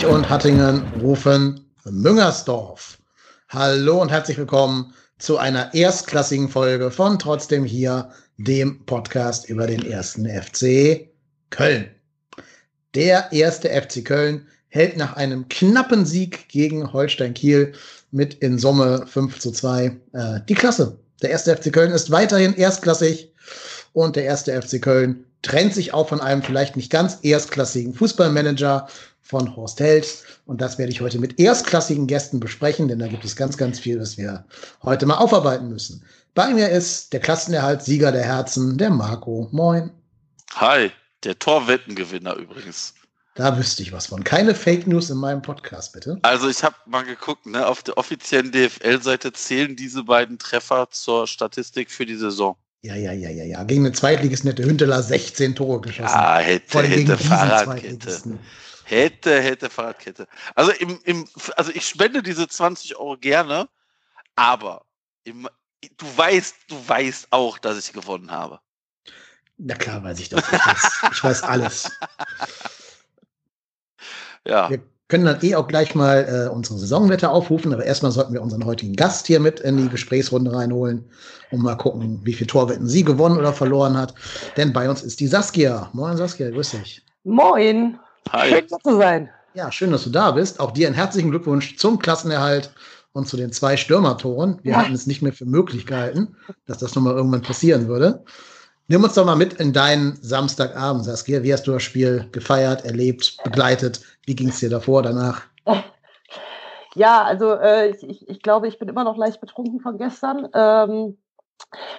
Hamburg und Hattingen rufen Müngersdorf. Hallo und herzlich willkommen zu einer erstklassigen Folge von Trotzdem hier, dem Podcast über den ersten FC Köln. Der erste FC Köln hält nach einem knappen Sieg gegen Holstein Kiel mit in Summe 5 zu 2 äh, die Klasse. Der erste FC Köln ist weiterhin erstklassig und der erste FC Köln trennt sich auch von einem vielleicht nicht ganz erstklassigen Fußballmanager von Horst Held. Und das werde ich heute mit erstklassigen Gästen besprechen, denn da gibt es ganz, ganz viel, was wir heute mal aufarbeiten müssen. Bei mir ist der Klassenerhalt Sieger der Herzen, der Marco. Moin. Hi, der Torwettengewinner übrigens. Da wüsste ich was von. Keine Fake News in meinem Podcast, bitte. Also ich habe mal geguckt, ne, auf der offiziellen DFL-Seite zählen diese beiden Treffer zur Statistik für die Saison. Ja, ja, ja, ja, ja. Gegen eine Zweitligisnette Hünteler 16 Tore geschossen. Ah, hätte, hätte Fahrradkette. Hätte, hätte Fahrradkette. Also im, im, also ich spende diese 20 Euro gerne, aber im, du weißt, du weißt auch, dass ich gewonnen habe. Na klar, weiß ich doch. Ich weiß, ich weiß alles. Ja. Wir können dann eh auch gleich mal äh, unsere Saisonwette aufrufen, aber erstmal sollten wir unseren heutigen Gast hier mit in die Gesprächsrunde reinholen und mal gucken, wie viele Torwetten sie gewonnen oder verloren hat. Denn bei uns ist die Saskia. Moin Saskia, grüß dich. Moin. Hi. Schön zu sein. Ja, schön, dass du da bist. Auch dir einen herzlichen Glückwunsch zum Klassenerhalt und zu den zwei Stürmertoren. Wir ja. hatten es nicht mehr für möglich gehalten, dass das nochmal irgendwann passieren würde. Nimm uns doch mal mit in deinen Samstagabend, Saskia. Wie hast du das Spiel gefeiert, erlebt, begleitet? Wie ging es dir davor, danach? Ja, also äh, ich, ich glaube, ich bin immer noch leicht betrunken von gestern. Ähm,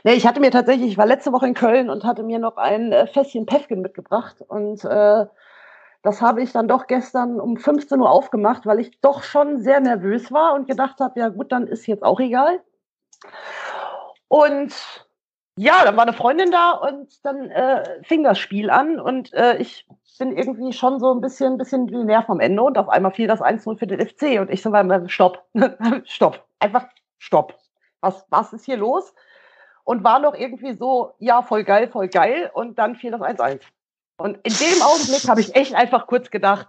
nee, ich hatte mir tatsächlich, ich war letzte Woche in Köln und hatte mir noch ein äh, Fässchen Pefken mitgebracht. Und äh, das habe ich dann doch gestern um 15 Uhr aufgemacht, weil ich doch schon sehr nervös war und gedacht habe, ja gut, dann ist jetzt auch egal. Und ja, dann war eine Freundin da und dann äh, fing das Spiel an und äh, ich bin irgendwie schon so ein bisschen, bisschen die Nerv am Ende und auf einmal fiel das 1-0 für den FC und ich so, stopp, stopp, einfach stopp. Was, was ist hier los? Und war noch irgendwie so, ja, voll geil, voll geil und dann fiel das 1-1. Und in dem Augenblick habe ich echt einfach kurz gedacht,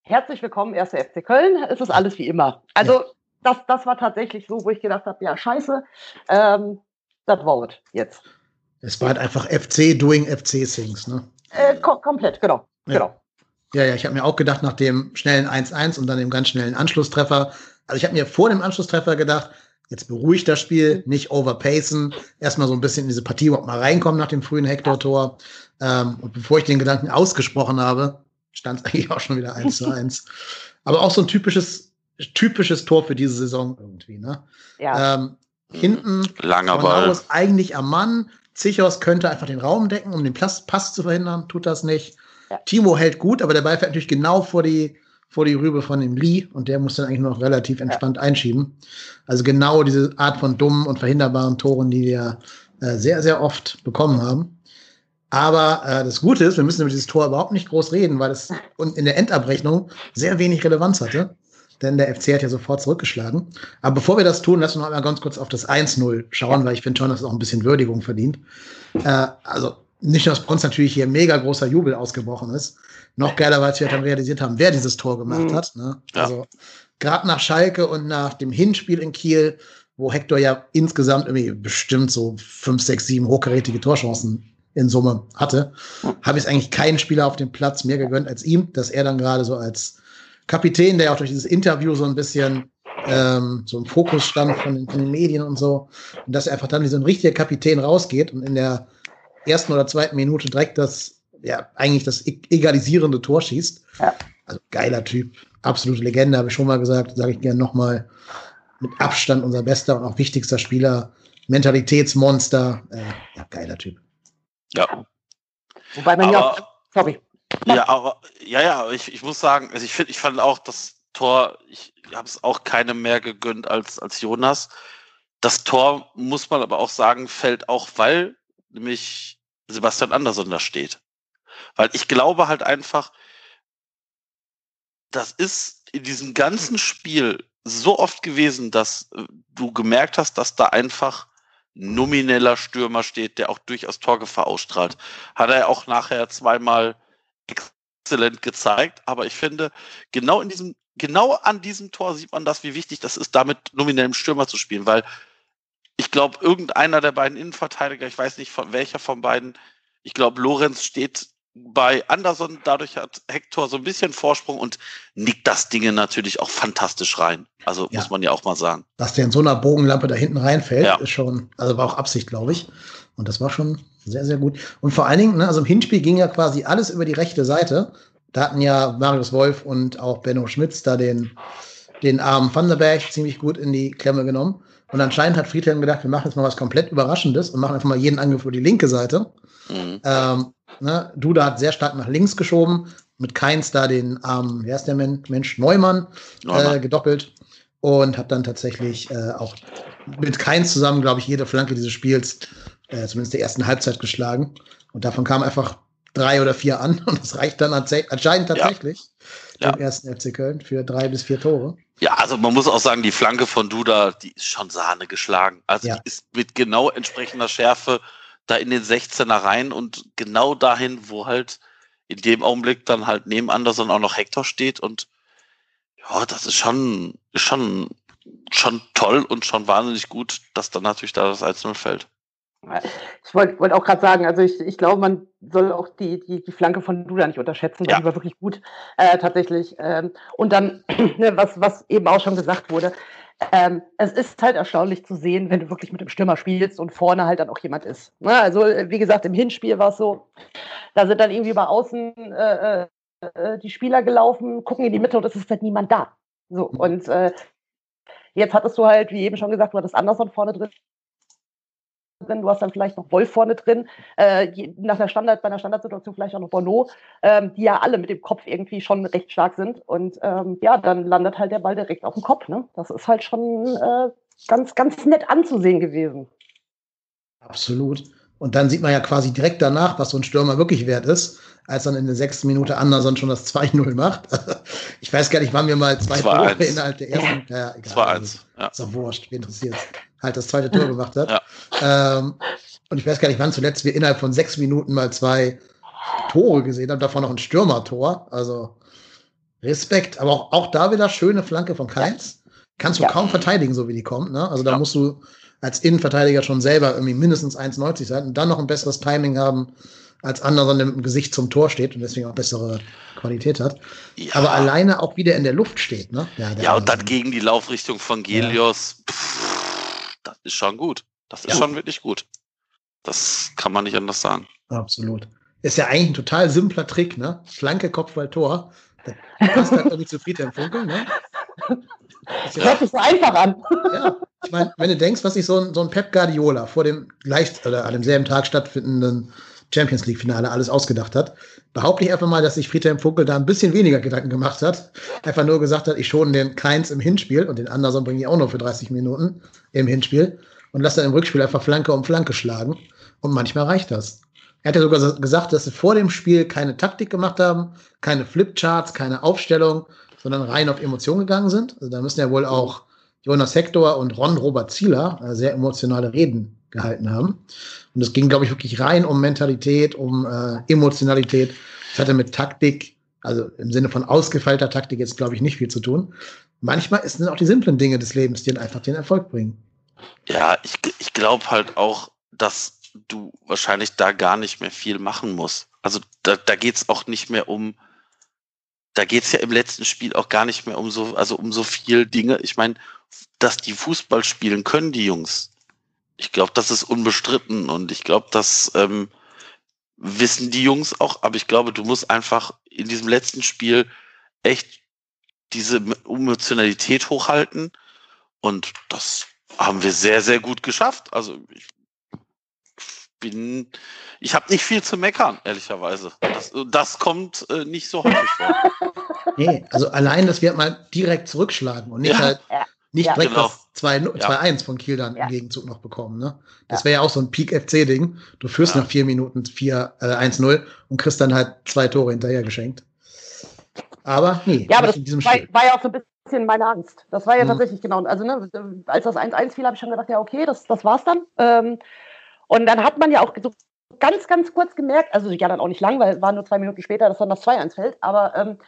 herzlich willkommen, erste FC Köln, es ist alles wie immer. Also das, das war tatsächlich so, wo ich gedacht habe, ja, scheiße, ähm, das war es jetzt. Es war halt einfach FC doing FC Things, ne? Äh, kom komplett, genau. Ja. genau. Ja, ja, ich habe mir auch gedacht, nach dem schnellen 1-1 und dann dem ganz schnellen Anschlusstreffer, also ich habe mir vor dem Anschlusstreffer gedacht, jetzt beruhigt das Spiel, nicht overpacen, erstmal so ein bisschen in diese Partie überhaupt mal reinkommen nach dem frühen Hector-Tor. Ähm, und bevor ich den Gedanken ausgesprochen habe, stand es eigentlich auch schon wieder 1 zu 1. Aber auch so ein typisches, typisches Tor für diese Saison irgendwie, ne? Ja. Ähm, Hinten Langer Ball. ist eigentlich am Mann. Zichos könnte einfach den Raum decken, um den Pass, zu verhindern, tut das nicht. Ja. Timo hält gut, aber der Ball fährt natürlich genau vor die, vor die Rübe von dem Lee und der muss dann eigentlich noch relativ entspannt ja. einschieben. Also genau diese Art von dummen und verhinderbaren Toren, die wir äh, sehr, sehr oft bekommen haben. Aber äh, das Gute ist, wir müssen über dieses Tor überhaupt nicht groß reden, weil es in der Endabrechnung sehr wenig Relevanz hatte denn der FC hat ja sofort zurückgeschlagen. Aber bevor wir das tun, lass uns noch mal ganz kurz auf das 1-0 schauen, weil ich finde schon, dass es auch ein bisschen Würdigung verdient. Äh, also nicht nur, dass bei uns natürlich hier mega großer Jubel ausgebrochen ist, noch geiler, weil wir dann realisiert haben, wer dieses Tor gemacht mhm. hat. Ne? Ja. Also gerade nach Schalke und nach dem Hinspiel in Kiel, wo Hector ja insgesamt irgendwie bestimmt so fünf, sechs, sieben hochkarätige Torchancen in Summe hatte, habe ich es eigentlich keinen Spieler auf dem Platz mehr gegönnt als ihm, dass er dann gerade so als Kapitän, der auch durch dieses Interview so ein bisschen ähm, so im Fokus stand von den, von den Medien und so. Und dass er einfach dann wie so ein richtiger Kapitän rausgeht und in der ersten oder zweiten Minute direkt das, ja, eigentlich das e-, egalisierende Tor schießt. Ja. Also geiler Typ, absolute Legende, habe ich schon mal gesagt, sage ich gerne nochmal. Mit Abstand unser bester und auch wichtigster Spieler, Mentalitätsmonster, äh, ja, geiler Typ. Ja. Wobei man ja auch, sorry, ja, aber ja, ja, ich, ich muss sagen, also ich finde, ich fand auch das Tor, ich habe es auch keinem mehr gegönnt als, als Jonas. Das Tor, muss man aber auch sagen, fällt auch, weil nämlich Sebastian Andersson da steht. Weil ich glaube halt einfach, das ist in diesem ganzen Spiel so oft gewesen, dass äh, du gemerkt hast, dass da einfach nomineller Stürmer steht, der auch durchaus Torgefahr ausstrahlt. Hat er auch nachher zweimal exzellent gezeigt, aber ich finde, genau in diesem, genau an diesem Tor sieht man das, wie wichtig das ist, damit nominellem Stürmer zu spielen, weil ich glaube, irgendeiner der beiden Innenverteidiger, ich weiß nicht von welcher von beiden, ich glaube, Lorenz steht bei Anderson, dadurch hat Hector so ein bisschen Vorsprung und nickt das Ding natürlich auch fantastisch rein. Also ja. muss man ja auch mal sagen. Dass der in so einer Bogenlampe da hinten reinfällt, ja. ist schon, also war auch Absicht, glaube ich. Und das war schon sehr, sehr gut. Und vor allen Dingen, ne, also im Hinspiel ging ja quasi alles über die rechte Seite. Da hatten ja Marius Wolf und auch Benno Schmitz da den, den armen Vanderberg ziemlich gut in die Klemme genommen. Und anscheinend hat Friedhelm gedacht, wir machen jetzt mal was komplett Überraschendes und machen einfach mal jeden Angriff über die linke Seite. Mhm. Ähm, ne, Duda hat sehr stark nach links geschoben, mit Keins da den armen, wer ist der Mensch, Neumann, Neumann. Äh, gedoppelt und hat dann tatsächlich äh, auch mit Keins zusammen, glaube ich, jede Flanke dieses Spiels äh, zumindest der ersten Halbzeit geschlagen. Und davon kamen einfach drei oder vier an. Und das reicht dann anscheinend tatsächlich ja. dem ja. ersten FC Köln für drei bis vier Tore. Ja, also man muss auch sagen, die Flanke von Duda, die ist schon Sahne geschlagen. Also ja. die ist mit genau entsprechender Schärfe da in den 16er rein und genau dahin, wo halt in dem Augenblick dann halt neben Anderson auch noch Hector steht und ja, das ist schon, schon, schon toll und schon wahnsinnig gut, dass dann natürlich da das 1-0 fällt. Ich wollte wollt auch gerade sagen, also ich, ich glaube, man soll auch die, die, die Flanke von Duda nicht unterschätzen, ja. die war wirklich gut, äh, tatsächlich. Ähm, und dann, ne, was, was eben auch schon gesagt wurde, ähm, es ist halt erstaunlich zu sehen, wenn du wirklich mit dem Stürmer spielst und vorne halt dann auch jemand ist. Ne? Also, wie gesagt, im Hinspiel war es so, da sind dann irgendwie bei außen äh, äh, äh, die Spieler gelaufen, gucken in die Mitte und es ist halt niemand da. So, und äh, jetzt hattest du halt, wie eben schon gesagt, du hattest Anderson vorne drin, drin, du hast dann vielleicht noch Wolf vorne drin, äh, nach der Standard, bei einer Standardsituation vielleicht auch noch Bono, ähm, die ja alle mit dem Kopf irgendwie schon recht stark sind. Und ähm, ja, dann landet halt der Ball direkt auf dem Kopf. Ne? Das ist halt schon äh, ganz, ganz nett anzusehen gewesen. Absolut. Und dann sieht man ja quasi direkt danach, was so ein Stürmer wirklich wert ist, als dann in der sechsten Minute Anderson schon das 2-0 macht. ich weiß gar nicht, wann wir mal zwei Tore innerhalb der ersten. Ja, egal. 2-1. Also, ja. Ist doch wurscht, wie interessiert halt das zweite Tor gemacht hat. Ja. Ähm, und ich weiß gar nicht, wann zuletzt wir innerhalb von sechs Minuten mal zwei Tore gesehen haben, davon noch ein Stürmertor. Also Respekt. Aber auch, auch da wieder schöne Flanke von Keins. Kannst du ja. kaum verteidigen, so wie die kommt. Ne? Also da ja. musst du als Innenverteidiger schon selber irgendwie mindestens 1,90 sein und dann noch ein besseres Timing haben als anderer mit dem Gesicht zum Tor steht und deswegen auch bessere Qualität hat. Ja. Aber alleine auch wieder in der Luft steht. Ne? Ja, ja und dann gegen die Laufrichtung von Gelios. Pff, das ist schon gut. Das ist schon wirklich gut. Das kann man nicht anders sagen. Absolut. Ist ja eigentlich ein total simpler Trick, ne? Flanke, Kopfball, Tor. Das passt halt irgendwie zu Friedhelm Funkel, ne? Das hört sich so einfach an. Ja, ich meine, wenn du denkst, was sich so ein, so ein Pep Guardiola vor dem gleich oder an demselben Tag stattfindenden Champions League-Finale alles ausgedacht hat, behaupte ich einfach mal, dass sich Friedhelm Funkel da ein bisschen weniger Gedanken gemacht hat. Einfach nur gesagt hat, ich schone den Keins im Hinspiel und den Anderson bringe ich auch nur für 30 Minuten im Hinspiel und lasse dann im Rückspiel einfach Flanke um Flanke schlagen. Und manchmal reicht das. Er hat ja sogar gesagt, dass sie vor dem Spiel keine Taktik gemacht haben, keine Flipcharts, keine Aufstellung, sondern rein auf Emotionen gegangen sind. Also da müssen ja wohl auch Jonas Hector und Ron Robert Zieler äh, sehr emotionale Reden gehalten haben. Und es ging, glaube ich, wirklich rein um Mentalität, um äh, Emotionalität. Es hatte mit Taktik, also im Sinne von ausgefeilter Taktik jetzt, glaube ich, nicht viel zu tun. Manchmal sind auch die simplen Dinge des Lebens, die einfach den Erfolg bringen. Ja, ich, ich glaube halt auch, dass du wahrscheinlich da gar nicht mehr viel machen musst. Also da, da geht es auch nicht mehr um, da geht es ja im letzten Spiel auch gar nicht mehr um so, also um so viel Dinge. Ich meine, dass die Fußball spielen können, die Jungs. Ich glaube, das ist unbestritten und ich glaube, das ähm, wissen die Jungs auch, aber ich glaube, du musst einfach in diesem letzten Spiel echt diese Emotionalität hochhalten und das haben wir sehr, sehr gut geschafft. Also ich bin, ich habe nicht viel zu meckern, ehrlicherweise. Das, das kommt äh, nicht so häufig vor. Nee, also allein, dass wir mal direkt zurückschlagen und nicht ja. halt nicht ja, direkt genau. das 2-1 ja. von Kiel dann ja. im Gegenzug noch bekommen. Ne? Das wäre ja auch so ein Peak-FC-Ding. Du führst nach vier Minuten 4, äh, 1-0 und kriegst dann halt zwei Tore hinterher geschenkt. Aber nee, ja, aber das war, war, ja auch so ein bisschen meine Angst. Das war ja mhm. tatsächlich genau. Also, ne, als das 1-1 fiel, habe ich schon gedacht, ja, okay, das, das war's dann. Ähm, und dann hat man ja auch so ganz, ganz kurz gemerkt, also ja dann auch nicht lang, weil es war nur zwei Minuten später, dass dann das 2-1 fällt, aber ähm,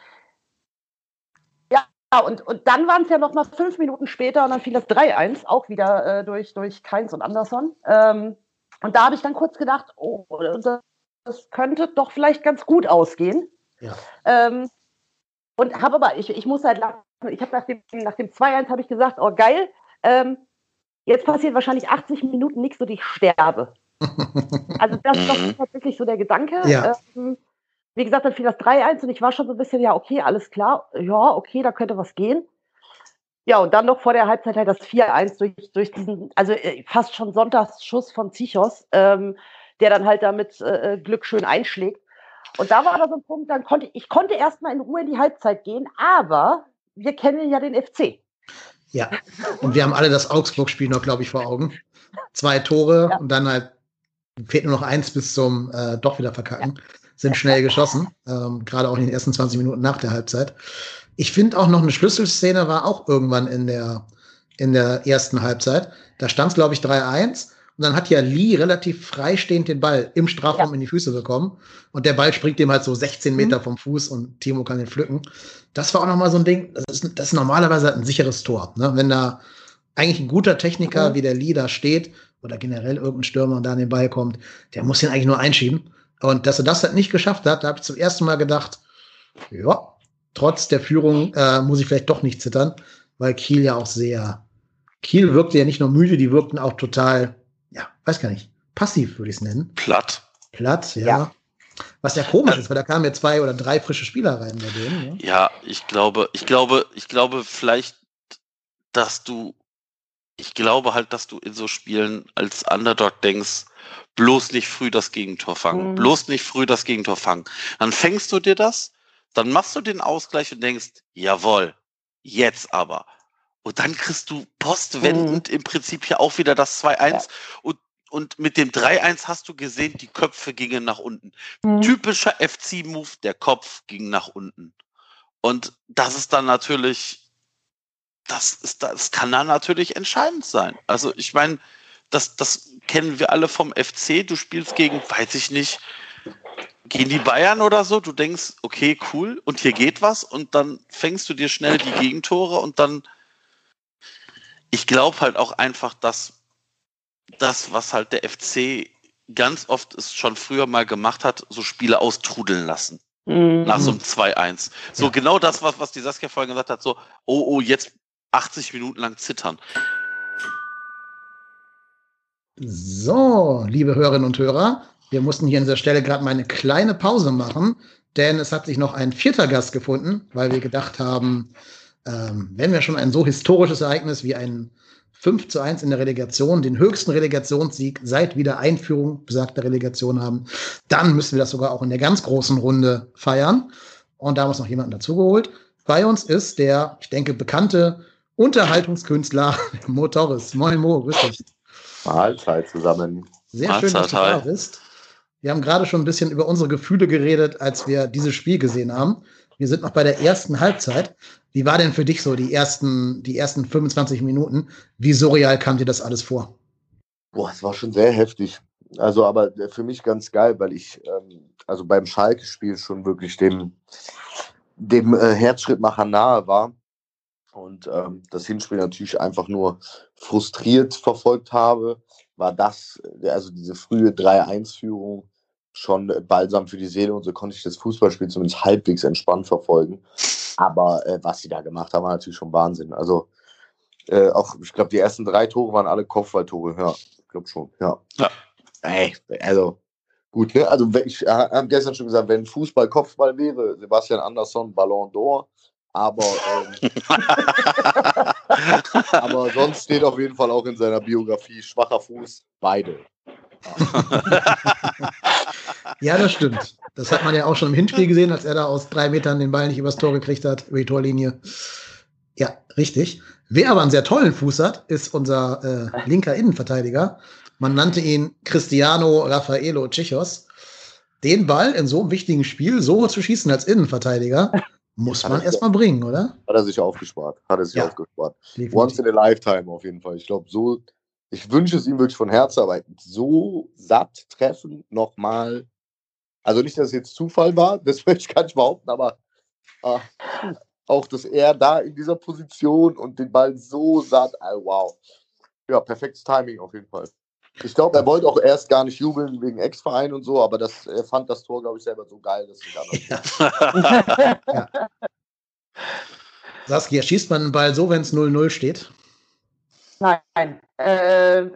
ja, und, und dann waren es ja noch mal fünf Minuten später und dann fiel das 3-1, auch wieder äh, durch, durch Keins und Anderson. Ähm, und da habe ich dann kurz gedacht, oh, das, das könnte doch vielleicht ganz gut ausgehen. Ja. Ähm, und habe aber, ich, ich muss halt, ich habe nach dem, nach dem 2-1 habe ich gesagt, oh geil, ähm, jetzt passiert wahrscheinlich 80 Minuten nichts und ich sterbe. also das ist doch tatsächlich so der Gedanke. Ja. Ähm, wie gesagt, dann fiel das 3-1 und ich war schon so ein bisschen, ja, okay, alles klar, ja, okay, da könnte was gehen. Ja, und dann noch vor der Halbzeit halt das 4-1 durch, durch diesen, also äh, fast schon Sonntagsschuss von Zichos, ähm, der dann halt damit äh, äh, Glück schön einschlägt. Und da war aber so ein Punkt, dann konnte ich konnte erstmal in Ruhe in die Halbzeit gehen, aber wir kennen ja den FC. Ja, und wir haben alle das Augsburg-Spiel noch, glaube ich, vor Augen. Zwei Tore ja. und dann halt fehlt nur noch eins bis zum äh, doch wieder verkacken. Ja. Sind schnell geschossen, ähm, gerade auch in den ersten 20 Minuten nach der Halbzeit. Ich finde auch noch eine Schlüsselszene war auch irgendwann in der, in der ersten Halbzeit. Da stand es, glaube ich, 3-1 und dann hat ja Lee relativ freistehend den Ball im Strafraum ja. in die Füße bekommen. Und der Ball springt dem halt so 16 Meter mhm. vom Fuß und Timo kann den pflücken. Das war auch nochmal so ein Ding, das ist, das ist normalerweise halt ein sicheres Tor. Ne? Wenn da eigentlich ein guter Techniker mhm. wie der Lee da steht oder generell irgendein Stürmer und da an den Ball kommt, der muss den eigentlich nur einschieben. Und dass er das halt nicht geschafft hat, da habe ich zum ersten Mal gedacht, ja, trotz der Führung äh, muss ich vielleicht doch nicht zittern, weil Kiel ja auch sehr, Kiel wirkte ja nicht nur müde, die wirkten auch total ja, weiß gar nicht, passiv würde ich es nennen. Platt. Platt, ja. ja. Was ja komisch ist, weil da kamen ja zwei oder drei frische Spieler rein bei denen. Ja, ja ich glaube, ich glaube, ich glaube vielleicht, dass du, ich glaube halt, dass du in so Spielen als Underdog denkst, bloß nicht früh das Gegentor fangen, mhm. bloß nicht früh das Gegentor fangen. Dann fängst du dir das, dann machst du den Ausgleich und denkst, jawohl, jetzt aber. Und dann kriegst du postwendend mhm. im Prinzip ja auch wieder das 2-1 ja. und und mit dem 3-1 hast du gesehen, die Köpfe gingen nach unten. Mhm. Typischer FC-Move, der Kopf ging nach unten. Und das ist dann natürlich, das ist, das kann dann natürlich entscheidend sein. Also ich meine, das, das kennen wir alle vom FC. Du spielst gegen, weiß ich nicht, gegen die Bayern oder so. Du denkst, okay, cool, und hier geht was. Und dann fängst du dir schnell die Gegentore und dann ich glaube halt auch einfach, dass das, was halt der FC ganz oft ist schon früher mal gemacht hat, so Spiele austrudeln lassen. Mhm. Nach so einem 2-1. So ja. genau das, was, was die Saskia vorhin gesagt hat, so, oh, oh, jetzt 80 Minuten lang zittern. So, liebe Hörerinnen und Hörer, wir mussten hier an dieser Stelle gerade mal eine kleine Pause machen, denn es hat sich noch ein vierter Gast gefunden, weil wir gedacht haben, ähm, wenn wir schon ein so historisches Ereignis wie ein 5 zu 1 in der Relegation, den höchsten Relegationssieg seit Wiedereinführung besagter Relegation haben, dann müssen wir das sogar auch in der ganz großen Runde feiern. Und da haben uns noch jemanden dazugeholt. Bei uns ist der, ich denke, bekannte Unterhaltungskünstler Mo Torres. Moin Mo, grüß dich. Mahlzeit zusammen. Sehr Mahlzeit, schön, dass du da bist. Wir haben gerade schon ein bisschen über unsere Gefühle geredet, als wir dieses Spiel gesehen haben. Wir sind noch bei der ersten Halbzeit. Wie war denn für dich so die ersten, die ersten 25 Minuten? Wie surreal kam dir das alles vor? Boah, es war schon sehr heftig. Also, aber für mich ganz geil, weil ich ähm, also beim Schalke-Spiel schon wirklich dem, dem äh, Herzschrittmacher nahe war und ähm, das Hinspiel natürlich einfach nur frustriert verfolgt habe, war das, also diese frühe 3-1-Führung schon balsam für die Seele und so konnte ich das Fußballspiel zumindest halbwegs entspannt verfolgen. Aber äh, was sie da gemacht haben, war natürlich schon Wahnsinn. Also äh, auch, ich glaube, die ersten drei Tore waren alle Kopfballtore. Ja, ich glaube schon. Ja. ja. Ey, also gut, ne? Also ich äh, habe gestern schon gesagt, wenn Fußball Kopfball wäre, Sebastian Andersson Ballon d'Or. Aber, ähm, aber sonst steht auf jeden Fall auch in seiner Biografie schwacher Fuß, beide. ja, das stimmt. Das hat man ja auch schon im Hinspiel gesehen, als er da aus drei Metern den Ball nicht übers Tor gekriegt hat, über die Torlinie. Ja, richtig. Wer aber einen sehr tollen Fuß hat, ist unser äh, linker Innenverteidiger. Man nannte ihn Cristiano Raffaello Chichos. Den Ball in so einem wichtigen Spiel so zu schießen als Innenverteidiger, muss man erstmal bringen, oder? Hat er sich aufgespart. Hat er sich ja. aufgespart. Definitiv. Once in a lifetime auf jeden Fall. Ich glaube, so Ich wünsche es ihm wirklich von Herzen, aber so satt treffen nochmal. Also nicht, dass es jetzt Zufall war, das möchte ich gar nicht behaupten, aber äh, auch, dass er da in dieser Position und den Ball so satt, also wow. Ja, perfektes Timing auf jeden Fall. Ich glaube, er wollte auch erst gar nicht jubeln wegen Ex-Verein und so, aber das, er fand das Tor, glaube ich, selber so geil, dass er ja. ja. Saskia, schießt man einen Ball so, wenn es 0-0 steht? Nein. Äh,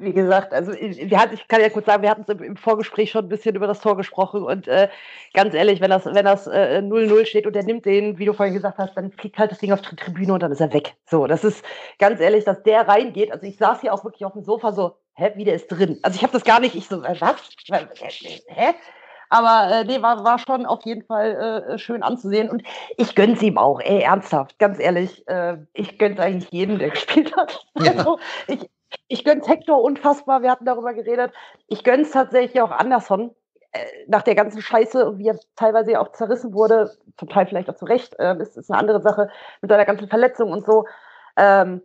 wie gesagt, also wir hatten, ich kann ja kurz sagen, wir hatten im, im Vorgespräch schon ein bisschen über das Tor gesprochen und äh, ganz ehrlich, wenn das 0-0 wenn das, äh, steht und er nimmt den, wie du vorhin gesagt hast, dann fliegt halt das Ding auf die Tribüne und dann ist er weg. So, das ist ganz ehrlich, dass der reingeht. Also ich saß hier auch wirklich auf dem Sofa so, hä, wie der ist drin. Also ich habe das gar nicht, ich so, was? Hä? Aber äh, nee, war, war schon auf jeden Fall äh, schön anzusehen. Und ich gönn's ihm auch, ey, ernsthaft, ganz ehrlich. Äh, ich gönn's eigentlich jedem, der gespielt hat. Ja. Also, ich, ich gönn's Hector unfassbar, wir hatten darüber geredet. Ich gönn's tatsächlich auch Anderson. Äh, nach der ganzen Scheiße, wie er teilweise auch zerrissen wurde, zum Teil vielleicht auch zu Recht, ist, ist eine andere Sache mit seiner ganzen Verletzung und so. Ähm,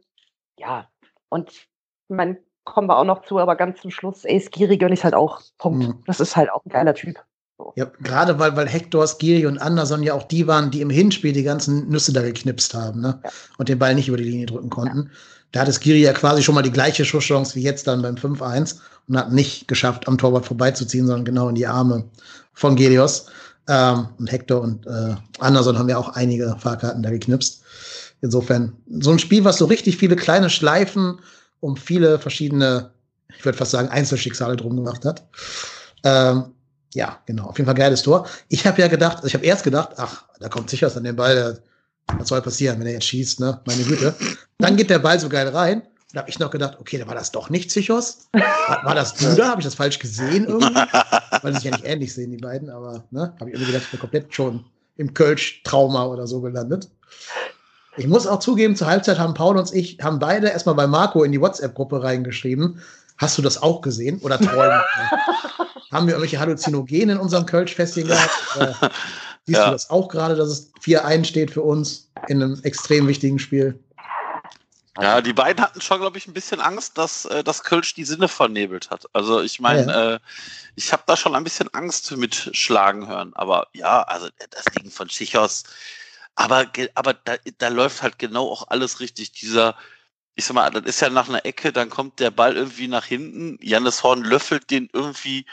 ja, und man kommen wir auch noch zu, aber ganz zum Schluss, ey, Skiri gönn ich halt auch. Punkt. Mhm. Das ist halt auch ein geiler Typ. Ja, gerade weil, weil Hector, Skiri und Anderson ja auch die waren, die im Hinspiel die ganzen Nüsse da geknipst haben ne? Ja. und den Ball nicht über die Linie drücken konnten. Ja. Da hatte Skiri ja quasi schon mal die gleiche Schusschance wie jetzt dann beim 5-1 und hat nicht geschafft, am Torwart vorbeizuziehen, sondern genau in die Arme von Gelios. Ähm, und Hector und äh, Anderson haben ja auch einige Fahrkarten da geknipst. Insofern, so ein Spiel, was so richtig viele kleine Schleifen um viele verschiedene, ich würde fast sagen, Einzelschicksale drum gemacht hat. Ähm, ja, genau. Auf jeden Fall geiles Tor. Ich habe ja gedacht, ich habe erst gedacht, ach, da kommt sicher was an den Ball. Was soll passieren, wenn er jetzt schießt, ne? Meine Güte. Dann geht der Ball so geil rein. Da habe ich noch gedacht, okay, da war das doch nicht Zichos. War, war das du da? Habe ich das falsch gesehen irgendwie? Weil sie sich ja nicht ähnlich sehen, die beiden, aber ne, habe ich irgendwie gedacht, ich bin komplett schon im Kölsch-Trauma oder so gelandet. Ich muss auch zugeben, zur Halbzeit haben Paul und ich, haben beide erstmal bei Marco in die WhatsApp-Gruppe reingeschrieben. Hast du das auch gesehen oder träumen? haben wir irgendwelche Halluzinogene in unserem Kölsch-Festchen gehabt? Äh, siehst ja. du das auch gerade, dass es 4-1 steht für uns in einem extrem wichtigen Spiel? Ja, die beiden hatten schon, glaube ich, ein bisschen Angst, dass äh, das Kölsch die Sinne vernebelt hat. Also ich meine, ja. äh, ich habe da schon ein bisschen Angst mit Schlagen hören. Aber ja, also das Ding von Schichos, aber, aber da, da läuft halt genau auch alles richtig. Dieser, ich sag mal, das ist ja nach einer Ecke, dann kommt der Ball irgendwie nach hinten. Jannis Horn löffelt den irgendwie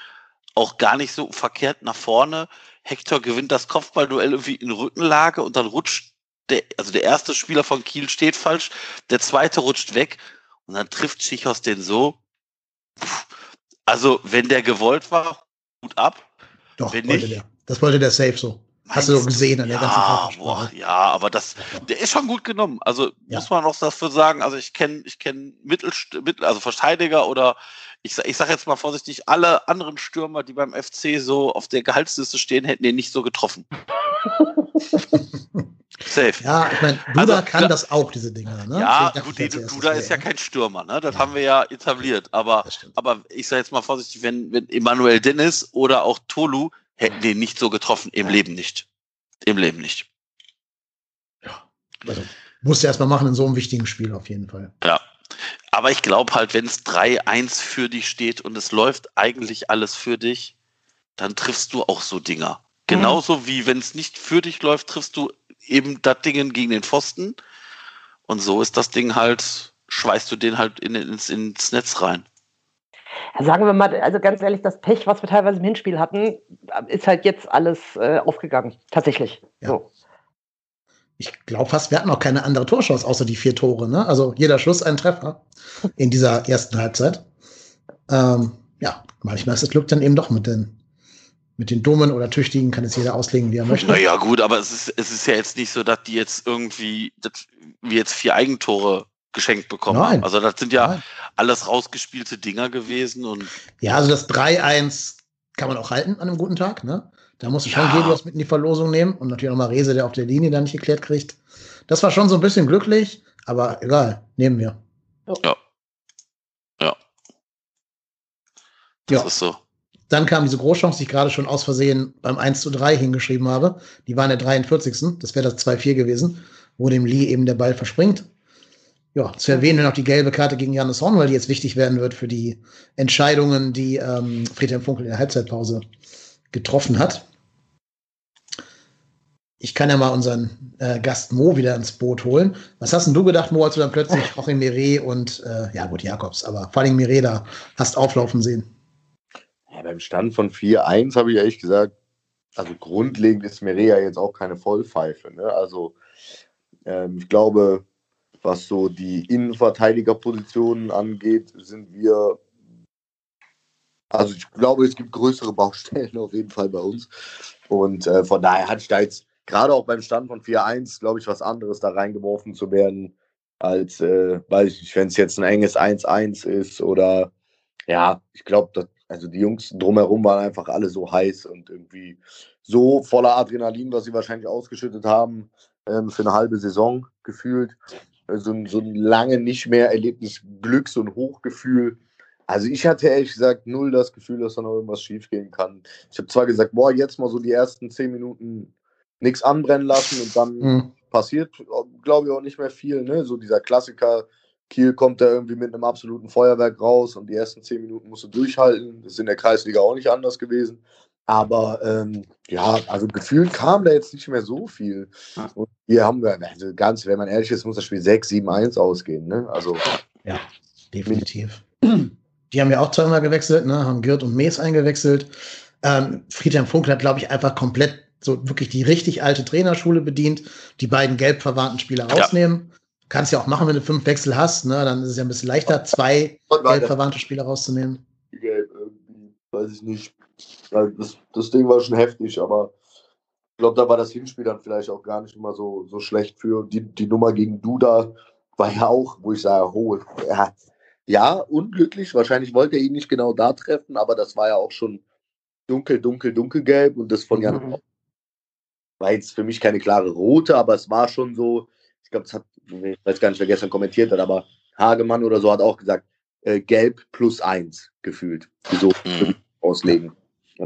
auch gar nicht so verkehrt nach vorne. Hector gewinnt das Kopfballduell irgendwie in Rückenlage und dann rutscht der, also der erste Spieler von Kiel steht falsch, der zweite rutscht weg und dann trifft Schichos den so. Also, wenn der gewollt war, gut ab. Doch, wenn wollte nicht, der. Das wollte der safe so. Hast du so gesehen an der ja, ganzen boah, Ja, aber das, der ist schon gut genommen. Also ja. muss man auch dafür sagen, also ich kenne ich kenn Mittel, Mittel, also Verteidiger oder ich, ich sage jetzt mal vorsichtig, alle anderen Stürmer, die beim FC so auf der Gehaltsliste stehen, hätten den nicht so getroffen. Safe. Ja, ich meine, Duda also, kann das auch, diese Dinge. Ne? Ja, gut, Duda ist ja kein Stürmer, ne? Das ja. haben wir ja etabliert. Aber, aber ich sage jetzt mal vorsichtig, wenn, wenn Emanuel Dennis oder auch Tolu hätten den nicht so getroffen. Im. Leben nicht. Im Leben nicht. Ja. Also, musst du erstmal machen in so einem wichtigen Spiel auf jeden Fall. Ja. Aber ich glaube halt, wenn es 3-1 für dich steht und es läuft eigentlich alles für dich, dann triffst du auch so Dinger. Mhm. Genauso wie wenn es nicht für dich läuft, triffst du eben das Ding gegen den Pfosten. Und so ist das Ding halt, schweißt du den halt in, ins, ins Netz rein sagen wir mal, also ganz ehrlich, das Pech, was wir teilweise im Hinspiel hatten, ist halt jetzt alles äh, aufgegangen. Tatsächlich. Ja. So. Ich glaube fast, wir hatten auch keine andere Torchance außer die vier Tore. Ne? Also jeder Schluss ein Treffer in dieser ersten Halbzeit. Ähm, ja, manchmal ist das Glück dann eben doch mit den, mit den Dummen oder Tüchtigen, kann es jeder auslegen, wie er möchte. Naja, gut, aber es ist, es ist ja jetzt nicht so, dass die jetzt irgendwie, dass wir jetzt vier Eigentore geschenkt bekommen Nein. haben. Also das sind ja Nein. alles rausgespielte Dinger gewesen. Und ja, also das 3-1 kann man auch halten an einem guten Tag. Ne? Da musst du schon ja. Mit in die Verlosung nehmen und natürlich auch mal Rese, der auf der Linie dann nicht geklärt kriegt. Das war schon so ein bisschen glücklich, aber egal, nehmen wir. Ja. Ja. Das ja. ist so. Dann kam diese Großchance, die ich gerade schon aus Versehen beim 1 zu 3 hingeschrieben habe. Die war in der 43. Das wäre das 2-4 gewesen, wo dem Lee eben der Ball verspringt ja, zu erwähnen noch die gelbe Karte gegen Janis Horn, weil die jetzt wichtig werden wird für die Entscheidungen, die ähm, Friedhelm Funkel in der Halbzeitpause getroffen hat. Ich kann ja mal unseren äh, Gast Mo wieder ins Boot holen. Was hast denn du gedacht, Mo, als du dann plötzlich Joachim Mire und, äh, ja gut, Jakobs, aber vor allem Mire da hast auflaufen sehen? Ja, beim Stand von 4-1 habe ich ehrlich gesagt, also grundlegend ist Mire ja jetzt auch keine Vollpfeife. Ne? Also ähm, ich glaube, was so die Innenverteidigerpositionen angeht, sind wir. Also ich glaube, es gibt größere Baustellen auf jeden Fall bei uns. Und äh, von daher hatte ich da jetzt gerade auch beim Stand von 4-1, glaube ich, was anderes da reingeworfen zu werden, als, äh, weiß ich nicht, wenn es jetzt ein enges 1-1 ist oder ja, ich glaube, also die Jungs drumherum waren einfach alle so heiß und irgendwie so voller Adrenalin, was sie wahrscheinlich ausgeschüttet haben ähm, für eine halbe Saison gefühlt so ein, so ein lange nicht mehr erlebtes Glücks- und Hochgefühl. Also ich hatte ehrlich gesagt null das Gefühl, dass da noch irgendwas schiefgehen kann. Ich habe zwar gesagt, boah, jetzt mal so die ersten zehn Minuten nichts anbrennen lassen und dann mhm. passiert, glaube ich, auch nicht mehr viel. Ne? So dieser Klassiker, Kiel kommt da irgendwie mit einem absoluten Feuerwerk raus und die ersten zehn Minuten musst du durchhalten. Das ist in der Kreisliga auch nicht anders gewesen. Aber ähm, ja, also gefühlt kam da jetzt nicht mehr so viel. Und wir haben, also ganz, wenn man ehrlich ist, muss das Spiel 6, 7, 1 ausgehen. Ne? Also, ja, definitiv. Die haben ja auch zweimal gewechselt, ne? haben Girt und Mees eingewechselt. Ähm, Friedhelm Funkel hat, glaube ich, einfach komplett so wirklich die richtig alte Trainerschule bedient, die beiden gelb verwandten Spieler rausnehmen. Ja. Kannst ja auch machen, wenn du fünf Wechsel hast, ne? dann ist es ja ein bisschen leichter, zwei gelb verwandte Spieler rauszunehmen. Gelb, irgendwie, weiß ich nicht. Das, das Ding war schon heftig, aber ich glaube, da war das Hinspiel dann vielleicht auch gar nicht immer so, so schlecht für. Die, die Nummer gegen Duda war ja auch, wo ich sage, oh, ja, ja, unglücklich. Wahrscheinlich wollte er ihn nicht genau da treffen, aber das war ja auch schon dunkel, dunkel, dunkelgelb und das von Jan mhm. war jetzt für mich keine klare rote, aber es war schon so, ich glaube, es hat, ich weiß gar nicht, wer gestern kommentiert hat, aber Hagemann oder so hat auch gesagt, äh, gelb plus eins gefühlt. So mhm. auslegen.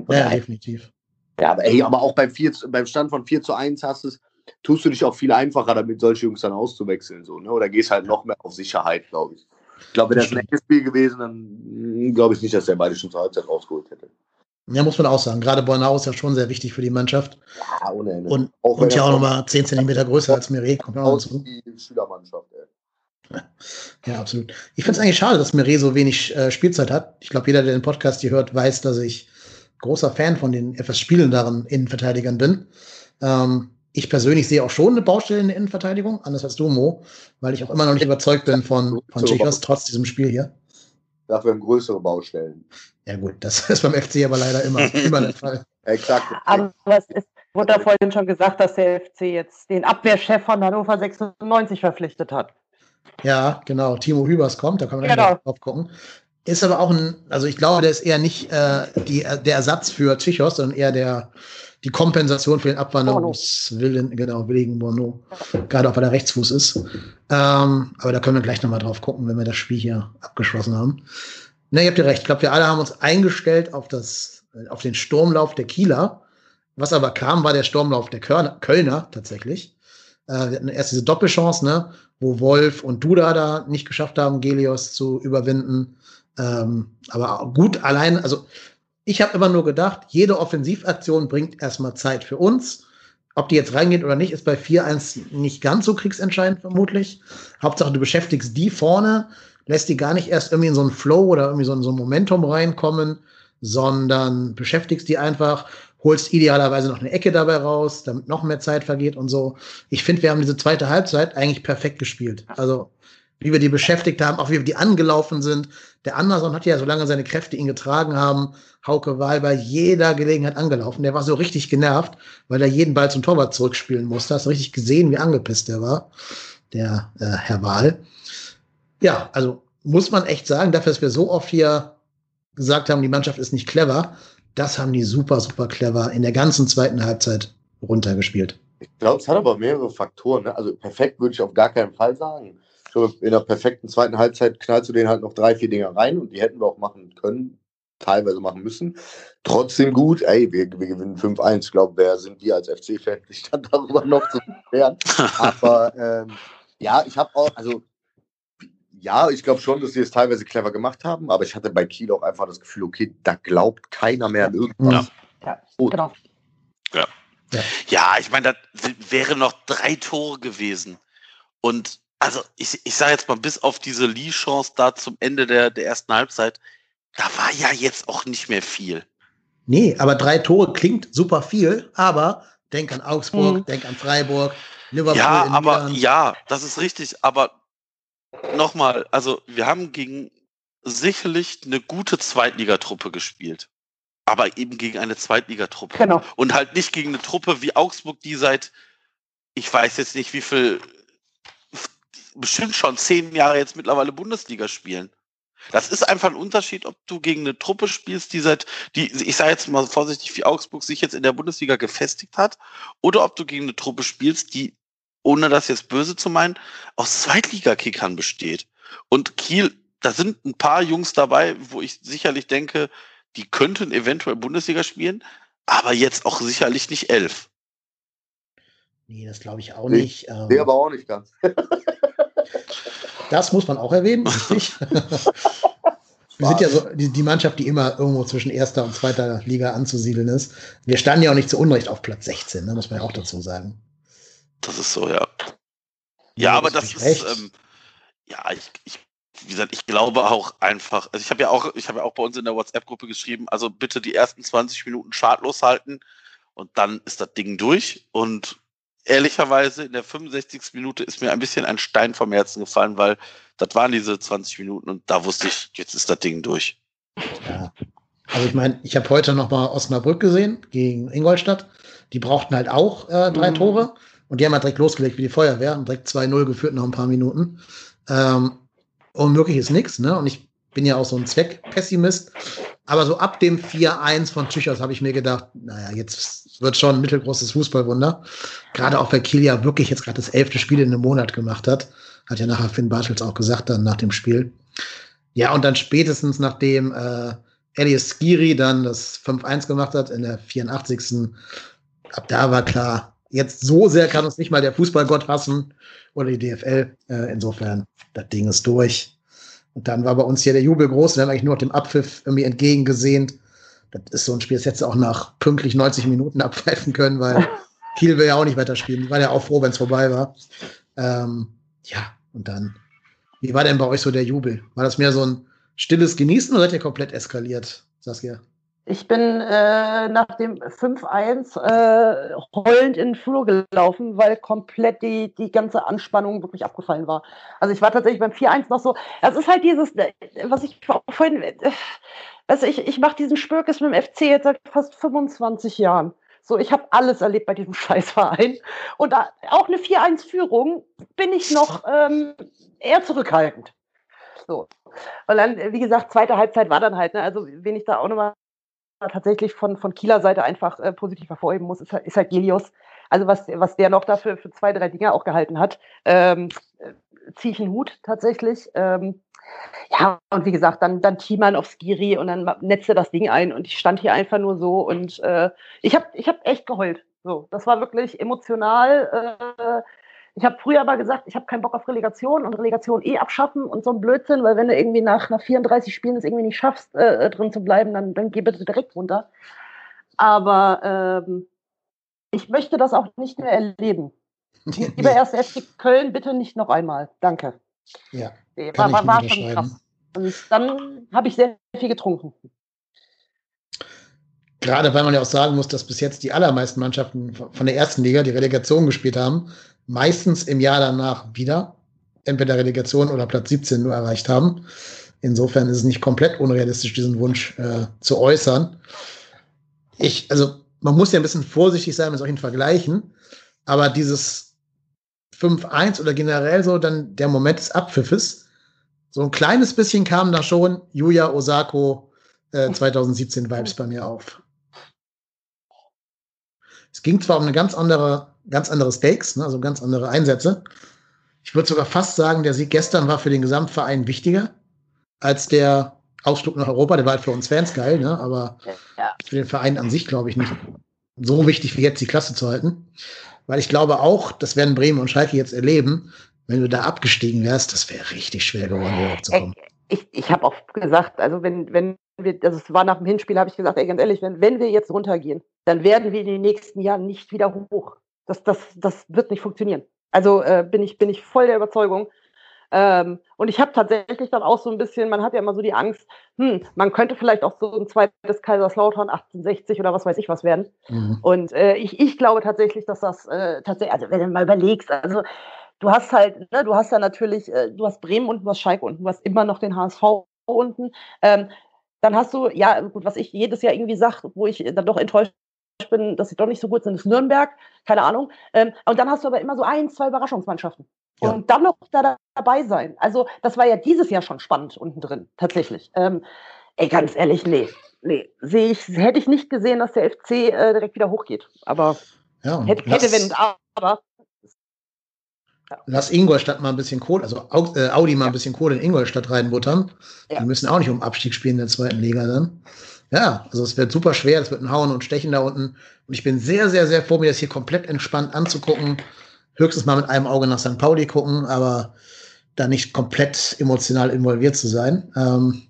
Ja, definitiv. Ja, aber, ey, aber auch beim, 4, beim Stand von 4 zu 1 hast es, tust du dich auch viel einfacher damit, solche Jungs dann auszuwechseln. So, ne? Oder gehst halt noch mehr auf Sicherheit, glaube ich. Ich glaube, wäre das ein echtes Spiel gewesen, dann hm, glaube ich nicht, dass der beide schon zur Halbzeit rausgeholt hätte. Ja, muss man auch sagen. Gerade Bornau ist ja schon sehr wichtig für die Mannschaft. Ja, ohne Ende. Und, auch und ja auch nochmal 10 cm größer als Mire. Kommt auch zu. Die Schülermannschaft, ey. Ja, absolut. Ich finde es eigentlich schade, dass Mire so wenig äh, Spielzeit hat. Ich glaube, jeder, der den Podcast hier hört, weiß, dass ich großer Fan von den etwas spielenderen Innenverteidigern bin. Ähm, ich persönlich sehe auch schon eine Baustelle in der Innenverteidigung, anders als du, Mo, weil ich auch immer noch nicht überzeugt bin von, von Chicos, trotz diesem Spiel hier. Dafür haben größere Baustellen. Ja, gut, das ist beim FC aber leider immer, immer der Fall. Exakt. Aber es ist, wurde da vorhin schon gesagt, dass der FC jetzt den Abwehrchef von Hannover 96 verpflichtet hat. Ja, genau. Timo Hübers kommt, da kann man genau. drauf gucken. Ist aber auch ein, also ich glaube, der ist eher nicht äh, die, der Ersatz für Tichos, sondern eher der, die Kompensation für den Abwanderungswillen, genau, Willigen Bono, gerade auch weil er Rechtsfuß ist. Ähm, aber da können wir gleich nochmal drauf gucken, wenn wir das Spiel hier abgeschlossen haben. Ne, ihr habt ja recht. Ich glaube, wir alle haben uns eingestellt auf das, auf den Sturmlauf der Kieler. Was aber kam, war der Sturmlauf der Kölner, Kölner tatsächlich. Äh, wir hatten erst diese Doppelchance, ne, wo Wolf und Duda da nicht geschafft haben, Gelios zu überwinden. Ähm, aber gut, allein, also ich habe immer nur gedacht, jede Offensivaktion bringt erstmal Zeit für uns. Ob die jetzt reingeht oder nicht, ist bei 4-1 nicht ganz so kriegsentscheidend vermutlich. Hauptsache, du beschäftigst die vorne, lässt die gar nicht erst irgendwie in so einen Flow oder irgendwie so in so ein Momentum reinkommen, sondern beschäftigst die einfach, holst idealerweise noch eine Ecke dabei raus, damit noch mehr Zeit vergeht und so. Ich finde, wir haben diese zweite Halbzeit eigentlich perfekt gespielt. Also wie wir die beschäftigt haben, auch wie wir die angelaufen sind. Der Anderson hat ja, solange seine Kräfte ihn getragen haben, Hauke Wahl bei jeder Gelegenheit angelaufen. Der war so richtig genervt, weil er jeden Ball zum Torwart zurückspielen musste. Hast du richtig gesehen, wie angepisst der war, der äh, Herr Wahl. Ja, also muss man echt sagen, dafür, dass wir so oft hier gesagt haben, die Mannschaft ist nicht clever, das haben die super, super clever in der ganzen zweiten Halbzeit runtergespielt. Ich glaube, es hat aber mehrere Faktoren. Ne? Also perfekt würde ich auf gar keinen Fall sagen in der perfekten zweiten Halbzeit knallst du den halt noch drei, vier Dinger rein und die hätten wir auch machen können, teilweise machen müssen. Trotzdem gut, ey, wir, wir gewinnen 5-1. Ich glaube, wer sind die als FC-Fan, sich dann darüber noch zu beschweren. Aber ähm, ja, ich habe auch, also ja, ich glaube schon, dass sie es teilweise clever gemacht haben, aber ich hatte bei Kiel auch einfach das Gefühl, okay, da glaubt keiner mehr an irgendwas. Ja, ja genau. Ja. Ja, ja ich meine, das wäre noch drei Tore gewesen. Und also ich, ich sage jetzt mal, bis auf diese Lee-Chance da zum Ende der, der ersten Halbzeit, da war ja jetzt auch nicht mehr viel. Nee, aber drei Tore klingt super viel, aber denk an Augsburg, mhm. denk an Freiburg, Liverpool. Ja, aber Milan. ja, das ist richtig, aber nochmal, also wir haben gegen sicherlich eine gute Zweitligatruppe gespielt. Aber eben gegen eine Zweitligatruppe. Genau. Und halt nicht gegen eine Truppe wie Augsburg, die seit, ich weiß jetzt nicht, wie viel, bestimmt schon zehn Jahre jetzt mittlerweile Bundesliga spielen. Das ist einfach ein Unterschied, ob du gegen eine Truppe spielst, die seit, die, ich sage jetzt mal vorsichtig, wie Augsburg sich jetzt in der Bundesliga gefestigt hat, oder ob du gegen eine Truppe spielst, die, ohne das jetzt böse zu meinen, aus Zweitligakickern besteht. Und Kiel, da sind ein paar Jungs dabei, wo ich sicherlich denke, die könnten eventuell Bundesliga spielen, aber jetzt auch sicherlich nicht elf. Nee, das glaube ich auch nee, nicht. Ähm, nee, aber auch nicht ganz. Das muss man auch erwähnen, richtig? Wir sind ja so die, die, Mannschaft, die immer irgendwo zwischen erster und zweiter Liga anzusiedeln ist. Wir standen ja auch nicht zu Unrecht auf Platz 16, ne, muss man ja auch dazu sagen. Das ist so, ja. Ja, ja aber das ist, ähm, ja, ich, ich, wie gesagt, ich glaube auch einfach, also ich habe ja auch, ich habe ja auch bei uns in der WhatsApp-Gruppe geschrieben, also bitte die ersten 20 Minuten schadlos halten und dann ist das Ding durch und ehrlicherweise in der 65. Minute ist mir ein bisschen ein Stein vom Herzen gefallen, weil das waren diese 20 Minuten und da wusste ich, jetzt ist das Ding durch. Ja. Also ich meine, ich habe heute noch mal Osnabrück gesehen gegen Ingolstadt. Die brauchten halt auch äh, drei mhm. Tore und die haben halt direkt losgelegt wie die Feuerwehr und direkt 2-0 geführt nach ein paar Minuten. Ähm, unmöglich ist nichts, ne? Und ich bin ja auch so ein Zweckpessimist. Aber so ab dem 4-1 von Tschüchers habe ich mir gedacht, naja, jetzt wird schon ein mittelgroßes Fußballwunder. Gerade auch, weil Kiel ja wirklich jetzt gerade das elfte Spiel in einem Monat gemacht hat. Hat ja nachher Finn Bartels auch gesagt, dann nach dem Spiel. Ja, und dann spätestens nachdem äh, Elias Skiri dann das 5-1 gemacht hat in der 84. Ab da war klar, jetzt so sehr kann uns nicht mal der Fußballgott hassen oder die DFL. Äh, insofern, das Ding ist durch. Und dann war bei uns hier der Jubel groß. Wir haben eigentlich nur noch dem Abpfiff irgendwie entgegengesehnt. Das ist so ein Spiel, das hätte auch nach pünktlich 90 Minuten abpfeifen können, weil Kiel will ja auch nicht weiterspielen. Die waren ja auch froh, wenn es vorbei war. Ähm, ja, und dann, wie war denn bei euch so der Jubel? War das mehr so ein stilles Genießen oder seid ihr komplett eskaliert, Saskia? Ich bin äh, nach dem 5-1 äh, heulend in den Flur gelaufen, weil komplett die, die ganze Anspannung wirklich abgefallen war. Also ich war tatsächlich beim 4-1 noch so, es ist halt dieses, äh, was ich vorhin, also ich, ich mache diesen Spürkes mit dem FC jetzt seit fast 25 Jahren. So, ich habe alles erlebt bei diesem Scheißverein. Und da, auch eine 4-1-Führung bin ich noch ähm, eher zurückhaltend. So. Und dann, wie gesagt, zweite Halbzeit war dann halt, ne, also wen ich da auch nochmal tatsächlich von, von Kieler Seite einfach äh, positiv hervorheben muss, ist, halt, ist halt Gelios. Also was, was der noch dafür für zwei, drei Dinge auch gehalten hat, ähm, äh, ziehe ich einen Hut tatsächlich. Ähm, ja, und wie gesagt, dann, dann Thiemann auf Skiri und dann netzte das Ding ein und ich stand hier einfach nur so und äh, ich habe ich hab echt geheult. So, das war wirklich emotional. Äh, ich habe früher aber gesagt, ich habe keinen Bock auf Relegation und Relegation eh abschaffen und so ein Blödsinn, weil wenn du irgendwie nach, nach 34 Spielen es irgendwie nicht schaffst, äh, äh, drin zu bleiben, dann, dann geh bitte direkt runter. Aber ähm, ich möchte das auch nicht mehr erleben. Lieber erst FC Köln, bitte nicht noch einmal. Danke. Ja. War, war, war schon krass. Und dann habe ich sehr viel getrunken. Gerade weil man ja auch sagen muss, dass bis jetzt die allermeisten Mannschaften von der ersten Liga die Relegation gespielt haben, meistens im Jahr danach wieder entweder Relegation oder Platz 17 nur erreicht haben. Insofern ist es nicht komplett unrealistisch, diesen Wunsch äh, zu äußern. Ich, also man muss ja ein bisschen vorsichtig sein mit solchen Vergleichen, aber dieses 5-1 oder generell so dann der Moment des Abpfiffes, so ein kleines bisschen kam da schon Yuya Osako äh, 2017 Vibes bei mir auf. Es ging zwar um eine ganz andere ganz andere Stakes, ne, also ganz andere Einsätze. Ich würde sogar fast sagen, der Sieg gestern war für den Gesamtverein wichtiger als der Ausflug nach Europa. Der war halt für uns Fans geil, ne? aber ja. für den Verein an sich glaube ich nicht so wichtig wie jetzt die Klasse zu halten. Weil ich glaube auch, das werden Bremen und Schalke jetzt erleben, wenn du da abgestiegen wärst, das wäre richtig schwer geworden, hier hochzukommen. Ich, ich habe auch gesagt, also wenn, wenn wir, also es war nach dem Hinspiel, habe ich gesagt, ey, ganz ehrlich, wenn, wenn wir jetzt runtergehen, dann werden wir in den nächsten Jahren nicht wieder hoch. Das, das, das wird nicht funktionieren. Also äh, bin, ich, bin ich voll der Überzeugung. Ähm, und ich habe tatsächlich dann auch so ein bisschen, man hat ja immer so die Angst, hm, man könnte vielleicht auch so ein zweites Kaiserslautern 1860 oder was weiß ich was werden. Mhm. Und äh, ich, ich glaube tatsächlich, dass das äh, tatsächlich, also wenn du mal überlegst, also du hast halt, ne, du hast ja natürlich, äh, du hast Bremen unten, du hast Schalke unten, du hast immer noch den HSV unten. Ähm, dann hast du, ja, gut, was ich jedes Jahr irgendwie sage, wo ich dann doch enttäuscht bin, dass sie doch nicht so gut sind, ist Nürnberg, keine Ahnung. Ähm, und dann hast du aber immer so ein, zwei Überraschungsmannschaften. Ja. Und dann noch da dabei sein. Also, das war ja dieses Jahr schon spannend unten drin, tatsächlich. Ähm, ey, ganz ehrlich, nee. Nee, sehe ich, hätte ich nicht gesehen, dass der FC äh, direkt wieder hochgeht. Aber ja, hätte, hätte wenn, aber. Ja. Lass Ingolstadt mal ein bisschen Kohle, also äh, Audi mal ein bisschen Kohle in Ingolstadt reinbuttern. Die müssen auch nicht um Abstieg spielen in der zweiten Liga dann. Ja, also es wird super schwer, es wird ein Hauen und Stechen da unten. Und ich bin sehr, sehr, sehr froh, mir das hier komplett entspannt anzugucken. Höchstens mal mit einem Auge nach St. Pauli gucken, aber da nicht komplett emotional involviert zu sein. Ähm,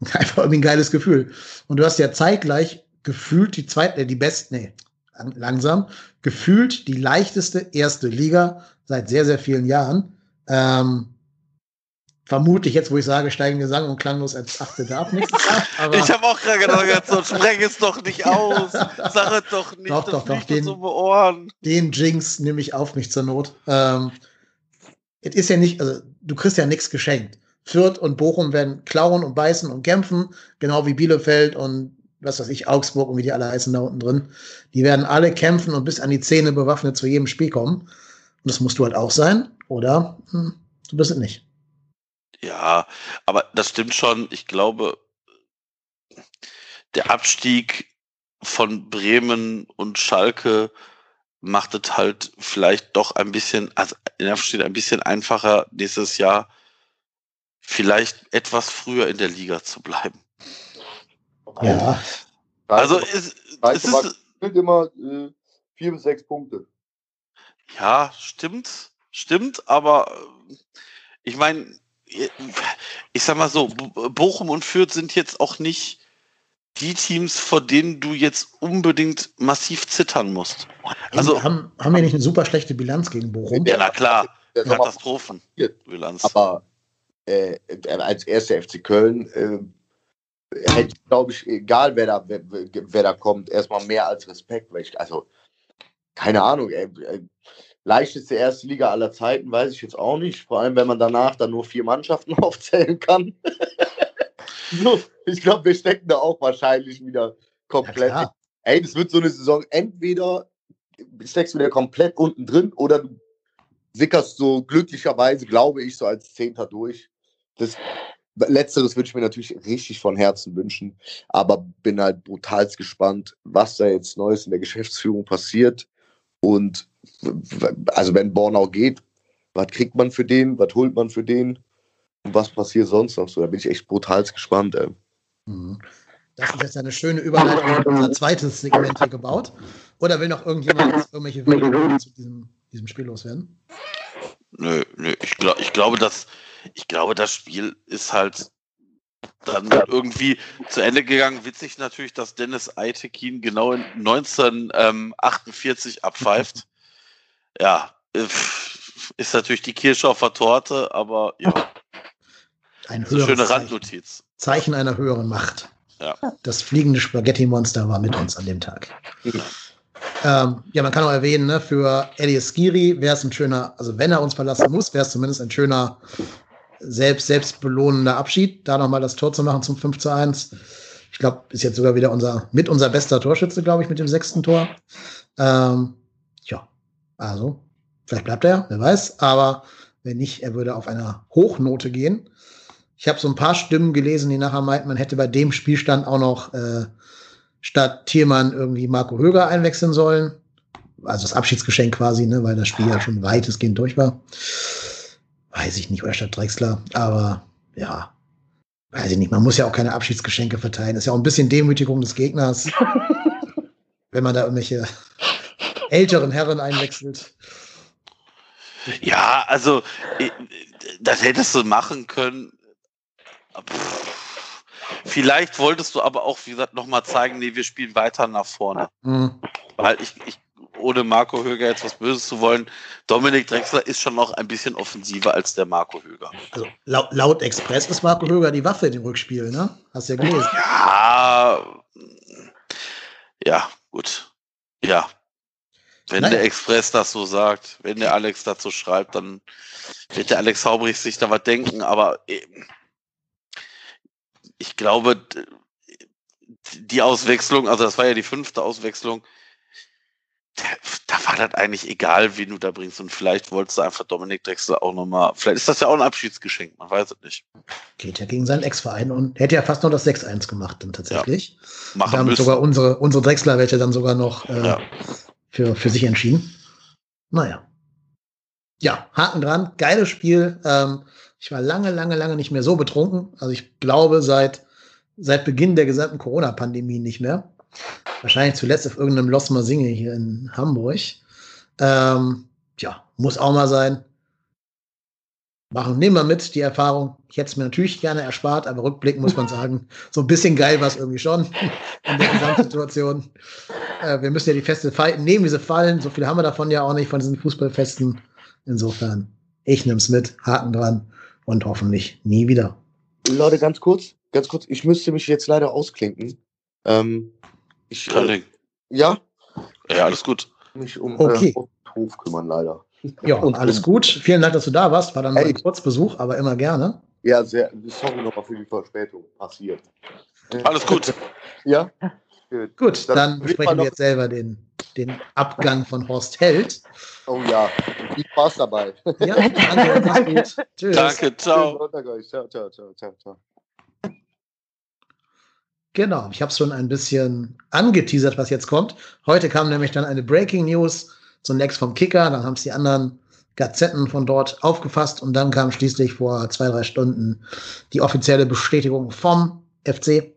einfach irgendwie ein geiles Gefühl. Und du hast ja zeitgleich gefühlt die zweite, äh, die beste, nee, langsam, gefühlt die leichteste erste Liga seit sehr, sehr vielen Jahren. Ähm, vermutlich jetzt, wo ich sage, steigen wir sang- und klanglos als Achte darf nächstes Jahr. ich habe auch gerade gedacht, so spreng es doch nicht aus. Sag es doch nicht. Doch, doch, doch. Den, um den Jinx nehme ich auf mich zur Not. Ähm, es ist ja nicht, also du kriegst ja nichts geschenkt. Fürth und Bochum werden klauen und beißen und kämpfen, genau wie Bielefeld und was weiß ich, Augsburg und wie die alle heißen da unten drin. Die werden alle kämpfen und bis an die Zähne bewaffnet zu jedem Spiel kommen. Und das musst du halt auch sein, oder hm, du bist es nicht. Ja, aber das stimmt schon. Ich glaube, der Abstieg von Bremen und Schalke macht es halt vielleicht doch ein bisschen, also in Abstieg ein bisschen einfacher nächstes Jahr vielleicht etwas früher in der Liga zu bleiben. Ja. Also es, es ist immer äh, vier bis sechs Punkte. Ja, stimmt, stimmt, aber äh, ich meine, ich sag mal so, Bochum und Fürth sind jetzt auch nicht die Teams, vor denen du jetzt unbedingt massiv zittern musst. Also haben, haben wir nicht eine super schlechte Bilanz gegen Bochum? Ja, na klar. Katastrophen. Bilanz. Aber äh, als erster FC Köln äh, hätte, glaube ich, egal wer da, wer, wer, da kommt, erstmal mehr als Respekt. Weil ich, also, keine Ahnung, ey, leichteste erste Liga aller Zeiten, weiß ich jetzt auch nicht. Vor allem, wenn man danach dann nur vier Mannschaften aufzählen kann. so, ich glaube, wir stecken da auch wahrscheinlich wieder komplett. Ja, Ey, das wird so eine Saison, entweder steckst du wieder komplett unten drin oder du sickerst so glücklicherweise, glaube ich, so als Zehnter durch. Das Letzteres würde ich mir natürlich richtig von Herzen wünschen, aber bin halt brutalst gespannt, was da jetzt Neues in der Geschäftsführung passiert und also wenn Bornau geht, was kriegt man für den, was holt man für den und was passiert sonst noch so? Da bin ich echt brutal gespannt. Ey. Mhm. Das ist jetzt eine schöne Überleitung für unser zweites Segment hier gebaut. Oder will noch irgendjemand irgendwelche Wege zu diesem, diesem Spiel loswerden? Nö, nö. Ich, glaub, ich, glaube, dass, ich glaube, das Spiel ist halt dann irgendwie zu Ende gegangen. Witzig natürlich, dass Dennis Aitekin genau in 1948 abpfeift. Ja, äh, ist natürlich die Kirsche auf der Torte, aber ja. Ein eine schöne Randnotiz. Zeichen einer höheren Macht. Ja. Das fliegende Spaghetti-Monster war mit uns an dem Tag. Ähm, ja, man kann auch erwähnen, ne, für Elias Skiri wäre es ein schöner, also wenn er uns verlassen muss, wäre es zumindest ein schöner, selbst, selbstbelohnender Abschied, da nochmal das Tor zu machen zum 5 zu 1. Ich glaube, ist jetzt sogar wieder unser, mit unser bester Torschütze, glaube ich, mit dem sechsten Tor. Ähm, also, vielleicht bleibt er, wer weiß, aber wenn nicht, er würde auf einer Hochnote gehen. Ich habe so ein paar Stimmen gelesen, die nachher meinten, man hätte bei dem Spielstand auch noch äh, statt Thielmann irgendwie Marco Höger einwechseln sollen. Also das Abschiedsgeschenk quasi, ne, weil das Spiel ja schon weitestgehend durch war. Weiß ich nicht, oder statt Drexler, aber ja, weiß ich nicht. Man muss ja auch keine Abschiedsgeschenke verteilen. Ist ja auch ein bisschen Demütigung des Gegners, wenn man da irgendwelche älteren Herren einwechselt. Ja, also das hättest du machen können. Vielleicht wolltest du aber auch, wie gesagt, nochmal zeigen, nee, wir spielen weiter nach vorne. Mhm. Weil ich, ich, ohne Marco Höger jetzt was Böses zu wollen, Dominik Drexler ist schon noch ein bisschen offensiver als der Marco Höger. Also laut, laut Express ist Marco Höger die Waffe in dem Rückspiel, ne? Hast du ja gelesen. Ja, ja, gut. Ja, wenn Nein. der Express das so sagt, wenn der Alex dazu schreibt, dann wird der Alex Haubrich sich da was denken, aber äh, ich glaube, die Auswechslung, also das war ja die fünfte Auswechslung, da war das eigentlich egal, wen du da bringst. Und vielleicht wolltest du einfach Dominik Drexler auch nochmal, vielleicht ist das ja auch ein Abschiedsgeschenk, man weiß es nicht. Geht ja gegen seinen Ex-Verein und hätte ja fast noch das 6-1 gemacht dann tatsächlich. Ja, machen wir sogar unsere, unsere Drexler welche dann sogar noch äh, ja für, für sich entschieden. Naja. Ja, Haken dran. Geiles Spiel. Ähm, ich war lange, lange, lange nicht mehr so betrunken. Also ich glaube seit, seit Beginn der gesamten Corona-Pandemie nicht mehr. Wahrscheinlich zuletzt auf irgendeinem Los Singe hier in Hamburg. Ähm, ja, muss auch mal sein machen. Nehmen wir mit die Erfahrung. Ich hätte es mir natürlich gerne erspart, aber rückblickend muss man sagen, so ein bisschen geil war es irgendwie schon in der Gesamtsituation. Äh, wir müssen ja die Feste nehmen, diese Fallen. So viele haben wir davon ja auch nicht, von diesen Fußballfesten. Insofern, ich nehme es mit, Haken dran und hoffentlich nie wieder. Leute, ganz kurz, ganz kurz, ich müsste mich jetzt leider ausklinken. Ähm, ich, äh, ja? Ja, alles gut. Mich um okay. äh, Hof kümmern, leider. Ja, und, alles gut. Vielen Dank, dass du da warst. War dann hey. ein Kurzbesuch, aber immer gerne. Ja, sehr. Sorry nochmal für die Verspätung. Passiert. Alles gut. ja? Gut, gut dann, besprechen wir jetzt selber den, den Abgang von Horst Held. Oh ja, viel Spaß dabei. Ja, danke, danke. Tschüss. Danke, ciao. Ciao, ciao, ciao, ciao, ciao. Genau, ich habe es schon ein bisschen angeteasert, was jetzt kommt. Heute kam nämlich dann eine Breaking News zunächst vom Kicker, dann haben es die anderen Gazetten von dort aufgefasst und dann kam schließlich vor zwei, drei Stunden die offizielle Bestätigung vom FC,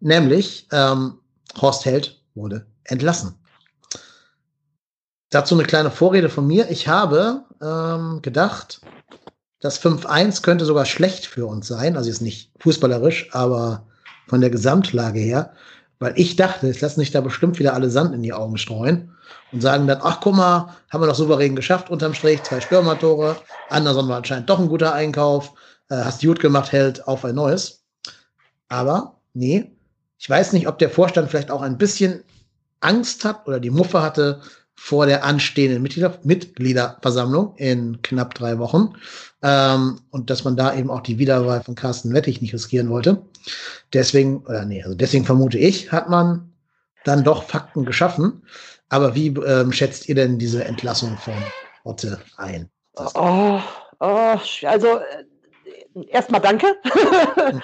nämlich ähm, Horst Held wurde entlassen. Dazu eine kleine Vorrede von mir. Ich habe ähm, gedacht, das 5-1 könnte sogar schlecht für uns sein, also jetzt nicht fußballerisch, aber von der Gesamtlage her, weil ich dachte, es lassen sich da bestimmt wieder alle Sand in die Augen streuen und sagen dann, ach guck mal, haben wir doch souverän geschafft unterm Strich, zwei Stürmertore, Anderson war anscheinend doch ein guter Einkauf, äh, hast gut gemacht, hält auf ein neues. Aber nee, ich weiß nicht, ob der Vorstand vielleicht auch ein bisschen Angst hat oder die Muffe hatte vor der anstehenden Mitglieder Mitgliederversammlung in knapp drei Wochen ähm, und dass man da eben auch die Wiederwahl von Carsten Wettig nicht riskieren wollte. Deswegen, oder nee, also deswegen vermute ich, hat man dann doch Fakten geschaffen. Aber wie ähm, schätzt ihr denn diese Entlassung von Otte ein? Oh, oh, also äh, erstmal danke.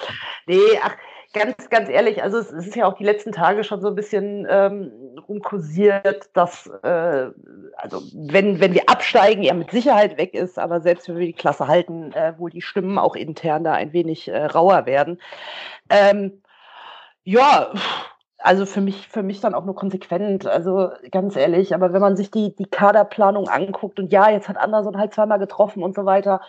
nee, ach, ganz, ganz ehrlich, also es, ist ja auch die letzten Tage schon so ein bisschen ähm, rumkursiert, dass, äh, also wenn, wenn wir absteigen, er mit Sicherheit weg ist, aber selbst wenn wir die Klasse halten, äh, wohl die Stimmen auch intern da ein wenig äh, rauer werden. Ähm, ja, also für mich, für mich dann auch nur konsequent, also ganz ehrlich, aber wenn man sich die, die Kaderplanung anguckt und ja, jetzt hat Anderson halt zweimal getroffen und so weiter,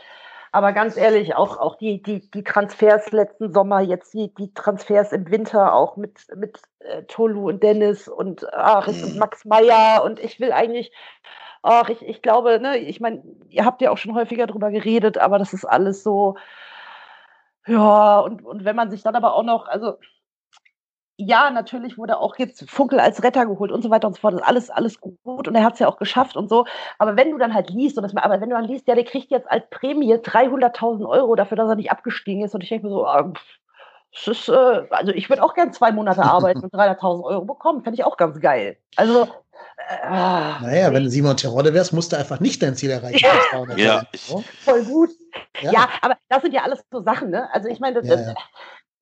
aber ganz ehrlich, auch, auch die, die, die Transfers letzten Sommer, jetzt die, die Transfers im Winter, auch mit, mit äh, Tolu und Dennis und Aris und mhm. Max Meyer und ich will eigentlich, ach, ich, ich glaube, ne, ich meine, ihr habt ja auch schon häufiger drüber geredet, aber das ist alles so, ja, und, und wenn man sich dann aber auch noch, also ja, natürlich wurde auch jetzt Funkel als Retter geholt und so weiter und so fort. Das ist alles, alles gut und er hat es ja auch geschafft und so. Aber wenn du dann halt liest, und das, aber wenn du dann liest, ja, der kriegt jetzt als Prämie 300.000 Euro dafür, dass er nicht abgestiegen ist und ich denke mir so, ah, das ist, äh, also ich würde auch gern zwei Monate arbeiten und 300.000 Euro bekommen. Fände ich auch ganz geil. Also, äh, naja, wenn du Simon Terodde wärst, musst du einfach nicht dein Ziel erreichen. Ja, ja. voll gut. Ja. ja. aber das sind ja alles so Sachen, ne? Also ich meine, das, ja, ja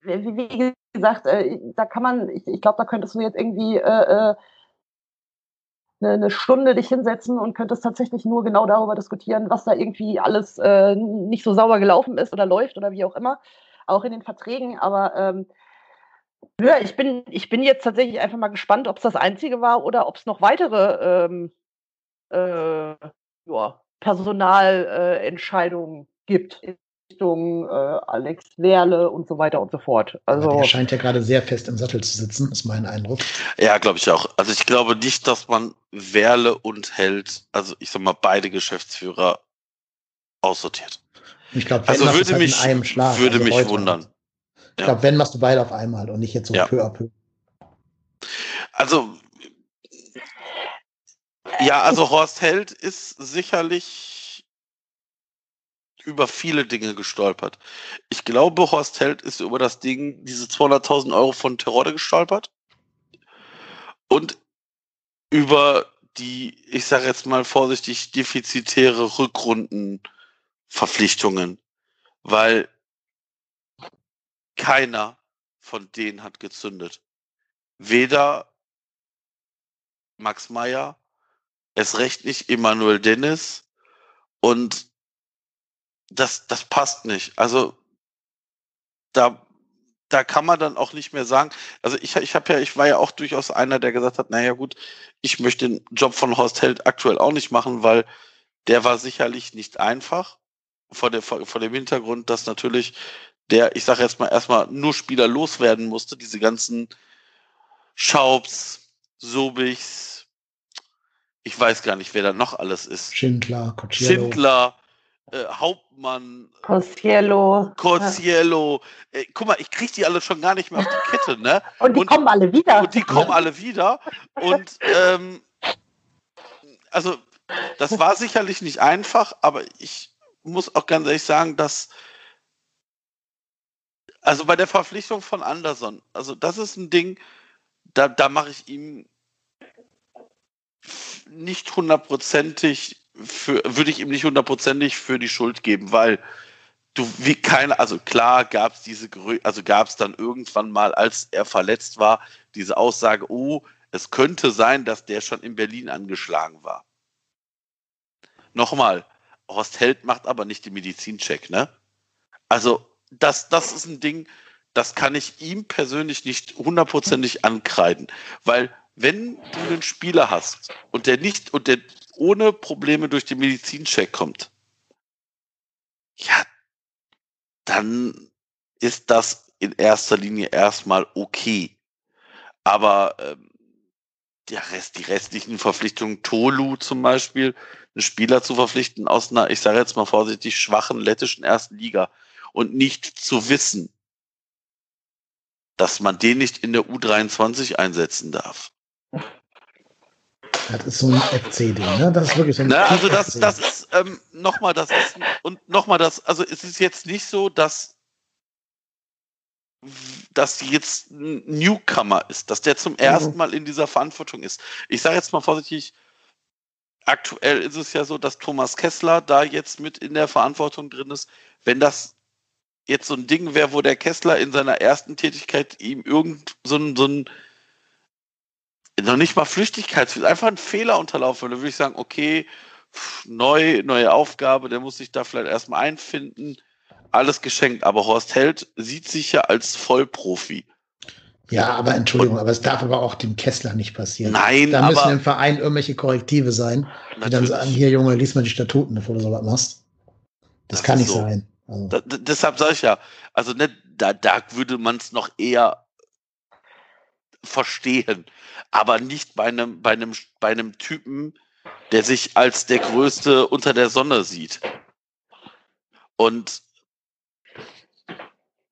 wie, gesagt, äh, da kann man, ich, ich glaube, da könntest du jetzt irgendwie äh, äh, eine, eine Stunde dich hinsetzen und könntest tatsächlich nur genau darüber diskutieren, was da irgendwie alles äh, nicht so sauber gelaufen ist oder läuft oder wie auch immer, auch in den Verträgen. Aber ähm, ja, ich bin, ich bin jetzt tatsächlich einfach mal gespannt, ob es das einzige war oder ob es noch weitere ähm, äh, ja, Personalentscheidungen äh, gibt. Richtung äh, Alex Werle und so weiter und so fort. Also er scheint ja gerade sehr fest im Sattel zu sitzen, ist mein Eindruck. Ja, glaube ich auch. Also ich glaube nicht, dass man Werle und Held, also ich sag mal beide Geschäftsführer aussortiert. Ich glaube, also würde halt mich, einem Schlag, würde also mich wundern. Halt. Ich glaube, wenn machst du beide auf einmal und nicht jetzt so ja. peu à peu. Also ja, also Horst Held ist sicherlich über viele Dinge gestolpert. Ich glaube, Horst Held ist über das Ding, diese 200.000 Euro von Terodde gestolpert. Und über die, ich sage jetzt mal vorsichtig, defizitäre Rückrundenverpflichtungen. Weil keiner von denen hat gezündet. Weder Max Meyer, es recht nicht Emanuel Dennis und das, das passt nicht. Also da, da kann man dann auch nicht mehr sagen. Also ich, ich habe ja, ich war ja auch durchaus einer, der gesagt hat, naja gut, ich möchte den Job von Horst Held aktuell auch nicht machen, weil der war sicherlich nicht einfach. Vor, der, vor, vor dem Hintergrund, dass natürlich der, ich sage jetzt mal, erstmal nur Spieler loswerden musste, diese ganzen Schaubs, Sobichs, ich weiß gar nicht, wer da noch alles ist. Schindler, Cocciello. Schindler, äh, Hauptmann, Corsiello. Corsiello. Äh, guck mal, ich kriege die alle schon gar nicht mehr auf die Kette, ne? und die und, kommen alle wieder. Und die kommen alle wieder. Und ähm, also, das war sicherlich nicht einfach, aber ich muss auch ganz ehrlich sagen, dass also bei der Verpflichtung von Anderson, also das ist ein Ding, da, da mache ich ihm nicht hundertprozentig für, würde ich ihm nicht hundertprozentig für die Schuld geben, weil du wie keine, also klar gab es diese, also gab es dann irgendwann mal, als er verletzt war, diese Aussage, oh, es könnte sein, dass der schon in Berlin angeschlagen war. Nochmal, Horst Held macht aber nicht den Medizincheck, ne? Also das, das ist ein Ding, das kann ich ihm persönlich nicht hundertprozentig ankreiden. Weil wenn du einen Spieler hast und der nicht und der ohne Probleme durch den Medizincheck kommt, ja, dann ist das in erster Linie erstmal okay. Aber ähm, der Rest, die restlichen Verpflichtungen, Tolu zum Beispiel, einen Spieler zu verpflichten aus einer, ich sage jetzt mal vorsichtig, schwachen lettischen ersten Liga, und nicht zu wissen, dass man den nicht in der U23 einsetzen darf. Das ist so ein FC-Ding, ne? Das ist wirklich so ein Na, Also das, das ist ähm, nochmal, das ist und nochmal das, also es ist jetzt nicht so, dass dass jetzt ein Newcomer ist, dass der zum ersten Mal in dieser Verantwortung ist. Ich sage jetzt mal vorsichtig, aktuell ist es ja so, dass Thomas Kessler da jetzt mit in der Verantwortung drin ist. Wenn das jetzt so ein Ding wäre, wo der Kessler in seiner ersten Tätigkeit ihm irgend so ein, so ein noch nicht mal Flüchtigkeitsfehler, einfach ein Fehler unterlaufen würde, würde ich sagen, okay, neu, neue Aufgabe, der muss sich da vielleicht erstmal einfinden, alles geschenkt. Aber Horst Held sieht sich ja als Vollprofi. Ja, aber Entschuldigung, Und, aber es darf aber auch dem Kessler nicht passieren. Nein, Da müssen im Verein irgendwelche Korrektive sein, die dann sagen, hier Junge, lies mal die Statuten, bevor du sowas machst. Das, das kann nicht so. sein. Also. Da, deshalb sage ich ja, also ne, da, da würde man es noch eher verstehen, aber nicht bei einem, bei einem, bei einem Typen, der sich als der Größte unter der Sonne sieht. Und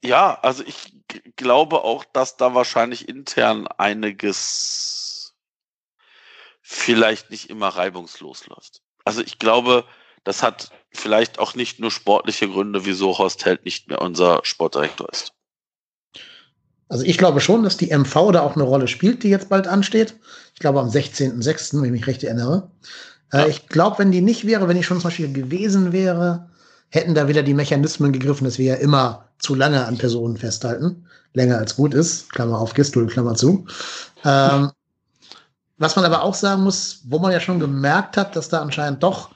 ja, also ich glaube auch, dass da wahrscheinlich intern einiges vielleicht nicht immer reibungslos läuft. Also ich glaube, das hat vielleicht auch nicht nur sportliche Gründe, wieso Horst Held nicht mehr unser Sportdirektor ist. Also ich glaube schon, dass die MV da auch eine Rolle spielt, die jetzt bald ansteht. Ich glaube am 16.06., wenn ich mich recht erinnere. Äh, ja. ich glaube, wenn die nicht wäre, wenn die schon zum Beispiel gewesen wäre, hätten da wieder die Mechanismen gegriffen, dass wir ja immer zu lange an Personen festhalten. Länger als gut ist. Klammer auf Gistul, Klammer zu. Ähm, was man aber auch sagen muss, wo man ja schon gemerkt hat, dass da anscheinend doch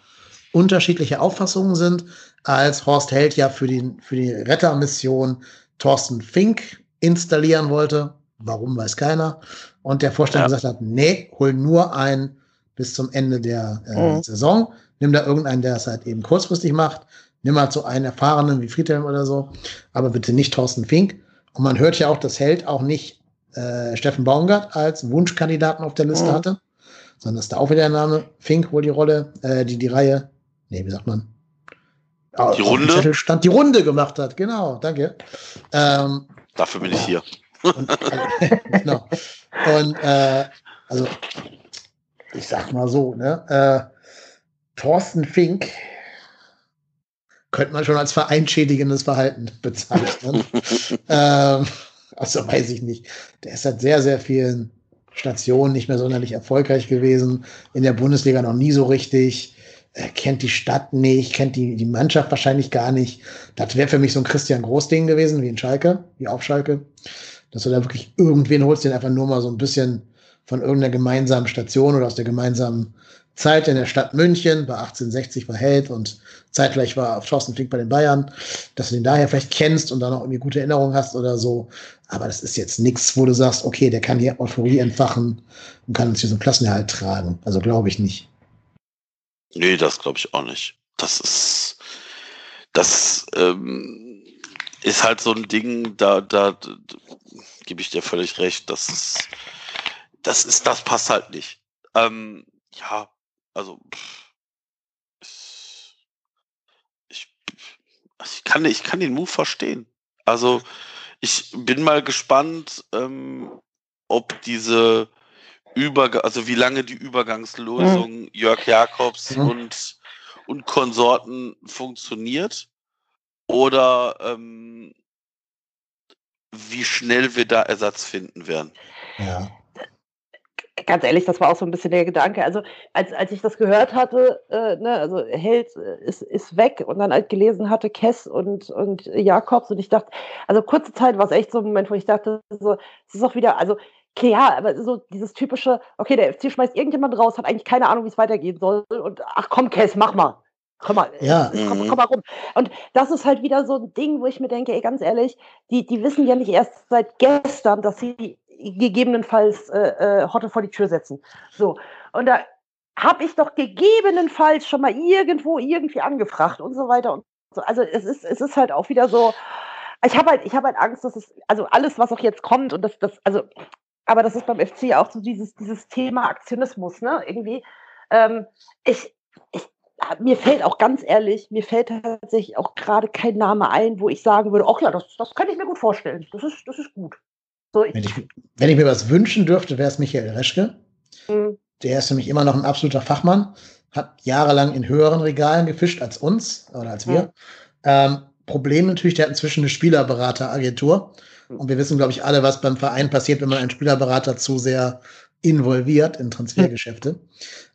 unterschiedliche Auffassungen sind, als Horst Held ja für die, für die Rettermission Thorsten Fink installieren wollte. Warum weiß keiner. Und der Vorstand ja. gesagt hat, nee, hol nur einen, bis zum Ende der äh, mhm. Saison. Nimm da irgendeinen, der es halt eben kurzfristig macht. Nimm halt so einen erfahrenen wie Friedhelm oder so, aber bitte nicht Thorsten Fink. Und man hört ja auch, dass Held auch nicht äh, Steffen Baumgart als Wunschkandidaten auf der Liste mhm. hatte, sondern dass da auch wieder der Name Fink wohl die Rolle, äh, die die Reihe, nee, wie sagt man? Die Runde? Stand die Runde gemacht hat, genau, danke. Ähm, Dafür bin ich hier. Und, äh, genau. Und äh, also, ich sag mal so, ne? Äh, Thorsten Fink könnte man schon als vereinschädigendes Verhalten bezeichnen. ähm, also weiß ich nicht. Der ist seit sehr, sehr vielen Stationen nicht mehr sonderlich erfolgreich gewesen. In der Bundesliga noch nie so richtig. Er kennt die Stadt nicht, kennt die, die Mannschaft wahrscheinlich gar nicht. Das wäre für mich so ein Christian Großding gewesen, wie in Schalke, wie auf Schalke. Dass du da wirklich irgendwen holst, den einfach nur mal so ein bisschen von irgendeiner gemeinsamen Station oder aus der gemeinsamen Zeit in der Stadt München, bei 1860 war Held und zeitgleich war Thorsten Fink bei den Bayern, dass du den daher vielleicht kennst und dann auch irgendwie gute Erinnerungen hast oder so. Aber das ist jetzt nichts, wo du sagst, okay, der kann hier Euphorie entfachen und kann uns hier so einen Klassenerhalt tragen. Also glaube ich nicht. Nee, das glaube ich auch nicht. Das ist, das ähm, ist halt so ein Ding, da, da, da gebe ich dir völlig recht, das ist, das ist, das passt halt nicht. Ähm, ja, also ich, also ich, kann, ich kann den Move verstehen. Also ich bin mal gespannt, ähm, ob diese Übergang, also wie lange die Übergangslösung mhm. Jörg Jakobs mhm. und, und Konsorten funktioniert oder ähm, wie schnell wir da Ersatz finden werden. Ja ganz ehrlich, das war auch so ein bisschen der Gedanke. Also, als, als ich das gehört hatte, äh, ne, also Held äh, ist, ist weg und dann halt gelesen hatte, Kess und, und Jakobs und ich dachte, also kurze Zeit war es echt so ein Moment, wo ich dachte, so, es ist auch wieder, also klar, aber so dieses typische, okay, der FC schmeißt irgendjemand raus, hat eigentlich keine Ahnung, wie es weitergehen soll und ach komm, Kess, mach mal. Komm mal, ja. komm, komm, mal rum. Und das ist halt wieder so ein Ding, wo ich mir denke, ey, ganz ehrlich, die, die wissen ja nicht erst seit gestern, dass sie gegebenenfalls äh, äh, Hotte vor die Tür setzen. So. Und da habe ich doch gegebenenfalls schon mal irgendwo irgendwie angefragt und so weiter und so. Also es ist, es ist halt auch wieder so, ich habe halt, ich habe halt Angst, dass es, also alles, was auch jetzt kommt und das, das, also, aber das ist beim FC auch so dieses, dieses Thema Aktionismus, ne? Irgendwie. Ähm, ich, ich, mir fällt auch ganz ehrlich, mir fällt tatsächlich auch gerade kein Name ein, wo ich sagen würde, ach ja, das, das kann ich mir gut vorstellen. Das ist, das ist gut. So, wenn, ich, wenn ich mir was wünschen dürfte, wäre es Michael Reschke. Mhm. Der ist für mich immer noch ein absoluter Fachmann, hat jahrelang in höheren Regalen gefischt als uns oder als wir. Mhm. Ähm, Problem natürlich, der hat inzwischen eine Spielerberateragentur. Und wir wissen, glaube ich, alle, was beim Verein passiert, wenn man einen Spielerberater zu sehr involviert in Transfergeschäfte. Mhm.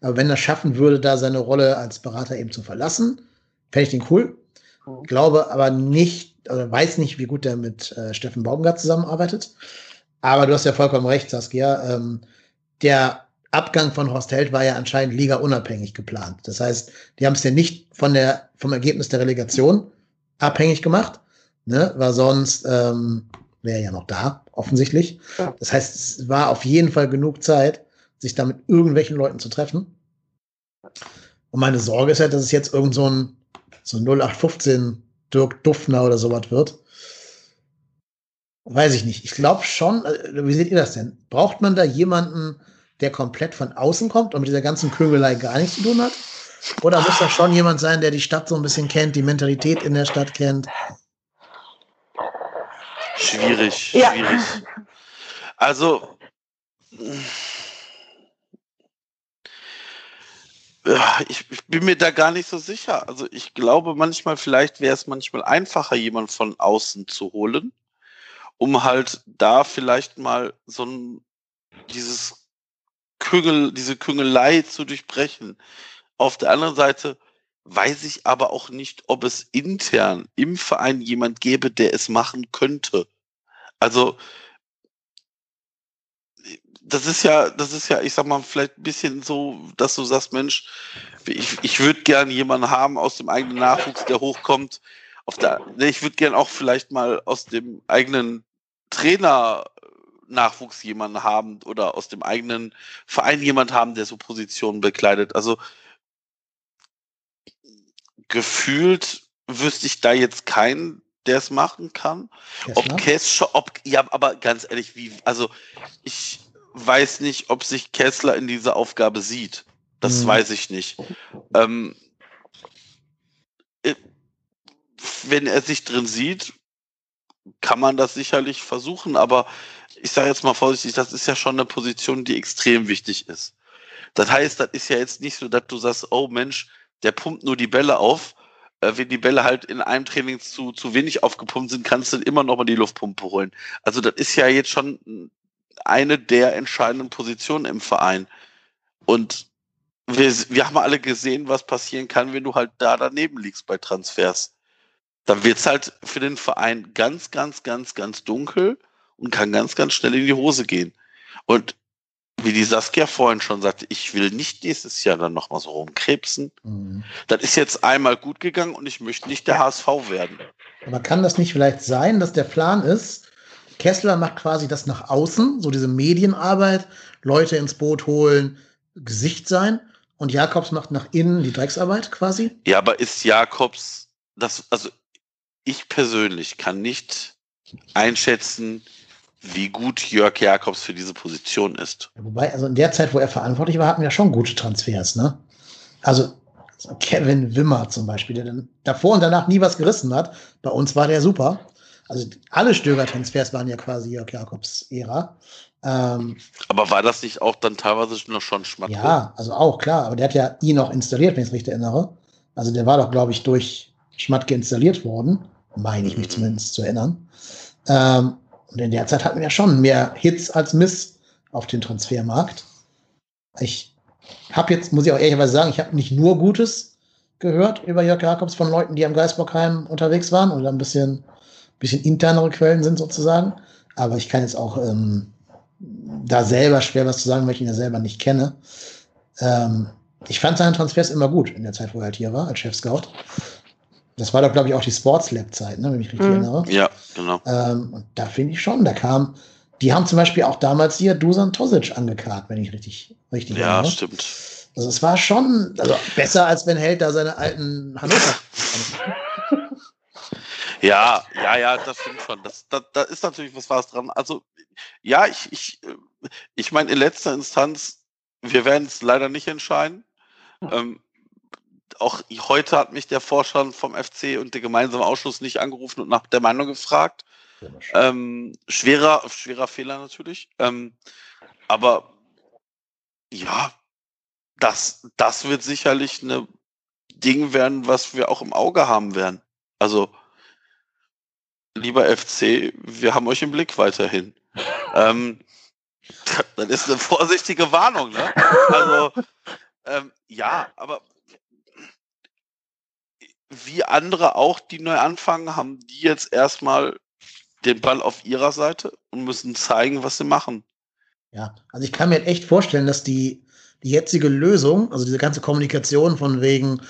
Aber wenn er schaffen würde, da seine Rolle als Berater eben zu verlassen, fände ich den cool. Mhm. Glaube aber nicht, oder weiß nicht, wie gut der mit äh, Steffen Baumgart zusammenarbeitet. Aber du hast ja vollkommen recht, Saskia. Ähm, der Abgang von Horst Held war ja anscheinend liga-unabhängig geplant. Das heißt, die haben es ja nicht von der, vom Ergebnis der Relegation abhängig gemacht, ne? weil sonst ähm, wäre ja noch da, offensichtlich. Ja. Das heißt, es war auf jeden Fall genug Zeit, sich da mit irgendwelchen Leuten zu treffen. Und meine Sorge ist ja, dass es jetzt irgend so ein so 0815 Dirk Duffner oder sowas wird, Weiß ich nicht. Ich glaube schon, äh, wie seht ihr das denn? Braucht man da jemanden, der komplett von außen kommt und mit dieser ganzen Kögelei gar nichts zu tun hat? Oder muss das schon jemand sein, der die Stadt so ein bisschen kennt, die Mentalität in der Stadt kennt? Schwierig, ja. schwierig. Also, ich, ich, bin mir da gar nicht so sicher. Also ich glaube manchmal, vielleicht wäre es manchmal einfacher, jemanden von außen zu holen um halt da vielleicht mal so ein, dieses Küngel, diese Küngelei zu durchbrechen. Auf der anderen Seite weiß ich aber auch nicht, ob es intern im Verein jemand gäbe, der es machen könnte. Also, das ist ja, das ist ja, ich sag mal, vielleicht ein bisschen so, dass du sagst, Mensch, ich, ich würde gerne jemanden haben aus dem eigenen Nachwuchs, der hochkommt, auf der, ich würde gern auch vielleicht mal aus dem eigenen Trainer Nachwuchs jemanden haben oder aus dem eigenen Verein jemand haben, der so Positionen bekleidet. Also gefühlt wüsste ich da jetzt keinen, der es machen kann. Kessler? Ob Kessler, ob, ja, aber ganz ehrlich, wie, also ich weiß nicht, ob sich Kessler in dieser Aufgabe sieht. Das hm. weiß ich nicht. Ähm, äh, wenn er sich drin sieht, kann man das sicherlich versuchen, aber ich sage jetzt mal vorsichtig, das ist ja schon eine Position, die extrem wichtig ist. Das heißt, das ist ja jetzt nicht so, dass du sagst, oh Mensch, der pumpt nur die Bälle auf. Äh, wenn die Bälle halt in einem Training zu, zu wenig aufgepumpt sind, kannst du immer noch mal die Luftpumpe holen. Also das ist ja jetzt schon eine der entscheidenden Positionen im Verein. Und wir, wir haben alle gesehen, was passieren kann, wenn du halt da daneben liegst bei Transfers. Dann wird's halt für den Verein ganz, ganz, ganz, ganz dunkel und kann ganz, ganz schnell in die Hose gehen. Und wie die Saskia vorhin schon sagte, ich will nicht nächstes Jahr dann nochmal so rumkrebsen. Mhm. Das ist jetzt einmal gut gegangen und ich möchte nicht der HSV werden. Aber kann das nicht vielleicht sein, dass der Plan ist, Kessler macht quasi das nach außen, so diese Medienarbeit, Leute ins Boot holen, Gesicht sein und Jakobs macht nach innen die Drecksarbeit quasi? Ja, aber ist Jakobs, das, also ich persönlich kann nicht einschätzen, wie gut Jörg Jakobs für diese Position ist. Wobei, also in der Zeit, wo er verantwortlich war, hatten wir schon gute Transfers, ne? Also Kevin Wimmer zum Beispiel, der dann davor und danach nie was gerissen hat. Bei uns war der super. Also alle Stöger-Transfers waren ja quasi Jörg Jakobs Ära. Ähm, aber war das nicht auch dann teilweise noch schon Schmatke? Ja, also auch klar. Aber der hat ja ihn noch installiert, wenn ich es richtig erinnere. Also der war doch, glaube ich, durch Schmatke installiert worden. Meine ich mich mhm. zumindest zu erinnern. Ähm, und in der Zeit hatten wir ja schon mehr Hits als Miss auf dem Transfermarkt. Ich habe jetzt, muss ich auch ehrlicherweise sagen, ich habe nicht nur Gutes gehört über Jörg Jakobs von Leuten, die am Geisbockheim unterwegs waren oder ein bisschen, bisschen internere Quellen sind sozusagen. Aber ich kann jetzt auch ähm, da selber schwer was zu sagen, weil ich ihn ja selber nicht kenne. Ähm, ich fand seine Transfers immer gut in der Zeit, wo er halt hier war, als Chef-Scout. Das war doch, glaube ich, auch die Sports Lab-Zeit, ne, wenn ich mich richtig mhm. erinnere. Ja, genau. Ähm, und da finde ich schon, da kam, die haben zum Beispiel auch damals hier Dusan Tosic angekarrt, wenn ich richtig, richtig Ja, erinnere. stimmt. Also es war schon also besser, als wenn Held da seine alten Hannover. ja, ja, ja, das stimmt schon. Das, da, da ist natürlich was was dran. Also, ja, ich, ich, ich meine, in letzter Instanz, wir werden es leider nicht entscheiden. Ähm, auch heute hat mich der Vorstand vom FC und der gemeinsame Ausschuss nicht angerufen und nach der Meinung gefragt. Ähm, schwerer, schwerer Fehler natürlich. Ähm, aber ja, das, das wird sicherlich eine Ding werden, was wir auch im Auge haben werden. Also, lieber FC, wir haben euch im Blick weiterhin. ähm, das ist eine vorsichtige Warnung, ne? Also, ähm, ja, aber wie andere auch, die neu anfangen, haben die jetzt erstmal den Ball auf ihrer Seite und müssen zeigen, was sie machen. Ja, also ich kann mir echt vorstellen, dass die, die jetzige Lösung, also diese ganze Kommunikation von wegen,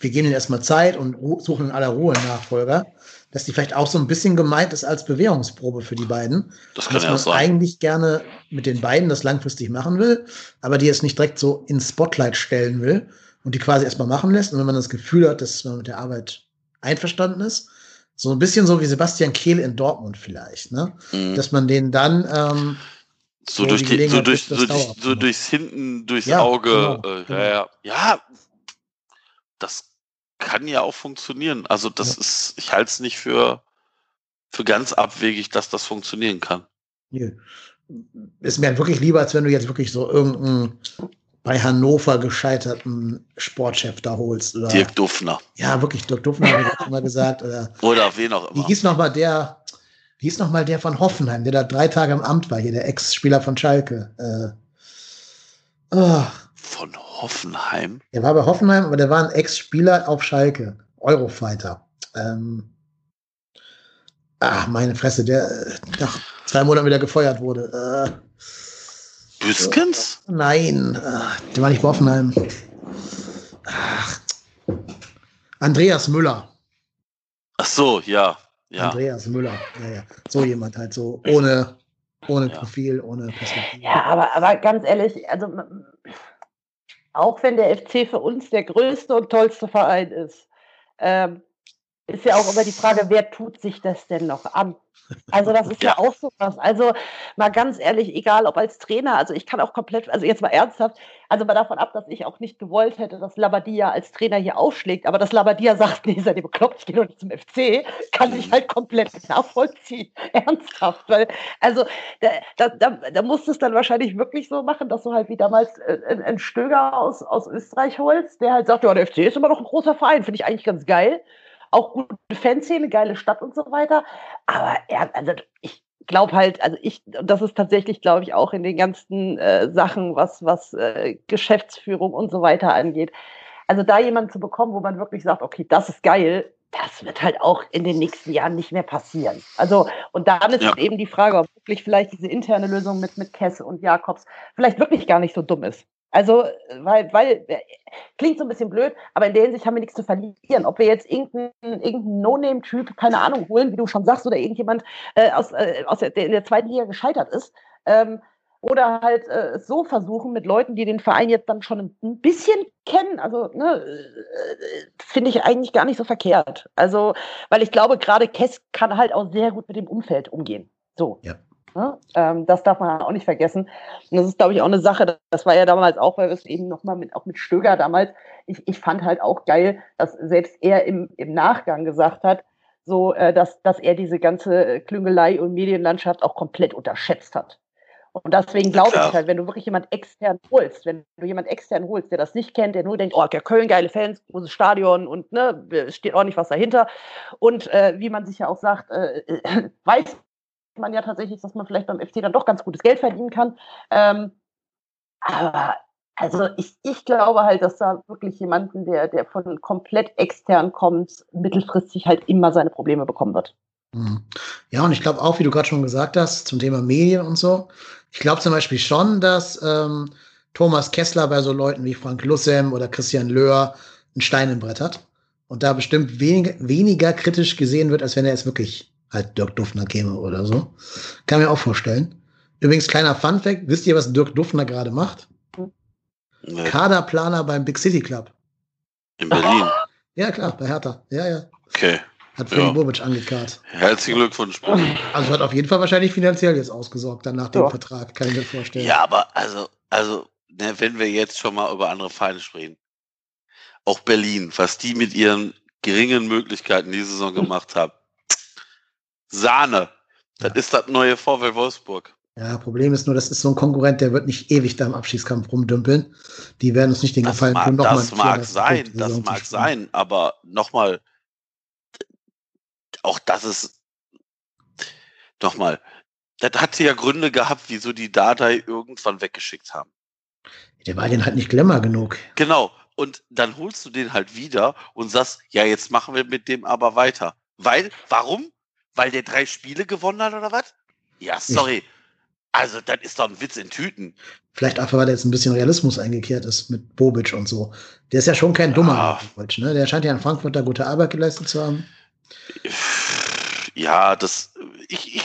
wir geben ihnen erstmal Zeit und suchen in aller Ruhe einen Nachfolger, dass die vielleicht auch so ein bisschen gemeint ist als Bewährungsprobe für die beiden. Das kann dass ja man sein. eigentlich gerne mit den beiden das langfristig machen will, aber die es nicht direkt so ins Spotlight stellen will, und die quasi erstmal machen lässt. Und wenn man das Gefühl hat, dass man mit der Arbeit einverstanden ist, so ein bisschen so wie Sebastian Kehl in Dortmund vielleicht, ne? Mhm. Dass man den dann ähm, so, so, durch die, so, durch, so, durch, so durchs Hinten, durchs ja, Auge. Genau, äh, genau. Ja, ja, das kann ja auch funktionieren. Also das ja. ist, ich halte es nicht für, für ganz abwegig, dass das funktionieren kann. Ist mir halt wirklich lieber, als wenn du jetzt wirklich so irgendein bei Hannover gescheiterten Sportchef da holst. Oder, Dirk Duffner. Ja, wirklich, Dirk Duffner habe ich auch immer gesagt. Oder, oder wen auch immer. Wie hieß nochmal der, wie hieß der von Hoffenheim, der da drei Tage im Amt war, hier, der Ex-Spieler von Schalke. Äh, oh. Von Hoffenheim? Der war bei Hoffenheim, aber der war ein Ex-Spieler auf Schalke. Eurofighter. Ähm, ach, meine Fresse, der nach zwei Monaten wieder gefeuert wurde. Äh, Büskens? Nein, der war nicht bei Hoffenheim. Ach. Andreas Müller. Ach so, ja. ja. Andreas Müller. Ja, ja. So jemand halt so ohne Ohne ja. Profil, ohne Perspektive. Ja, aber, aber ganz ehrlich, also auch wenn der FC für uns der größte und tollste Verein ist, ähm, ist ja auch immer die Frage, wer tut sich das denn noch an? Also das ist ja. ja auch so was. Also mal ganz ehrlich, egal ob als Trainer, also ich kann auch komplett, also jetzt mal ernsthaft, also mal davon ab, dass ich auch nicht gewollt hätte, dass Labadia als Trainer hier aufschlägt, aber dass Labadia sagt, nee, seid ihr bekloppt, ich gehe doch nicht zum FC, kann ich halt komplett nachvollziehen. Ernsthaft. Weil, also da, da, da musst du es dann wahrscheinlich wirklich so machen, dass du halt wie damals äh, einen Stöger aus, aus Österreich holst, der halt sagt, ja, der FC ist immer noch ein großer Verein, finde ich eigentlich ganz geil auch gute Fanszene, geile Stadt und so weiter. Aber er, also ich glaube halt, also ich, das ist tatsächlich, glaube ich, auch in den ganzen äh, Sachen, was, was äh, Geschäftsführung und so weiter angeht. Also da jemanden zu bekommen, wo man wirklich sagt, okay, das ist geil, das wird halt auch in den nächsten Jahren nicht mehr passieren. Also, und dann ist ja. eben die Frage, ob wirklich vielleicht diese interne Lösung mit, mit Kesse und Jakobs vielleicht wirklich gar nicht so dumm ist. Also, weil, weil, äh, klingt so ein bisschen blöd, aber in der Hinsicht haben wir nichts zu verlieren. Ob wir jetzt irgendeinen irgendein No-Name-Typ, keine Ahnung, holen, wie du schon sagst, oder irgendjemand äh, aus, äh, aus der, der in der zweiten Liga gescheitert ist, ähm, oder halt äh, so versuchen mit Leuten, die den Verein jetzt dann schon ein bisschen kennen. Also ne, äh, finde ich eigentlich gar nicht so verkehrt. Also, weil ich glaube, gerade Kess kann halt auch sehr gut mit dem Umfeld umgehen. So. Ja. Ne? Ähm, das darf man auch nicht vergessen. Und das ist, glaube ich, auch eine Sache, das war ja damals auch, weil wir es eben nochmal mit, auch mit Stöger damals, ich, ich fand halt auch geil, dass selbst er im, im Nachgang gesagt hat, so, äh, dass, dass er diese ganze Klüngelei und Medienlandschaft auch komplett unterschätzt hat. Und deswegen glaube ich halt, wenn du wirklich jemand extern holst, wenn du jemand extern holst, der das nicht kennt, der nur denkt, oh, der Köln, geile Fans, großes Stadion und ne, steht ordentlich was dahinter. Und äh, wie man sich ja auch sagt, äh, äh weiß man ja tatsächlich, dass man vielleicht beim FC dann doch ganz gutes Geld verdienen kann. Ähm, aber also ich, ich glaube halt, dass da wirklich jemanden, der, der von komplett extern kommt, mittelfristig halt immer seine Probleme bekommen wird. Mhm. Ja, und ich glaube auch, wie du gerade schon gesagt hast, zum Thema Medien und so. Ich glaube zum Beispiel schon, dass ähm, Thomas Kessler bei so Leuten wie Frank Lussem oder Christian Löhr einen Stein im Brett hat und da bestimmt wenig, weniger kritisch gesehen wird, als wenn er es wirklich halt Dirk Duffner käme oder so. Kann mir auch vorstellen. Übrigens, kleiner Fun-Fact: Wisst ihr, was Dirk Duffner gerade macht? Nee. Kaderplaner beim Big City Club. In Berlin? Ja, klar, bei Hertha. Ja, ja. Okay. Hat Freddy ja. Bobic angekarrt. Herzlichen Glückwunsch. Also hat auf jeden Fall wahrscheinlich finanziell jetzt ausgesorgt, dann nach dem ja. Vertrag, kann ich mir vorstellen. Ja, aber also, also, ne, wenn wir jetzt schon mal über andere Vereine sprechen, auch Berlin, was die mit ihren geringen Möglichkeiten diese Saison gemacht haben, Sahne. Das ja. ist das neue VW Wolfsburg. Ja, Problem ist nur, das ist so ein Konkurrent, der wird nicht ewig da im Abschiedskampf rumdümpeln. Die werden uns nicht den das Gefallen mag, tun, nochmal. Das mag sein, das mag sein, aber nochmal, auch das ist, nochmal, das hatte ja Gründe gehabt, wieso die Datei irgendwann weggeschickt haben. Der war den halt nicht Glamour genug. Genau. Und dann holst du den halt wieder und sagst, ja, jetzt machen wir mit dem aber weiter. Weil, warum? Weil der drei Spiele gewonnen hat oder was? Ja, sorry. Also, das ist doch ein Witz in Tüten. Vielleicht einfach, weil er jetzt ein bisschen Realismus eingekehrt ist mit Bobic und so. Der ist ja schon kein dummer ja. Bobic, ne? Der scheint ja in Frankfurt da gute Arbeit geleistet zu haben. Ja, das, ich, ich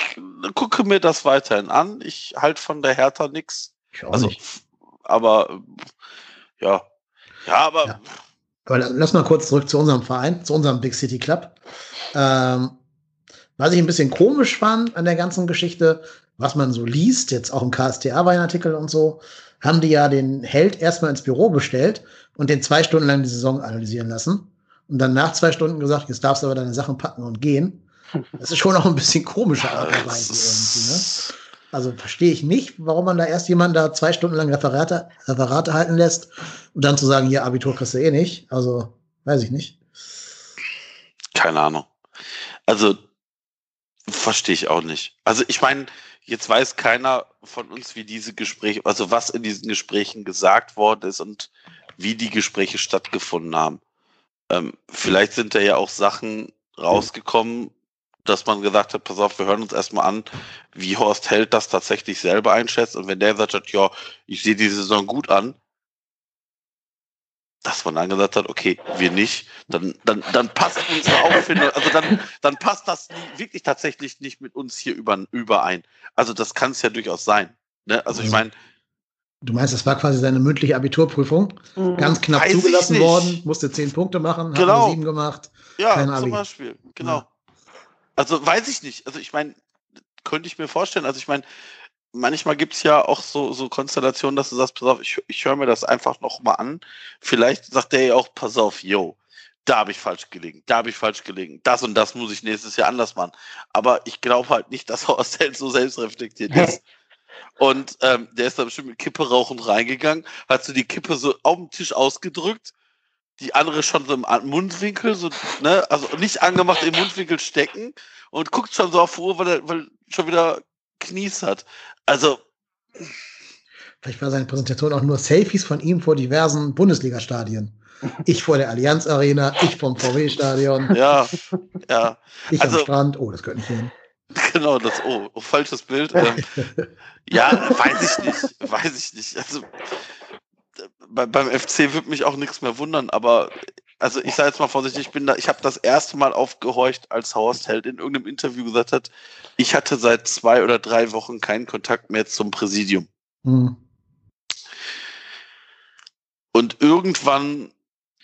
gucke mir das weiterhin an. Ich halte von der Hertha nichts. Also, nicht. aber, ja. Ja, aber. Ja. Aber lass mal kurz zurück zu unserem Verein, zu unserem Big City Club. Ähm, was ich ein bisschen komisch fand an der ganzen Geschichte, was man so liest, jetzt auch im KSTA-Weinartikel und so, haben die ja den Held erstmal ins Büro bestellt und den zwei Stunden lang die Saison analysieren lassen. Und dann nach zwei Stunden gesagt, jetzt darfst du aber deine Sachen packen und gehen. Das ist schon auch ein bisschen komische Art und Weise irgendwie, ne? Also verstehe ich nicht, warum man da erst jemanden da zwei Stunden lang Referate, Referate halten lässt und dann zu sagen, hier Abitur kriegst du eh nicht. Also, weiß ich nicht. Keine Ahnung. Also Verstehe ich auch nicht. Also ich meine, jetzt weiß keiner von uns, wie diese Gespräche, also was in diesen Gesprächen gesagt worden ist und wie die Gespräche stattgefunden haben. Ähm, vielleicht sind da ja auch Sachen rausgekommen, dass man gesagt hat, pass auf, wir hören uns erstmal an, wie Horst Held das tatsächlich selber einschätzt. Und wenn der sagt, ja, ich sehe die Saison gut an, dass man dann gesagt hat, okay, wir nicht, dann, dann, dann passt unsere Auffindung, also dann, dann passt das wirklich tatsächlich nicht mit uns hier über, überein. Also das kann es ja durchaus sein. Ne? Also ich meine. Du meinst, das war quasi seine mündliche Abiturprüfung? Mhm. Ganz knapp Weiß zugelassen worden, musste zehn Punkte machen, genau. hat sieben gemacht. Ja, zum Beispiel, genau. Ja. Also weiß ich nicht. Also ich meine, könnte ich mir vorstellen. Also ich meine, manchmal gibt es ja auch so, so Konstellationen, dass du sagst, pass auf, ich, ich höre mir das einfach nochmal an. Vielleicht sagt der ja auch, pass auf, yo, da habe ich falsch gelegen, da habe ich falsch gelegen, das und das muss ich nächstes Jahr anders machen. Aber ich glaube halt nicht, dass Horst Held so selbstreflektiert ist. Und ähm, der ist da bestimmt mit Kippe rauchend reingegangen, hat so die Kippe so auf dem Tisch ausgedrückt, die andere schon so im Mundwinkel, so, ne, also nicht angemacht im Mundwinkel stecken und guckt schon so auf Uhr, weil er weil schon wieder Knies hat. Also. Vielleicht war seine Präsentation auch nur Selfies von ihm vor diversen Bundesliga-Stadien. Ich vor der Allianz Arena, ich vom VW-Stadion. Ja, ja. Ich also, am Strand. Oh, das könnte nicht hin. Genau, das, oh, oh falsches Bild. Ähm, ja, weiß ich nicht, weiß ich nicht. Also bei, beim FC würde mich auch nichts mehr wundern, aber also ich sage jetzt mal vorsichtig, ich bin da, ich habe das erste Mal aufgehorcht, als Horst Held in irgendeinem Interview gesagt hat, ich hatte seit zwei oder drei Wochen keinen Kontakt mehr zum Präsidium. Mhm. Und irgendwann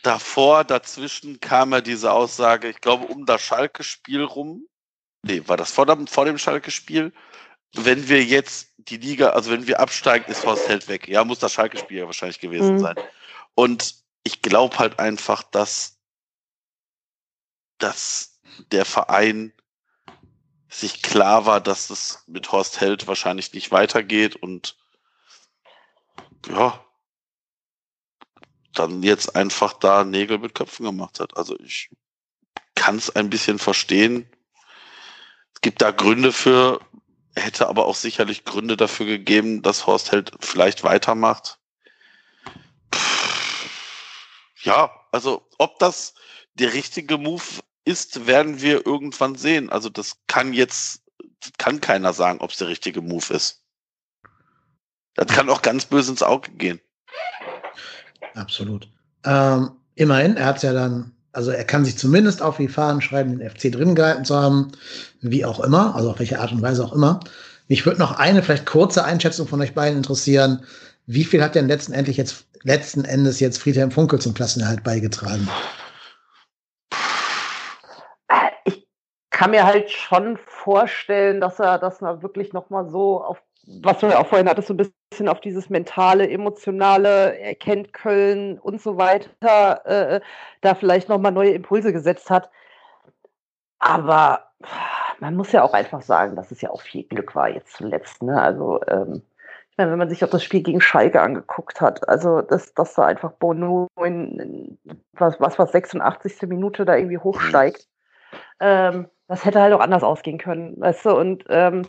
davor, dazwischen kam ja diese Aussage, ich glaube, um das Schalke-Spiel rum. Nee, war das vor dem, vor dem Schalke-Spiel? Wenn wir jetzt die Liga, also wenn wir absteigen, ist Horst Held weg. Ja, muss das Schalke-Spiel ja wahrscheinlich gewesen mhm. sein. Und ich glaube halt einfach, dass, dass der Verein sich klar war, dass es mit Horst Held wahrscheinlich nicht weitergeht und ja, dann jetzt einfach da Nägel mit Köpfen gemacht hat. Also ich kann es ein bisschen verstehen. Es gibt da Gründe für, hätte aber auch sicherlich Gründe dafür gegeben, dass Horst Held vielleicht weitermacht ja, also ob das der richtige Move ist, werden wir irgendwann sehen. Also das kann jetzt, kann keiner sagen, ob es der richtige Move ist. Das kann auch ganz böse ins Auge gehen. Absolut. Ähm, immerhin, er hat ja dann, also er kann sich zumindest auf die Fahnen schreiben, den FC drin gehalten zu haben, wie auch immer, also auf welche Art und Weise auch immer. Mich würde noch eine vielleicht kurze Einschätzung von euch beiden interessieren. Wie viel hat denn letztendlich jetzt letzten Endes jetzt Friedhelm Funkel zum Klassenerhalt beigetragen? Ich kann mir halt schon vorstellen, dass er, dass er wirklich nochmal so auf, was du ja auch vorhin hattest, so ein bisschen auf dieses mentale, emotionale, er kennt Köln und so weiter, äh, da vielleicht nochmal neue Impulse gesetzt hat. Aber man muss ja auch einfach sagen, dass es ja auch viel Glück war jetzt zuletzt. Ne? Also ähm, wenn man sich auch das Spiel gegen Schalke angeguckt hat, also dass, dass da einfach Bono in, was, was was 86. Minute da irgendwie hochsteigt, ähm, das hätte halt auch anders ausgehen können, weißt du, und ähm,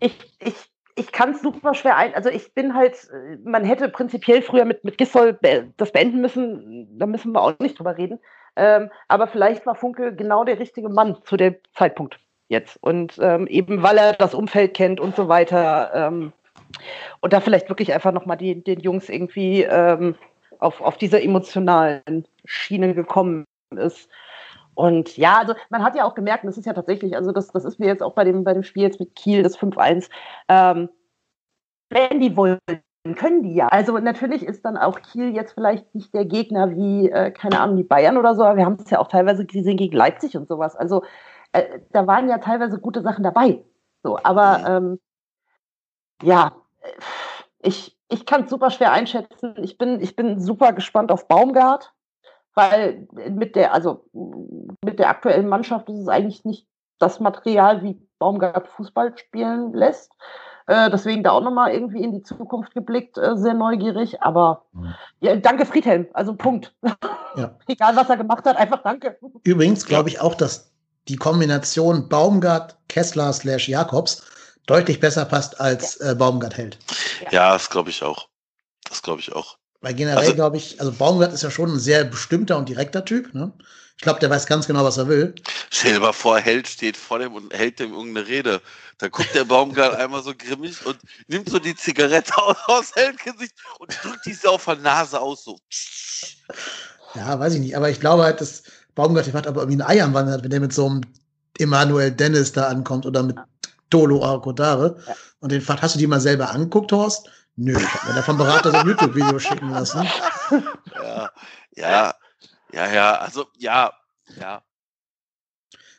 ich, ich, ich kann es super schwer ein, also ich bin halt, man hätte prinzipiell früher mit, mit Gissol das beenden müssen, da müssen wir auch nicht drüber reden, ähm, aber vielleicht war Funke genau der richtige Mann zu dem Zeitpunkt jetzt. Und ähm, eben weil er das Umfeld kennt und so weiter. Ähm, und da vielleicht wirklich einfach nochmal den Jungs irgendwie ähm, auf, auf dieser emotionalen Schiene gekommen ist. Und ja, also man hat ja auch gemerkt, und das ist ja tatsächlich, also das, das ist mir jetzt auch bei dem, bei dem Spiel jetzt mit Kiel, das 5-1, ähm, wenn die wollen, können die ja. Also natürlich ist dann auch Kiel jetzt vielleicht nicht der Gegner wie, äh, keine Ahnung, die Bayern oder so, aber wir haben es ja auch teilweise gesehen gegen Leipzig und sowas. Also äh, da waren ja teilweise gute Sachen dabei. So, aber mhm. ähm, ja, ich, ich kann es super schwer einschätzen. Ich bin, ich bin super gespannt auf Baumgart, weil mit der, also mit der aktuellen Mannschaft ist es eigentlich nicht das Material, wie Baumgart Fußball spielen lässt. Äh, deswegen da auch nochmal irgendwie in die Zukunft geblickt, äh, sehr neugierig. Aber mhm. ja, danke Friedhelm, also Punkt. Ja. Egal was er gemacht hat, einfach danke. Übrigens glaube ich auch, dass die Kombination Baumgart, Kessler slash Jakobs deutlich besser passt als ja. äh, Baumgart hält. Ja, das glaube ich auch. Das glaube ich auch. Weil generell also, glaube ich, also Baumgart ist ja schon ein sehr bestimmter und direkter Typ. Ne? Ich glaube, der weiß ganz genau, was er will. Stell dir mal vor, Held steht vor dem und hält dem irgendeine Rede. Da guckt der Baumgart einmal so grimmig und nimmt so die Zigarette aus, aus Heldgesicht und drückt die so auf der Nase aus. So. Ja, weiß ich nicht. Aber ich glaube halt, dass Baumgart hat aber irgendwie ein Ei am Wandern, wenn der mit so einem Emanuel Dennis da ankommt oder mit Tolo Arcodare. Ja. Und den Fahrt, hast du die mal selber anguckt, Horst? Nö, ich habe mir davon Berater so ein YouTube-Video schicken lassen. Ja, ja, ja, ja, also ja, ja.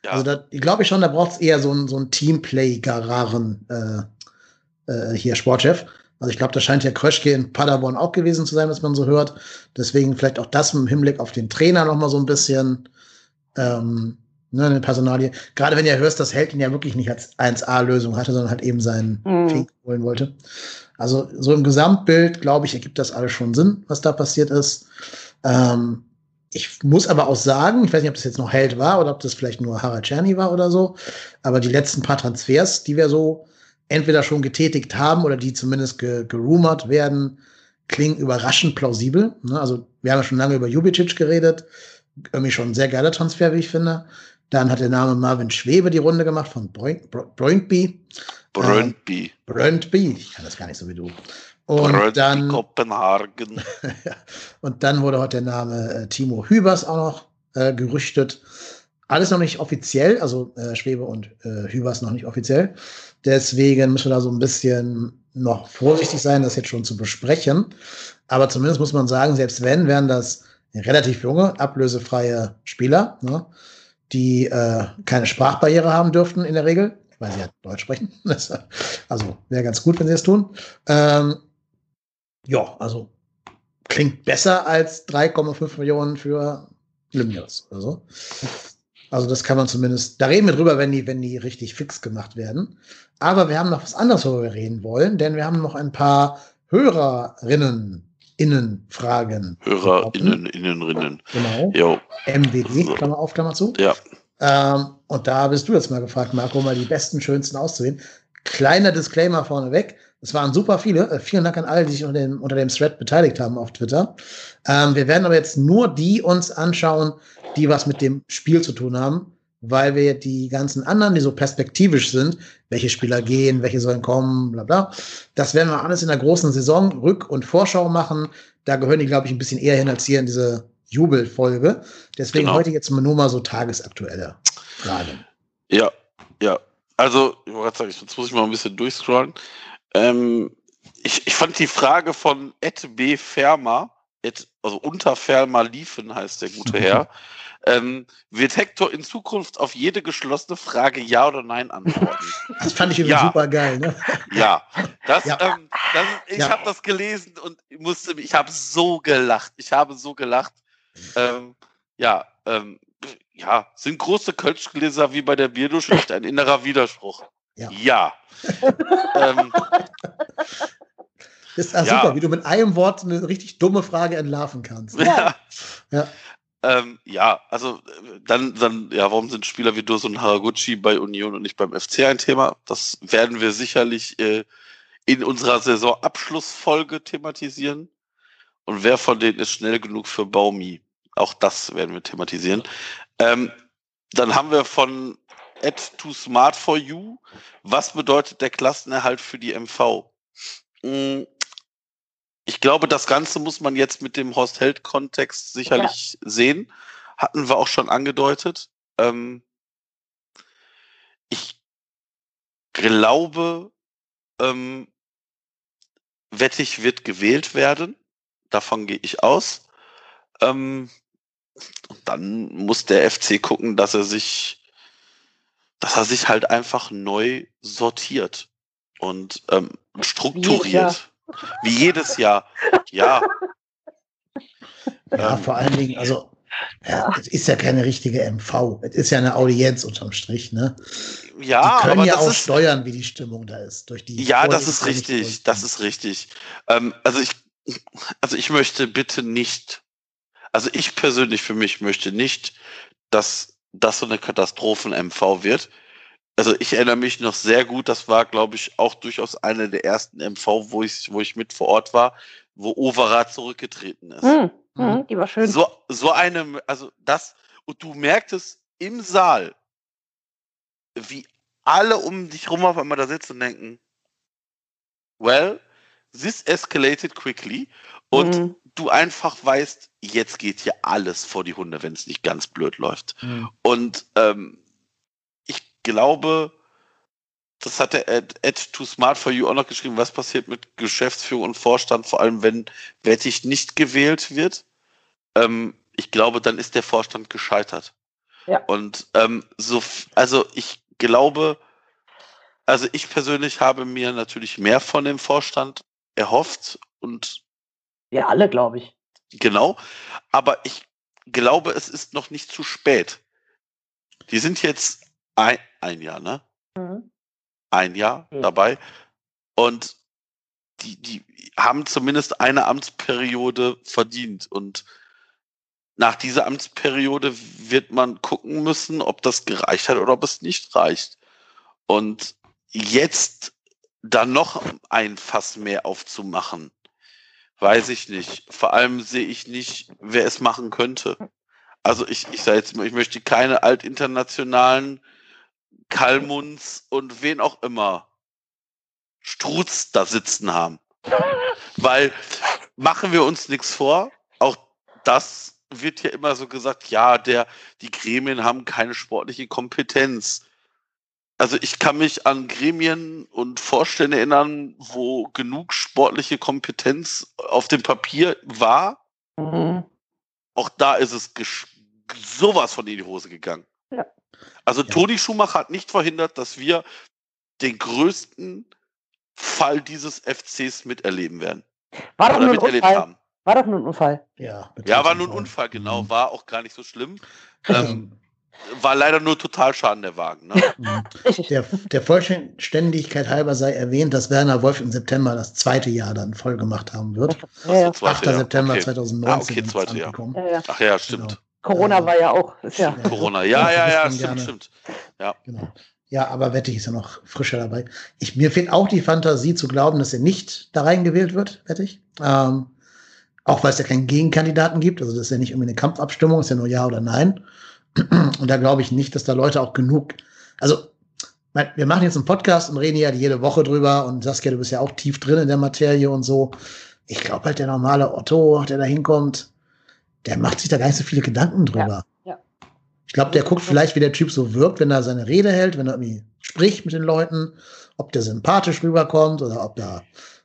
ja. Also da glaube ich schon, da braucht es eher so ein, so ein Teamplay-Gararen äh, äh, hier, Sportchef. Also ich glaube, da scheint ja Kröschke in Paderborn auch gewesen zu sein, was man so hört. Deswegen vielleicht auch das im Hinblick auf den Trainer noch mal so ein bisschen ähm, ne, eine Personalie. Gerade wenn ihr hörst, dass Held ihn ja wirklich nicht als 1A-Lösung hatte, sondern halt eben seinen mhm. Fink holen wollte. Also so im Gesamtbild, glaube ich, ergibt das alles schon Sinn, was da passiert ist. Ähm, ich muss aber auch sagen, ich weiß nicht, ob das jetzt noch Held war oder ob das vielleicht nur Harald Czerny war oder so, aber die letzten paar Transfers, die wir so entweder schon getätigt haben oder die zumindest ge gerumort werden, klingen überraschend plausibel. Ne? Also wir haben ja schon lange über Jubicic geredet, irgendwie schon ein sehr geiler Transfer, wie ich finde. Dann hat der Name Marvin Schwebe die Runde gemacht von Brøndby. Brøndby. Äh, Brøndby, ich kann das gar nicht so wie du. Und Brøndby, dann Kopenhagen. und dann wurde heute der Name äh, Timo Hübers auch noch äh, gerüchtet. Alles noch nicht offiziell, also äh, Schwebe und äh, Hübers noch nicht offiziell. Deswegen müssen wir da so ein bisschen noch vorsichtig sein, das jetzt schon zu besprechen. Aber zumindest muss man sagen, selbst wenn, wären das relativ junge, ablösefreie Spieler. Ne? die äh, keine Sprachbarriere haben dürften in der Regel, weil sie ja Deutsch sprechen. also wäre ganz gut, wenn sie es tun. Ähm, ja, also klingt besser als 3,5 Millionen für Limnios oder so. Also das kann man zumindest, da reden wir drüber, wenn die, wenn die richtig fix gemacht werden. Aber wir haben noch was anderes, worüber wir reden wollen, denn wir haben noch ein paar Hörerinnen Innenfragen. HörerInnen, Innenrinnen. Genau. Jo. MWD, Klammer auf, Klammer zu. Ja. Ähm, und da bist du jetzt mal gefragt, Marco, mal die besten, schönsten auszuwählen. Kleiner Disclaimer vorneweg. Es waren super viele. Äh, vielen Dank an alle, die sich unter dem, unter dem Thread beteiligt haben auf Twitter. Ähm, wir werden aber jetzt nur die uns anschauen, die was mit dem Spiel zu tun haben weil wir die ganzen anderen, die so perspektivisch sind, welche Spieler gehen, welche sollen kommen, bla bla, das werden wir alles in der großen Saison Rück- und Vorschau machen. Da gehören die, glaube ich, ein bisschen eher hin als hier in diese Jubelfolge. Deswegen genau. heute jetzt nur mal so tagesaktuelle Fragen. Ja, ja. Also, jetzt muss ich mal ein bisschen durchscrollen. Ähm, ich, ich fand die Frage von Ed B. Fermer, Ed, also unter Fermer liefen heißt der gute Herr, Ähm, wird Hector in Zukunft auf jede geschlossene Frage Ja oder Nein antworten? Das fand ich ja. super geil. Ne? Ja, das, ja. Ähm, das, ich ja. habe das gelesen und musste, ich habe so gelacht. Ich habe so gelacht. Ähm, ja, ähm, ja, sind große Kölschgläser wie bei der Bierdusche ein innerer Widerspruch? Ja. ja. ähm, das ist ja super, wie du mit einem Wort eine richtig dumme Frage entlarven kannst. Ja. ja. Ähm, ja, also dann, dann, ja, warum sind Spieler wie Durso und Haraguchi bei Union und nicht beim FC ein Thema? Das werden wir sicherlich äh, in unserer Saisonabschlussfolge thematisieren. Und wer von denen ist schnell genug für Baumi? Auch das werden wir thematisieren. Ähm, dann haben wir von Add to Smart for You. Was bedeutet der Klassenerhalt für die MV? Hm, ich glaube, das Ganze muss man jetzt mit dem Horst Held-Kontext sicherlich ja. sehen. Hatten wir auch schon angedeutet. Ähm, ich glaube, ähm, Wettig wird gewählt werden. Davon gehe ich aus. Ähm, dann muss der FC gucken, dass er sich, dass er sich halt einfach neu sortiert und ähm, strukturiert. Wie jedes Jahr. Ja. Ja, ähm, vor allen Dingen, also, ja, es ist ja keine richtige MV. Es ist ja eine Audienz unterm Strich, ne? Ja, die können aber ja auch ist, steuern, wie die Stimmung da ist. Durch die ja, das ist richtig. Das ist richtig. Ähm, also ich, also ich möchte bitte nicht, also ich persönlich für mich möchte nicht, dass das so eine Katastrophen-MV wird. also ich erinnere mich noch sehr gut, das war, glaube ich, auch durchaus eine der ersten MV, wo ich, wo ich mit vor Ort war, wo Overa zurückgetreten ist. Mhm. Mhm, die war schön. So, so eine, also das, und du merktest im Saal, wie alle um dich rum auf einmal da sitzen und denken, well, this escalated quickly und mhm. Du einfach weißt, jetzt geht hier alles vor die Hunde, wenn es nicht ganz blöd läuft. Mhm. Und ähm, ich glaube, das hat der Ed, Ed Too Smart for You auch noch geschrieben, was passiert mit Geschäftsführung und Vorstand, vor allem wenn Wettig nicht gewählt wird. Ähm, ich glaube, dann ist der Vorstand gescheitert. Ja. Und ähm, so, also ich glaube, also ich persönlich habe mir natürlich mehr von dem Vorstand erhofft und ja, alle, glaube ich. Genau, aber ich glaube, es ist noch nicht zu spät. Die sind jetzt ein, ein Jahr, ne? Mhm. Ein Jahr mhm. dabei und die, die haben zumindest eine Amtsperiode verdient und nach dieser Amtsperiode wird man gucken müssen, ob das gereicht hat oder ob es nicht reicht. Und jetzt dann noch ein Fass mehr aufzumachen, weiß ich nicht. Vor allem sehe ich nicht, wer es machen könnte. Also ich, ich sage jetzt mal, ich möchte keine altinternationalen Kalmunds und wen auch immer Strutz da sitzen haben. Weil machen wir uns nichts vor, auch das wird ja immer so gesagt, ja, der, die Gremien haben keine sportliche Kompetenz. Also ich kann mich an Gremien und Vorstände erinnern, wo genug sportliche Kompetenz auf dem Papier war. Mhm. Auch da ist es sowas von in die Hose gegangen. Ja. Also ja. Toni Schumacher hat nicht verhindert, dass wir den größten Fall dieses FCs miterleben werden. War doch nur miterlebt haben. War doch nur ein Unfall. Ja, ja war nur ein Unfall, genau. Mhm. War auch gar nicht so schlimm. Ähm, war leider nur Totalschaden der Wagen. Ne? Mhm. der, der Vollständigkeit halber sei erwähnt, dass Werner Wolf im September das zweite Jahr dann voll gemacht haben wird. Ja, 8. Jahr. September okay. 2019. Ah, okay, zweite Jahr. Ach ja, stimmt. Genau. Corona war ja auch. Ja. Corona, ja, ja, ja, stimmt, stimmt. Ja. Genau. Ja, aber Wettig ist ja noch frischer dabei. Ich, mir fehlt auch die Fantasie zu glauben, dass er nicht da reingewählt wird, Wettig. Ähm, auch weil es ja keinen Gegenkandidaten gibt. Also das ist ja nicht irgendwie eine Kampfabstimmung, ist ja nur Ja oder Nein. Und da glaube ich nicht, dass da Leute auch genug, also wir machen jetzt einen Podcast und reden ja jede Woche drüber und Saskia, du bist ja auch tief drin in der Materie und so. Ich glaube halt, der normale Otto, der da hinkommt, der macht sich da gar nicht so viele Gedanken drüber. Ja, ja. Ich glaube, der guckt vielleicht, wie der Typ so wirkt, wenn er seine Rede hält, wenn er irgendwie spricht mit den Leuten, ob der sympathisch rüberkommt oder ob da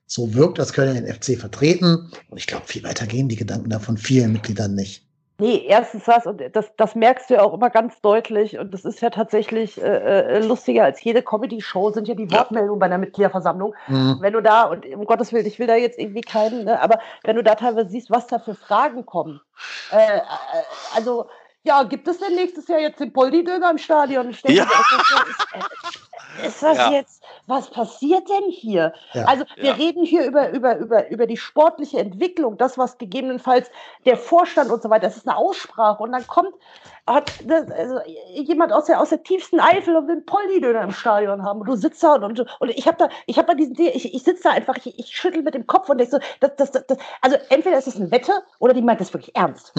so wirkt, als könne er den FC vertreten. Und ich glaube, viel weiter gehen die Gedanken da von vielen Mitgliedern nicht. Nee, erstens das, und das, das merkst du ja auch immer ganz deutlich, und das ist ja tatsächlich äh, äh lustiger als jede Comedy-Show, sind ja die Wortmeldungen bei einer Mitgliederversammlung. Mhm. Wenn du da, und um Gottes Willen, ich will da jetzt irgendwie keinen, ne, aber wenn du da teilweise siehst, was da für Fragen kommen, äh, äh also ja, gibt es denn nächstes Jahr jetzt den Poldi-Döner im Stadion? Ich denke, ja. ist, ist, das ja. jetzt, was passiert denn hier? Ja. Also wir reden hier über, über, über, über die sportliche Entwicklung, das, was gegebenenfalls der Vorstand und so weiter, das ist eine Aussprache und dann kommt hat also, jemand aus der, aus der tiefsten Eifel und will einen Poldi-Döner im Stadion haben und du sitzt da und, und, und ich habe da, ich habe da diesen, ich, ich sitze da einfach, ich, ich schüttel mit dem Kopf und denke so, das, das, das, also entweder ist es eine Wette oder die meint das wirklich ernst.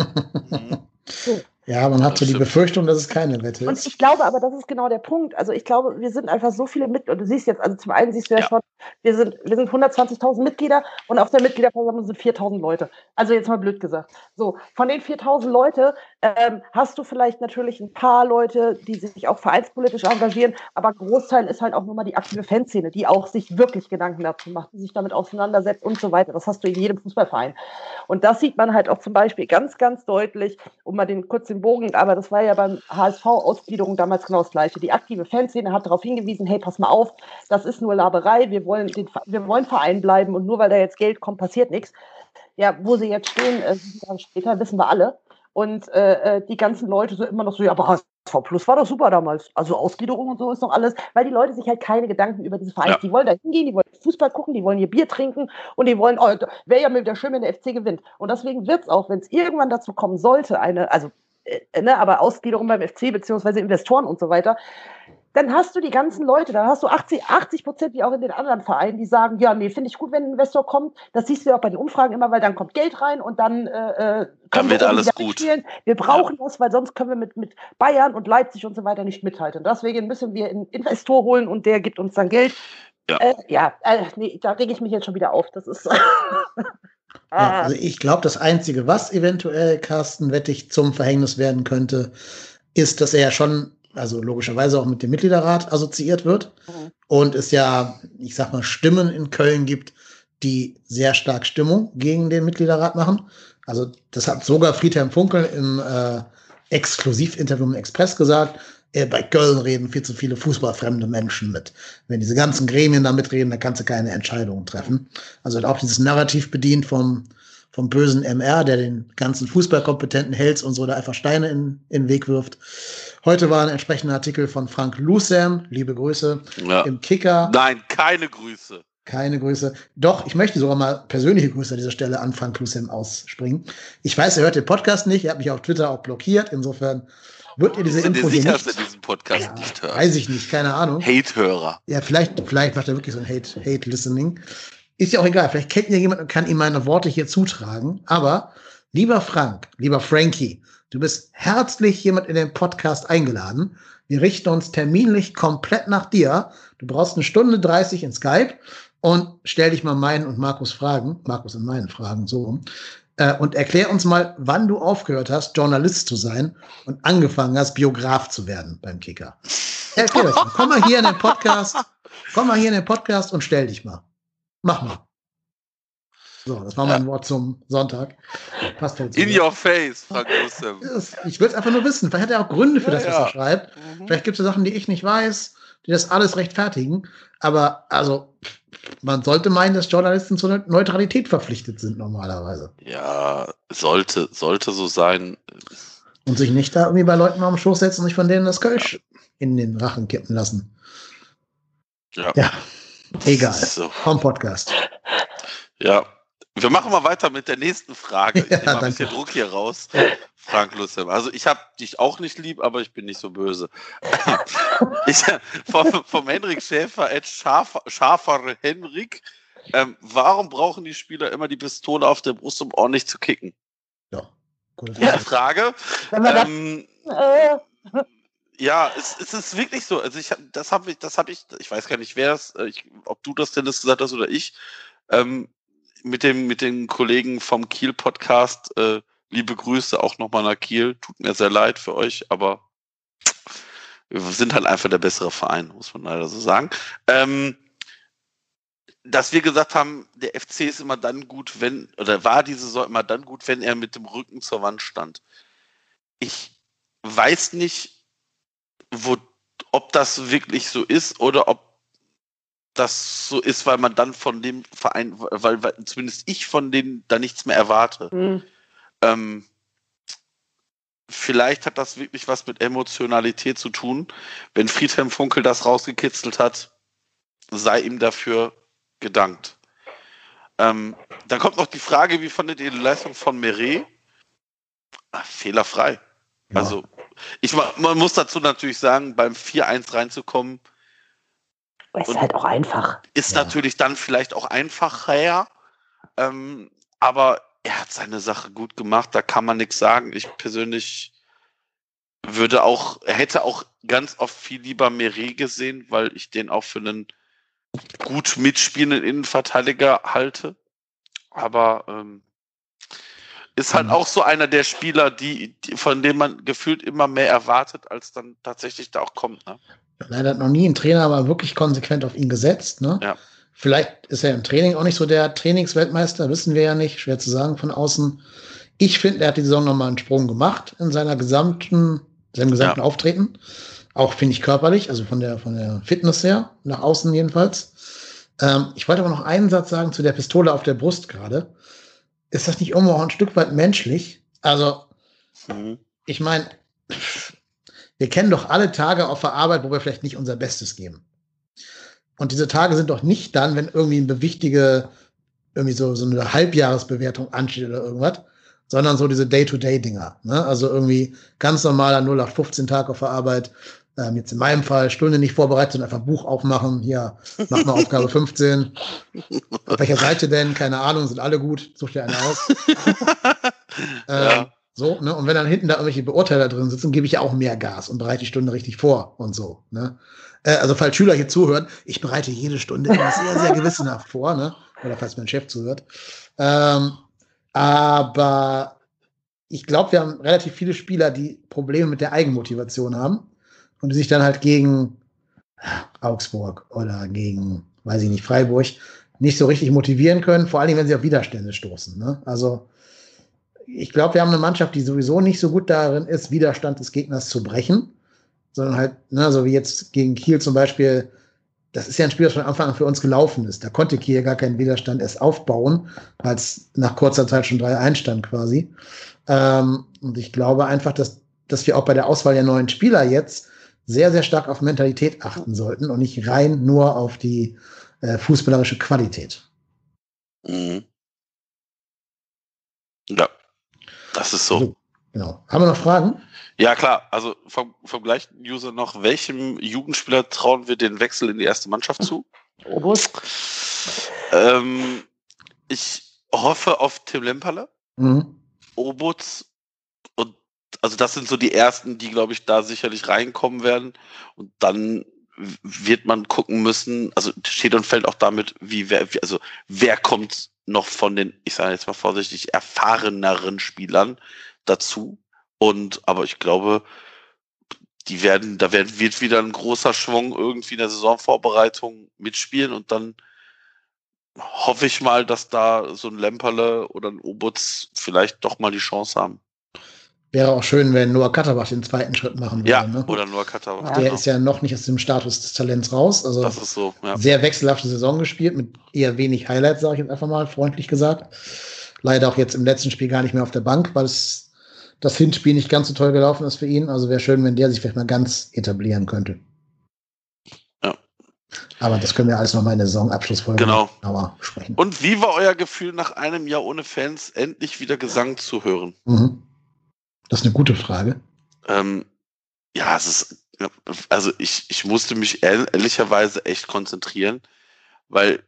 so. Ja, man hat so die Befürchtung, dass es keine Wette ist. Und ich glaube aber, das ist genau der Punkt. Also ich glaube, wir sind einfach so viele Mitglieder. Und du siehst jetzt, also zum einen siehst du ja, ja. schon, wir sind, wir sind 120.000 Mitglieder und auf der Mitgliederversammlung sind 4.000 Leute. Also jetzt mal blöd gesagt. So, von den 4.000 Leute ähm, hast du vielleicht natürlich ein paar Leute, die sich auch vereinspolitisch engagieren, aber Großteil ist halt auch nur mal die aktive Fanszene, die auch sich wirklich Gedanken dazu macht, die sich damit auseinandersetzt und so weiter. Das hast du in jedem Fußballverein. Und das sieht man halt auch zum Beispiel ganz, ganz deutlich, um mal den kurz den Bogen, aber das war ja beim HSV-Ausgliederung damals genau das Gleiche. Die aktive Fanszene hat darauf hingewiesen, hey, pass mal auf, das ist nur Laberei, wir wollen, den, wir wollen Verein bleiben und nur weil da jetzt Geld kommt, passiert nichts. Ja, wo sie jetzt stehen, äh, später, wissen wir alle. Und äh, äh, die ganzen Leute so immer noch so, ja, aber HSV Plus war doch super damals. Also Ausgliederung und so ist doch alles, weil die Leute sich halt keine Gedanken über diese Vereine, ja. die wollen da hingehen, die wollen Fußball gucken, die wollen ihr Bier trinken und die wollen, oh, wäre ja wieder schön, wenn der FC gewinnt. Und deswegen wird es auch, wenn es irgendwann dazu kommen sollte, eine, also, äh, ne, aber Ausgliederung beim FC beziehungsweise Investoren und so weiter, dann hast du die ganzen Leute, dann hast du 80, 80 Prozent, wie auch in den anderen Vereinen, die sagen, ja, nee, finde ich gut, wenn ein Investor kommt. Das siehst du ja auch bei den Umfragen immer, weil dann kommt Geld rein und dann äh, äh können dann wird wir alles gut. Spielen. Wir brauchen ja. das, weil sonst können wir mit, mit Bayern und Leipzig und so weiter nicht mithalten. Deswegen müssen wir einen Investor holen und der gibt uns dann Geld. Ja, äh, ja äh, nee, da rege ich mich jetzt schon wieder auf. Das ist. Ja, also ich glaube, das Einzige, was eventuell Carsten Wettig zum Verhängnis werden könnte, ist, dass er ja schon also logischerweise auch mit dem Mitgliederrat assoziiert wird mhm. und es ja, ich sag mal, Stimmen in Köln gibt, die sehr stark Stimmung gegen den Mitgliederrat machen. Also das hat sogar Friedhelm Funkel im äh, Exklusivinterview im Express gesagt. Äh, bei Köln reden viel zu viele fußballfremde Menschen mit. Wenn diese ganzen Gremien da mitreden, dann kannst du keine Entscheidungen treffen. Also hat auch dieses Narrativ bedient vom, vom bösen MR, der den ganzen Fußballkompetenten hält und so da einfach Steine in, in den Weg wirft. Heute war ein entsprechender Artikel von Frank Lucern, liebe Grüße, ja. im Kicker. Nein, keine Grüße. Keine Grüße. Doch, ich möchte sogar mal persönliche Grüße an dieser Stelle an Frank Lucem ausspringen. Ich weiß, er hört den Podcast nicht, er hat mich auf Twitter auch blockiert. Insofern wird ihr diese Info hier nicht... diesen Podcast ja, nicht hört? Weiß ich nicht, keine Ahnung. Hate-Hörer. Ja, vielleicht, vielleicht macht er wirklich so ein Hate-Listening. Hate Ist ja auch egal, vielleicht kennt ihr jemand und kann ihm meine Worte hier zutragen. Aber, lieber Frank, lieber Frankie, Du bist herzlich jemand in den Podcast eingeladen. Wir richten uns terminlich komplett nach dir. Du brauchst eine Stunde 30 in Skype und stell dich mal meinen und Markus Fragen, Markus und meinen Fragen so rum, äh, und erklär uns mal, wann du aufgehört hast, Journalist zu sein und angefangen hast, Biograf zu werden beim Kicker. Erklär das mal. Komm mal hier in den Podcast, komm mal hier in den Podcast und stell dich mal. Mach mal. So, das war mein ja. Wort zum Sonntag. Passt halt so In your face, Frank Ich will es einfach nur wissen. Vielleicht hat er auch Gründe für das, was er schreibt. Mhm. Vielleicht gibt es Sachen, die ich nicht weiß, die das alles rechtfertigen. Aber also, man sollte meinen, dass Journalisten zur Neutralität verpflichtet sind normalerweise. Ja, sollte, sollte so sein. Und sich nicht da irgendwie bei Leuten den Schoß setzen und sich von denen das Kölsch ja. in den Rachen kippen lassen. Ja. ja. Egal. So. Vom Podcast. Ja, wir machen mal weiter mit der nächsten Frage. Ich ja, nehme mal ein bisschen Druck hier raus. Frank Lussem. Also ich habe dich auch nicht lieb, aber ich bin nicht so böse. ich, vom, vom Henrik Schäfer, Ed Schafer, Schafer Henrik. Ähm, warum brauchen die Spieler immer die Pistole auf der Brust, um ordentlich zu kicken? Ja, gute Frage. Frage. Ähm, äh. Ja, es, es, ist wirklich so. Also ich das habe ich, das habe ich, ich weiß gar nicht, wer es, äh, ob du das denn das gesagt hast oder ich. Ähm, mit dem, mit den Kollegen vom Kiel-Podcast. Äh, liebe Grüße auch nochmal nach Kiel. Tut mir sehr leid für euch, aber wir sind halt einfach der bessere Verein, muss man leider so sagen. Ähm, dass wir gesagt haben, der FC ist immer dann gut, wenn, oder war diese Saison immer dann gut, wenn er mit dem Rücken zur Wand stand. Ich weiß nicht, wo, ob das wirklich so ist oder ob das so ist, weil man dann von dem Verein, weil, weil zumindest ich von denen da nichts mehr erwarte. Mhm. Ähm, vielleicht hat das wirklich was mit Emotionalität zu tun. Wenn Friedhelm Funkel das rausgekitzelt hat, sei ihm dafür gedankt. Ähm, dann kommt noch die Frage, wie fandet ihr die Leistung von Meret? Ach, fehlerfrei. Ja. Also, ich, man muss dazu natürlich sagen, beim 4-1 reinzukommen, ist und halt auch einfach. Ist ja. natürlich dann vielleicht auch einfacher, ähm, aber er hat seine Sache gut gemacht, da kann man nichts sagen. Ich persönlich würde auch, hätte auch ganz oft viel lieber Meret gesehen, weil ich den auch für einen gut mitspielenden Innenverteidiger halte. Aber ähm, ist halt mhm. auch so einer der Spieler, die, die, von dem man gefühlt immer mehr erwartet, als dann tatsächlich da auch kommt. Ne? Leider hat noch nie ein Trainer aber wirklich konsequent auf ihn gesetzt. Ne? Ja. Vielleicht ist er im Training auch nicht so der Trainingsweltmeister, wissen wir ja nicht, schwer zu sagen von außen. Ich finde, er hat die Saison nochmal einen Sprung gemacht in seiner gesamten, seinem gesamten ja. Auftreten. Auch finde ich körperlich, also von der, von der Fitness her, nach außen jedenfalls. Ähm, ich wollte aber noch einen Satz sagen zu der Pistole auf der Brust gerade. Ist das nicht irgendwo auch ein Stück weit menschlich? Also, mhm. ich meine, wir kennen doch alle Tage auf der Arbeit, wo wir vielleicht nicht unser Bestes geben. Und diese Tage sind doch nicht dann, wenn irgendwie eine wichtige, irgendwie so, so eine Halbjahresbewertung ansteht oder irgendwas, sondern so diese Day-to-Day-Dinger. Ne? Also irgendwie ganz normaler 0815-Tag auf der Arbeit. ähm, jetzt in meinem Fall Stunde nicht vorbereitet, sondern einfach Buch aufmachen. Hier, mach mal Aufgabe 15. Auf welcher Seite denn? Keine Ahnung, sind alle gut. Such dir eine aus. ähm, ja. So, ne? Und wenn dann hinten da irgendwelche Beurteiler drin sitzen, gebe ich ja auch mehr Gas und bereite die Stunde richtig vor und so. Ne? Äh, also falls Schüler hier zuhören, ich bereite jede Stunde immer sehr, sehr gewissenhaft vor, ne? Oder falls mein Chef zuhört. Ähm, aber ich glaube, wir haben relativ viele Spieler, die Probleme mit der Eigenmotivation haben und die sich dann halt gegen Augsburg oder gegen, weiß ich nicht, Freiburg nicht so richtig motivieren können, vor allem wenn sie auf Widerstände stoßen. Ne? Also ich glaube, wir haben eine Mannschaft, die sowieso nicht so gut darin ist, Widerstand des Gegners zu brechen, sondern halt, ne, so wie jetzt gegen Kiel zum Beispiel, das ist ja ein Spiel, das von Anfang an für uns gelaufen ist. Da konnte Kiel gar keinen Widerstand erst aufbauen, weil es nach kurzer Zeit schon 3-1 stand quasi. Ähm, und ich glaube einfach, dass, dass wir auch bei der Auswahl der neuen Spieler jetzt sehr, sehr stark auf Mentalität achten sollten und nicht rein nur auf die äh, fußballerische Qualität. Mhm. Ja, das ist so. so. Genau. Haben wir noch Fragen? Ja, klar. Also vom, vom gleichen User noch. Welchem Jugendspieler trauen wir den Wechsel in die erste Mannschaft zu? Obus. Ähm, ich hoffe auf Tim Lemperle. Mhm. Obutz und also das sind so die ersten, die, glaube ich, da sicherlich reinkommen werden. Und dann wird man gucken müssen, also steht und fällt auch damit, wie wer, also wer kommt noch von den, ich sage jetzt mal vorsichtig, erfahreneren Spielern dazu. Und aber ich glaube, die werden, da werden, wird wieder ein großer Schwung irgendwie in der Saisonvorbereitung mitspielen und dann hoffe ich mal, dass da so ein Lemperle oder ein Obutz vielleicht doch mal die Chance haben. Wäre auch schön, wenn Noah Katterbach den zweiten Schritt machen würde. Ja, ne? oder Noah Katterbach. Der genau. ist ja noch nicht aus dem Status des Talents raus. Also das ist so, ja. sehr wechselhafte Saison gespielt, mit eher wenig Highlights, sage ich jetzt einfach mal, freundlich gesagt. Leider auch jetzt im letzten Spiel gar nicht mehr auf der Bank, weil es das Hinspiel nicht ganz so toll gelaufen ist für ihn. Also wäre schön, wenn der sich vielleicht mal ganz etablieren könnte. Ja. Aber das können wir alles nochmal in der Saisonabschlussfolge genau. besprechen. Und wie war euer Gefühl, nach einem Jahr ohne Fans endlich wieder Gesang zu hören? Mhm. Das ist eine gute Frage. Ähm, ja, es ist, also ich, ich musste mich ehrlicherweise echt konzentrieren, weil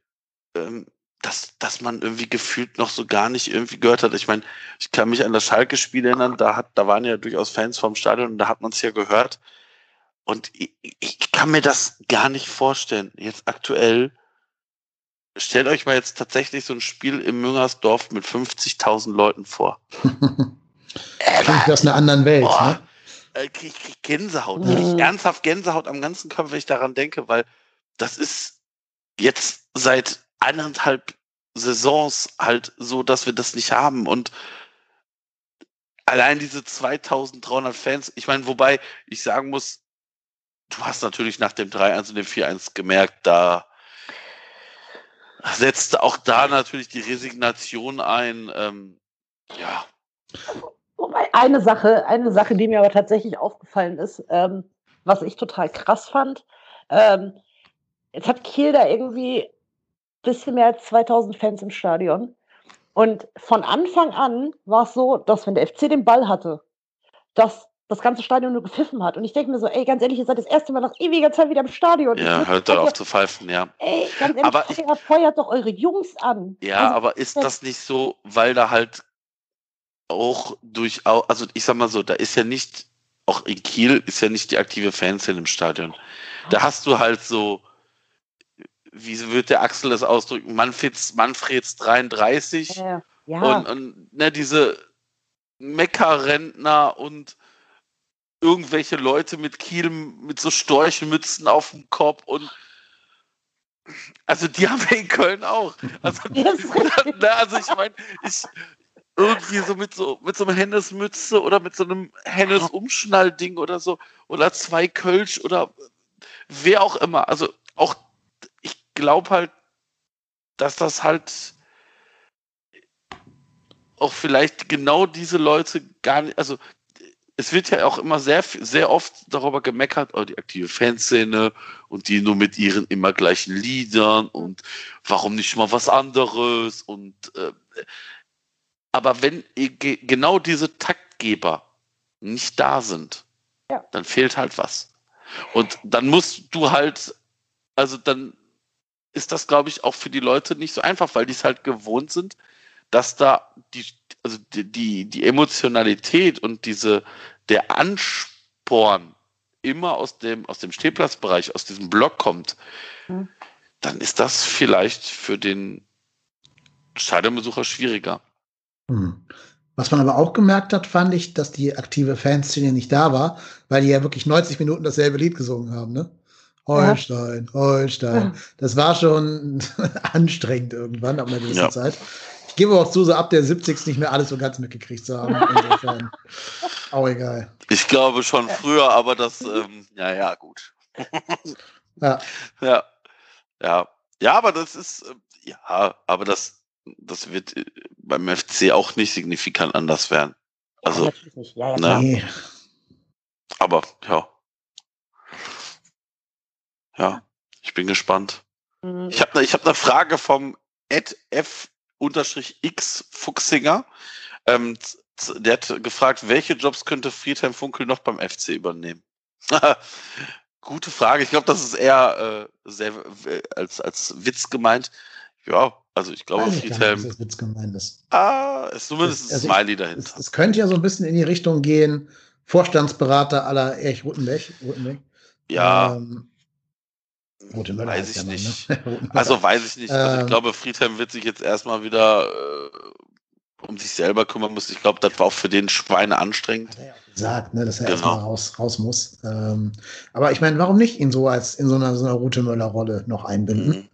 ähm, dass, dass man irgendwie gefühlt noch so gar nicht irgendwie gehört hat. Ich meine, ich kann mich an das Schalke-Spiel erinnern, da, hat, da waren ja durchaus Fans vom Stadion und da hat man es ja gehört. Und ich, ich kann mir das gar nicht vorstellen. Jetzt aktuell, stellt euch mal jetzt tatsächlich so ein Spiel im Müngersdorf mit 50.000 Leuten vor. Klingt aus einer anderen Welt. Boah, ne? Äh, krieg, krieg Gänsehaut. Mhm. Krieg ernsthaft Gänsehaut am ganzen Körper, wenn ich daran denke, weil das ist jetzt seit eineinhalb Saisons halt so, dass wir das nicht haben. Und allein diese 2300 Fans, ich meine, wobei ich sagen muss, du hast natürlich nach dem 3-1 und dem 4-1 gemerkt, da setzte auch da natürlich die Resignation ein. Ähm, ja, Wobei eine Sache, eine Sache, die mir aber tatsächlich aufgefallen ist, ähm, was ich total krass fand, ähm, jetzt hat Kiel da irgendwie ein bisschen mehr als 2000 Fans im Stadion. Und von Anfang an war es so, dass wenn der FC den Ball hatte, dass das ganze Stadion nur gepfiffen hat. Und ich denke mir so, ey, ganz ehrlich, ihr seid das erste Mal nach ewiger Zeit wieder im Stadion. Ja, hört doch auf zu pfeifen, ja. Ey, ganz ehrlich, aber feuert, feuert doch eure Jungs an. Ja, also, aber ist das nicht so, weil da halt auch durchaus, also ich sag mal so, da ist ja nicht, auch in Kiel ist ja nicht die aktive Fanszene im Stadion. Da hast du halt so, wie wird der Axel das ausdrücken, Manfreds, Manfreds 33 ja, ja. und, und ne, diese Meckerrentner und irgendwelche Leute mit Kiel mit so Storchenmützen auf dem Kopf und also die haben wir in Köln auch. Also, ne, also ich meine, ich, irgendwie so mit so mit so einer Hennesmütze oder mit so einem Hennes Umschnallding oder so oder zwei Kölsch oder wer auch immer. Also auch ich glaube halt, dass das halt auch vielleicht genau diese Leute gar nicht, also es wird ja auch immer sehr, sehr oft darüber gemeckert, oh, die aktive Fanszene und die nur mit ihren immer gleichen Liedern und warum nicht mal was anderes und äh, aber wenn genau diese Taktgeber nicht da sind, ja. dann fehlt halt was. Und dann musst du halt, also dann ist das, glaube ich, auch für die Leute nicht so einfach, weil die es halt gewohnt sind, dass da die, also die, die, die Emotionalität und diese, der Ansporn immer aus dem, aus dem Stehplatzbereich, aus diesem Block kommt, mhm. dann ist das vielleicht für den Stadionbesucher schwieriger. Mhm. Was man aber auch gemerkt hat, fand ich, dass die aktive Fanszene nicht da war, weil die ja wirklich 90 Minuten dasselbe Lied gesungen haben, ne? Holstein, ja. Holstein. Das war schon anstrengend irgendwann ab einer gewissen ja. Zeit. Ich gebe auch zu, so ab der 70. nicht mehr alles so ganz mitgekriegt zu haben. Insofern auch egal. Ich glaube schon früher, aber das, ähm, ja, ja, gut. ja. Ja. Ja. Ja, aber das ist, äh, ja, aber das, das wird äh, beim FC auch nicht signifikant anders werden. Also, ja, ja, ne? Aber, ja. Ja, ich bin gespannt. Mhm. Ich habe ne, ich hab eine Frage vom Ed F unterstrich X Fuchsinger. Ähm, der hat gefragt, welche Jobs könnte Friedhelm Funkel noch beim FC übernehmen? Gute Frage. Ich glaube, das ist eher äh, sehr als, als Witz gemeint. Ja, also ich glaube, Friedhelm. Nicht, dass Witz gemeint ist. Ah, ist zumindest ein also Smiley dahinter. Es, es, könnte ja so ein bisschen in die Richtung gehen, Vorstandsberater aller Erich Rutenbeck. Rutenbeck. Ja. Ähm, Rote Möller weiß ich nicht. Mann, ne? also weiß ich nicht. Also ich ähm. glaube, Friedhelm wird sich jetzt erstmal wieder äh, um sich selber kümmern müssen. Ich glaube, das war auch für den Schweine anstrengend. Hat er ja gesagt, ne, dass er genau. erstmal raus, raus muss. Ähm, aber ich meine, warum nicht ihn so als in so einer, so einer Rote Möller-Rolle noch einbinden? Mhm.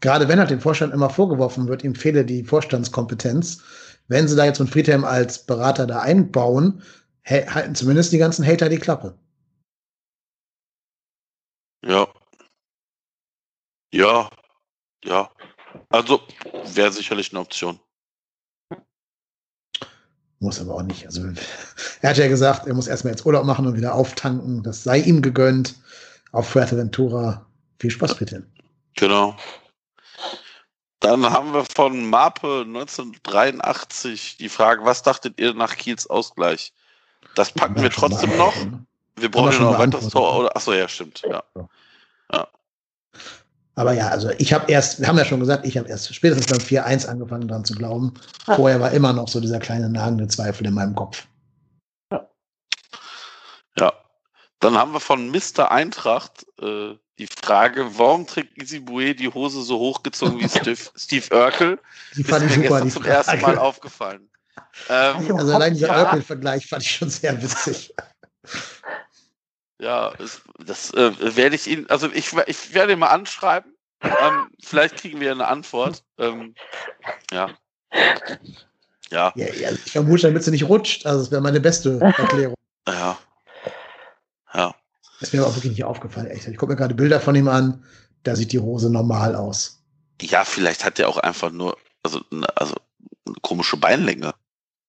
Gerade wenn halt dem Vorstand immer vorgeworfen wird, ihm fehle die Vorstandskompetenz. Wenn sie da jetzt mit Friedhelm als Berater da einbauen, halten zumindest die ganzen Hater die Klappe. Ja, ja, ja. Also wäre sicherlich eine Option. Muss aber auch nicht. Also er hat ja gesagt, er muss erstmal jetzt Urlaub machen und wieder auftanken. Das sei ihm gegönnt. Auf Fuerteventura. Viel Spaß bitte. Genau. Dann haben wir von Marpe 1983 die Frage, was dachtet ihr nach Kiels Ausgleich? Das packen wir trotzdem noch. Wir brauchen ja noch ein weiteres Tor. Achso, ja, stimmt. Ja. ja. Aber ja, also ich habe erst, wir haben ja schon gesagt, ich habe erst spätestens beim 4-1 angefangen dran zu glauben. Vorher war immer noch so dieser kleine nagende Zweifel in meinem Kopf. Ja. ja. Dann haben wir von Mr. Eintracht äh, die Frage, warum trägt Easy Bue die Hose so hochgezogen wie Steve, Steve Urkel? Die fand ich super, die zum Frage. ersten Mal aufgefallen. Ähm, also allein dieser ja. Urkel-Vergleich fand ich schon sehr witzig. Ja, das, das äh, werde ich Ihnen, also ich, ich werde ihn mal anschreiben. Ähm, vielleicht kriegen wir eine Antwort. Ähm, ja. Ja. ja, ja ich vermute, damit sie nicht rutscht. Also, das wäre meine beste Erklärung. Ja. Ja. Das ist mir aber auch wirklich nicht aufgefallen. Echt. Ich gucke mir gerade Bilder von ihm an. Da sieht die Hose normal aus. Ja, vielleicht hat er auch einfach nur, also, also eine komische Beinlänge.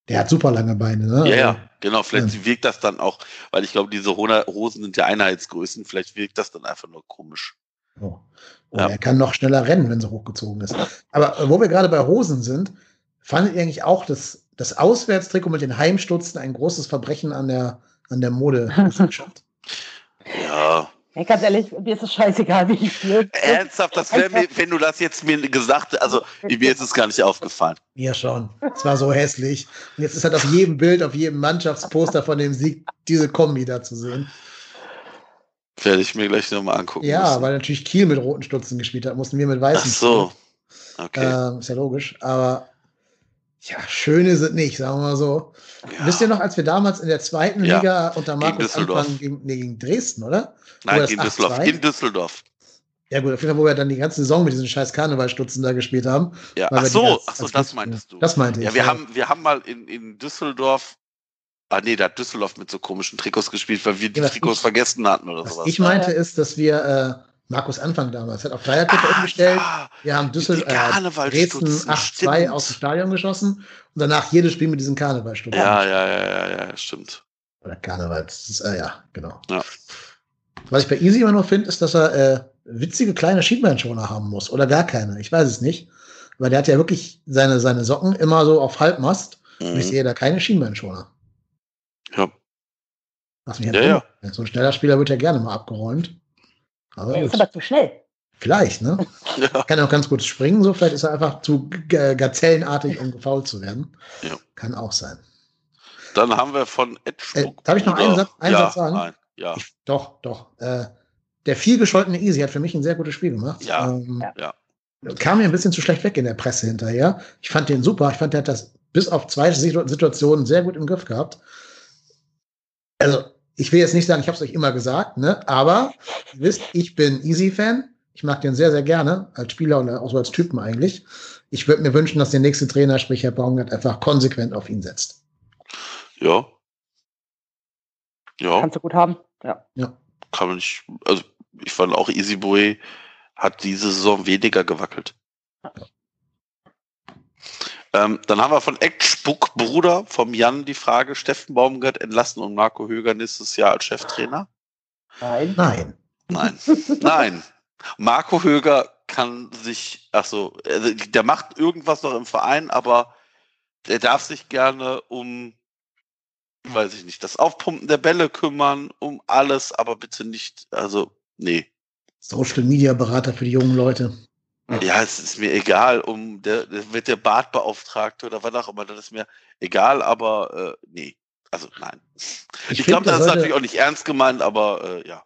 Der hat super lange Beine, ne? Ja, ja, also, genau. Vielleicht ja. wirkt das dann auch, weil ich glaube, diese Hosen sind ja Einheitsgrößen. Vielleicht wirkt das dann einfach nur komisch. Oh. Oh, ja. Er kann noch schneller rennen, wenn sie hochgezogen ist. Aber äh, wo wir gerade bei Hosen sind, fandet ihr eigentlich auch das, das Auswärtstrikot mit den Heimstutzen ein großes Verbrechen an der, an der Modegesellschaft? ja, Ey, ganz ehrlich, mir ist es scheißegal, wie ich spiele. Ernsthaft, das wäre mir, wenn du das jetzt mir gesagt also mir ist es gar nicht aufgefallen. Mir schon. Es war so hässlich. Und jetzt ist halt auf jedem Bild, auf jedem Mannschaftsposter von dem Sieg diese Kombi da zu sehen. Werde ich mir gleich nochmal angucken. Ja, müssen. weil natürlich Kiel mit roten Stutzen gespielt hat, mussten wir mit weißen. Ach so. Okay. Äh, ist ja logisch. Aber ja, schöne sind nicht, sagen wir mal so. Ja. Wisst ihr noch, als wir damals in der zweiten ja. Liga unter Markus Anfang gegen, nee, gegen Dresden, oder? Nein, gegen Düsseldorf. In Düsseldorf. Ja gut, auf jeden Fall, wo wir dann die ganze Saison mit diesen scheiß Karnevalstutzen da gespielt haben. Ja, ach so, ach so, das meintest du. Das meinte ich. Ja, wir, ja. Haben, wir haben mal in, in Düsseldorf Ah nee, da hat Düsseldorf mit so komischen Trikots gespielt, weil wir die ja, Trikots ich, vergessen hatten oder was sowas. Ich meinte ist, dass wir äh, Markus Anfang damals hat auf Dreierkette ah, umgestellt. Ja. Wir haben Düssel äh, Dresden 8-2 aus dem Stadion geschossen und danach jedes Spiel mit diesen Karnevalstunden. Ja, ja, ja, ja, ja, stimmt. Oder Karneval, das ist, äh, ja, genau. Ja. Was ich bei Easy immer noch finde, ist, dass er äh, witzige kleine Schienbeinschoner haben muss oder gar keine. Ich weiß es nicht. Weil der hat ja wirklich seine, seine Socken immer so auf Halbmast. Mhm. Und ich mhm. sehe da keine Schienbeinschoner. Ja. Was mich ja, ja. So ein schneller Spieler wird ja gerne mal abgeräumt. Aber ist aber zu schnell. Vielleicht, ne? ja. Kann auch ganz gut springen, so vielleicht ist er einfach zu gazellenartig, um gefault zu werden. Ja. Kann auch sein. Dann haben wir von Ed äh, Darf ich noch einen Satz, einen ja, Satz sagen? Nein, ja. Ich, doch, doch. Äh, der viel gescholtene Easy hat für mich ein sehr gutes Spiel gemacht. Ja, ähm, ja. Kam mir ein bisschen zu schlecht weg in der Presse hinterher. Ich fand den super. Ich fand, der hat das bis auf zwei Situationen sehr gut im Griff gehabt. Also, ich will jetzt nicht sagen, ich habe es euch immer gesagt, ne? aber ihr wisst, ich bin Easy-Fan. Ich mag den sehr, sehr gerne, als Spieler und auch so als Typen eigentlich. Ich würde mir wünschen, dass der nächste Trainer, sprich Herr Baumgart, einfach konsequent auf ihn setzt. Ja. Ja. Kannst du gut haben. Ja. ja. Kann man nicht, also ich fand auch Easy Boy hat diese Saison weniger gewackelt. Ja. Ähm, dann haben wir von Eckspuck Bruder vom Jan die Frage, Steffen Baumgart entlassen und Marco Höger nächstes Jahr als Cheftrainer? Nein. Nein. Nein. Nein. Marco Höger kann sich, achso, also der macht irgendwas noch im Verein, aber der darf sich gerne um, weiß ich nicht, das Aufpumpen der Bälle kümmern, um alles, aber bitte nicht, also, nee. Social Media Berater für die jungen Leute. Ja, es ist mir egal, um der, der wird der Badbeauftragte oder was auch immer, das ist mir egal, aber äh, nee, also nein. Ich, ich glaube, das ist natürlich auch nicht ernst gemeint, aber äh, ja.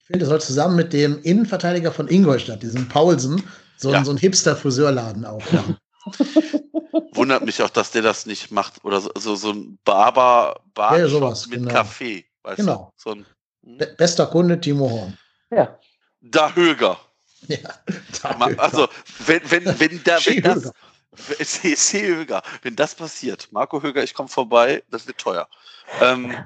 Ich finde, er soll zusammen mit dem Innenverteidiger von Ingolstadt, diesem Paulsen, so, ja. so einen Hipster-Friseurladen aufmachen. Wundert mich auch, dass der das nicht macht. Oder so, so, so ein Barber, Bar ja, sowas, mit genau. Kaffee. genau. Du? So ein, hm? Bester Kunde Timo Horn. Ja. Da Höger. Ja, also, wenn, wenn, wenn, da, wenn das. Höger. Wenn das passiert, Marco Höger, ich komme vorbei, das wird teuer. Ähm,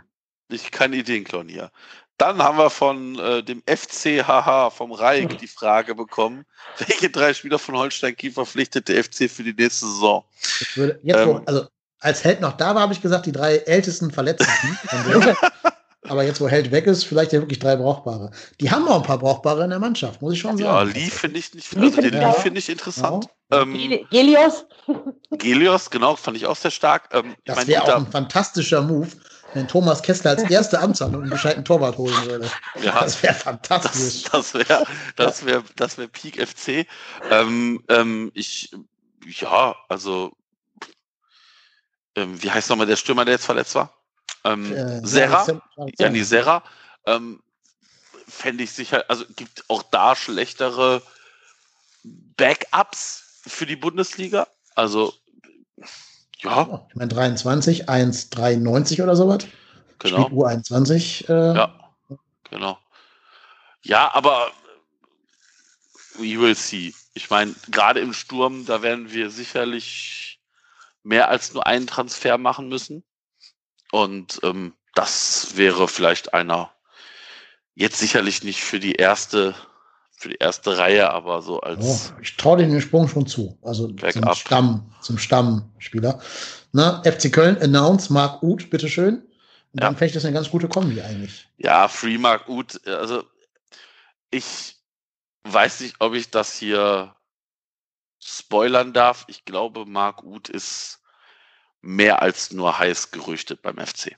ich keine Ideen klauen hier. Dann haben wir von äh, dem FCHH vom Reik die Frage bekommen, welche drei Spieler von Holstein Kiel verpflichtet der FC für die nächste Saison? Würde, jetzt, ähm, also als Held noch da war, habe ich gesagt, die drei ältesten Verletzten. Aber jetzt, wo Held weg ist, vielleicht ja wirklich drei brauchbare. Die haben auch ein paar brauchbare in der Mannschaft, muss ich schon sagen. Ja, Lee finde ich nicht, also den Lee finde ich interessant. Ja. Ähm, Gelios? Gelios, genau, fand ich auch sehr stark. Ähm, das wäre auch ein fantastischer Move, wenn Thomas Kessler als erste Amtshandlung einen gescheiten Torwart holen würde. Ja, das wäre fantastisch. Das, das wäre das wär, das wär Peak FC. Ähm, ähm, ich, ja, also, ähm, wie heißt nochmal der Stürmer, der jetzt verletzt war? Ähm, äh, Serra, Janni Serra, ähm, fände ich sicher, also gibt auch da schlechtere Backups für die Bundesliga. Also, ja. Ich meine, 23, 1,93 oder sowas. Genau. Spielt U21. Äh, ja, genau. Ja, aber we will see. Ich meine, gerade im Sturm, da werden wir sicherlich mehr als nur einen Transfer machen müssen. Und ähm, das wäre vielleicht einer, jetzt sicherlich nicht für die erste, für die erste Reihe, aber so als. Oh, ich traue den Sprung schon zu. Also zum Stamm, zum Stammspieler. Na, FC Köln, announce Marc Uth, bitteschön. Und ja. dann fände ich das eine ganz gute Kombi eigentlich. Ja, Free Mark Uth, also ich weiß nicht, ob ich das hier spoilern darf. Ich glaube, Marc Uth ist mehr als nur heiß gerüchtet beim FC.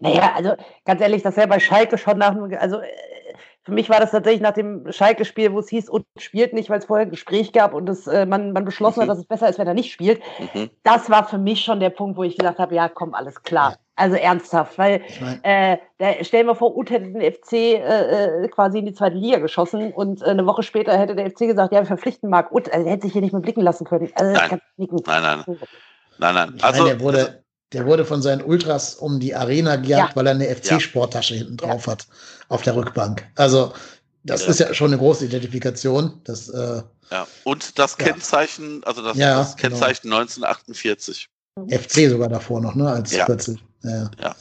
Naja, also ganz ehrlich, das wäre bei Schalke schon nach dem, also äh, für mich war das tatsächlich nach dem Schalke-Spiel, wo es hieß, und spielt nicht, weil es vorher ein Gespräch gab und es, äh, man, man beschlossen mhm. hat, dass es besser ist, wenn er nicht spielt. Mhm. Das war für mich schon der Punkt, wo ich gesagt habe, ja, komm, alles klar. Also ernsthaft, weil ich mein, äh, da, stellen wir vor, Ut hätte den FC äh, äh, quasi in die zweite Liga geschossen und äh, eine Woche später hätte der FC gesagt, ja, wir verpflichten Marc Ut. Also, er hätte sich hier nicht mehr blicken lassen können. Also, nein. nein, nein. Nein, nein. Ich also, meine, der, wurde, also, der wurde von seinen Ultras um die Arena gejagt, ja. weil er eine FC-Sporttasche hinten drauf ja. hat auf der Rückbank. Also, das ja. ist ja schon eine große Identifikation. Das, äh, ja, und das Kennzeichen, also das, das genau. Kennzeichen genau. 1948. FC sogar davor noch, ne? Als ja. plötzlich. Ja. ja.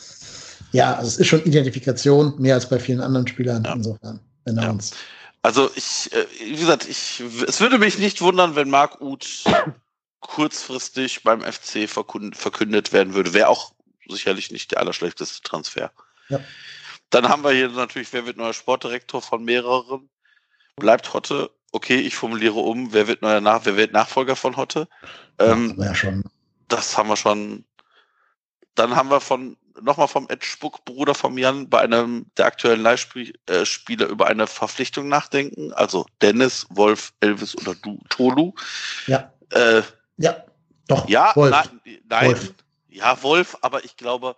Ja, also es ist schon Identifikation, mehr als bei vielen anderen Spielern insofern. Announced. Also ich, äh, wie gesagt, ich, es würde mich nicht wundern, wenn Marc Uth kurzfristig beim FC verkündet werden würde. Wäre auch sicherlich nicht der allerschlechteste Transfer. Ja. Dann haben wir hier natürlich, wer wird neuer Sportdirektor von mehreren? Bleibt Hotte. Okay, ich formuliere um, wer wird neuer Nach wer wird Nachfolger von Hotte? Ähm, ja, schon. Das haben wir schon. Dann haben wir von nochmal vom Ed Spuck, Bruder von Jan, bei einem der aktuellen Live-Spiele äh, über eine Verpflichtung nachdenken? Also Dennis, Wolf, Elvis oder du, Tolu? Ja. Äh, ja, doch. Ja, Wolf. nein, nein. Wolf. Ja, Wolf, aber ich glaube,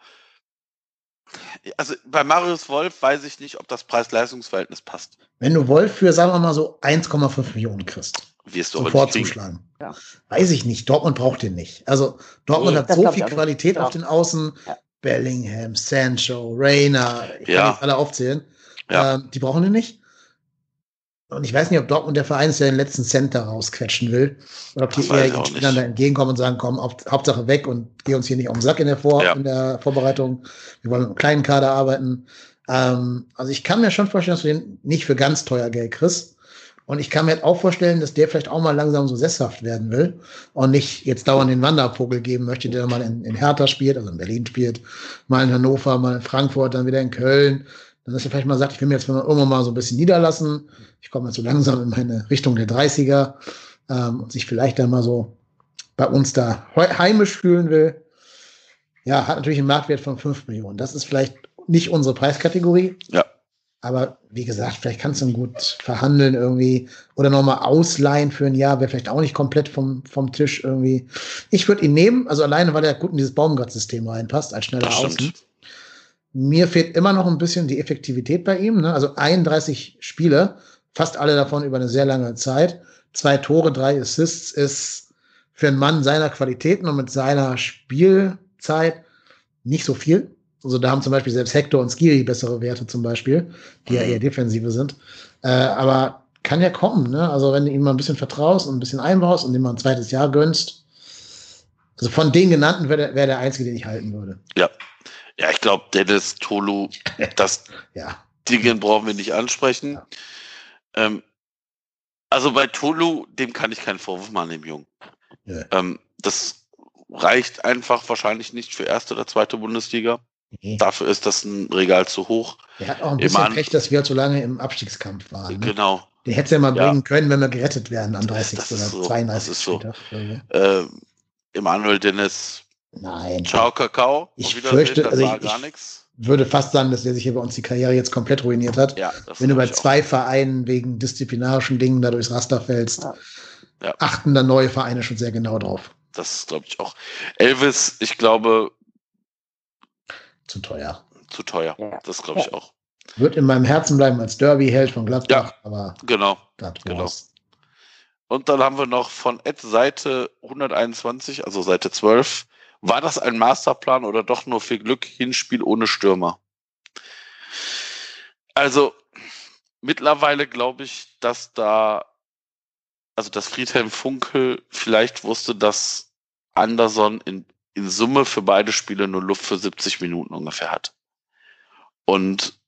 also bei Marius Wolf weiß ich nicht, ob das Preis-Leistungs-Verhältnis passt. Wenn du Wolf für, sagen wir mal so, 1,5 Millionen kriegst, wirst du sofort zuschlagen. Ja. Weiß ich nicht. Dortmund braucht den nicht. Also Dortmund nee, hat so viel Qualität auf den Außen. Ja. Bellingham, Sancho, Rayner, ich kann ja. nicht alle aufzählen. Ja. Ähm, die brauchen den nicht. Und ich weiß nicht, ob Dortmund der Verein ist, der den letzten Cent da rausquetschen will. Oder ob die eher ihren Spielern da entgegenkommen und sagen, komm, auf, Hauptsache weg und geh uns hier nicht auf den Sack in der, Vor ja. in der Vorbereitung. Wir wollen mit einem kleinen Kader arbeiten. Ähm, also ich kann mir schon vorstellen, dass du den nicht für ganz teuer Geld kriegst. Und ich kann mir halt auch vorstellen, dass der vielleicht auch mal langsam so sesshaft werden will und nicht jetzt dauernd den Wandervogel geben möchte, der mal in, in Hertha spielt, also in Berlin spielt, mal in Hannover, mal in Frankfurt, dann wieder in Köln dass er vielleicht mal sagt, ich will mir jetzt irgendwann mal so ein bisschen niederlassen. Ich komme jetzt so langsam in meine Richtung der 30er ähm, und sich vielleicht dann mal so bei uns da heimisch fühlen will. Ja, hat natürlich einen Marktwert von 5 Millionen. Das ist vielleicht nicht unsere Preiskategorie. Ja. Aber wie gesagt, vielleicht kannst du ihn gut verhandeln irgendwie oder nochmal ausleihen für ein Jahr, wäre vielleicht auch nicht komplett vom, vom Tisch irgendwie. Ich würde ihn nehmen, also alleine, weil er gut in dieses Baumgart-System reinpasst, als schneller Außen. Mir fehlt immer noch ein bisschen die Effektivität bei ihm. Ne? Also 31 Spiele, fast alle davon über eine sehr lange Zeit. Zwei Tore, drei Assists ist für einen Mann seiner Qualitäten und mit seiner Spielzeit nicht so viel. Also da haben zum Beispiel selbst Hector und Skiri bessere Werte zum Beispiel, die ja eher defensive sind. Äh, aber kann ja kommen, ne? Also wenn du ihm mal ein bisschen vertraust und ein bisschen einbaust und ihm mal ein zweites Jahr gönnst. Also von den genannten wäre der, wär der einzige, den ich halten würde. Ja, ja, ich glaube, Dennis Tolu, das ja. Dingen brauchen wir nicht ansprechen. Ja. Ähm, also bei Tolu, dem kann ich keinen Vorwurf machen, dem Jungen. Ja. Ähm, das reicht einfach wahrscheinlich nicht für erste oder zweite Bundesliga. Nee. Dafür ist das ein Regal zu hoch. Er hat auch ein bisschen An Pech, dass wir zu lange im Abstiegskampf waren. Ne? Genau. Den hätte er mal ja. bringen können, wenn wir gerettet werden am 30. oder so. 32. Das ist so. Äh, Emanuel Dennis Nein. Ciao, Kakao. Ich fürchte, also ich, ich würde fast sagen, dass der sich hier bei uns die Karriere jetzt komplett ruiniert hat. Ja, Wenn du bei zwei auch. Vereinen wegen disziplinarischen Dingen da durchs Raster fällst, ja. achten da neue Vereine schon sehr genau drauf. Das glaube ich auch. Elvis, ich glaube. Zu teuer. Zu teuer. Ja. Das glaube ich auch. Wird in meinem Herzen bleiben als Derby-Held von Gladbach, ja, aber. Genau. genau. Und dann haben wir noch von Ed Seite 121, also Seite 12, war das ein Masterplan oder doch nur für Glück Hinspiel ohne Stürmer? Also mittlerweile glaube ich, dass da, also dass Friedhelm Funkel vielleicht wusste, dass Anderson in, in Summe für beide Spiele nur Luft für 70 Minuten ungefähr hat. Und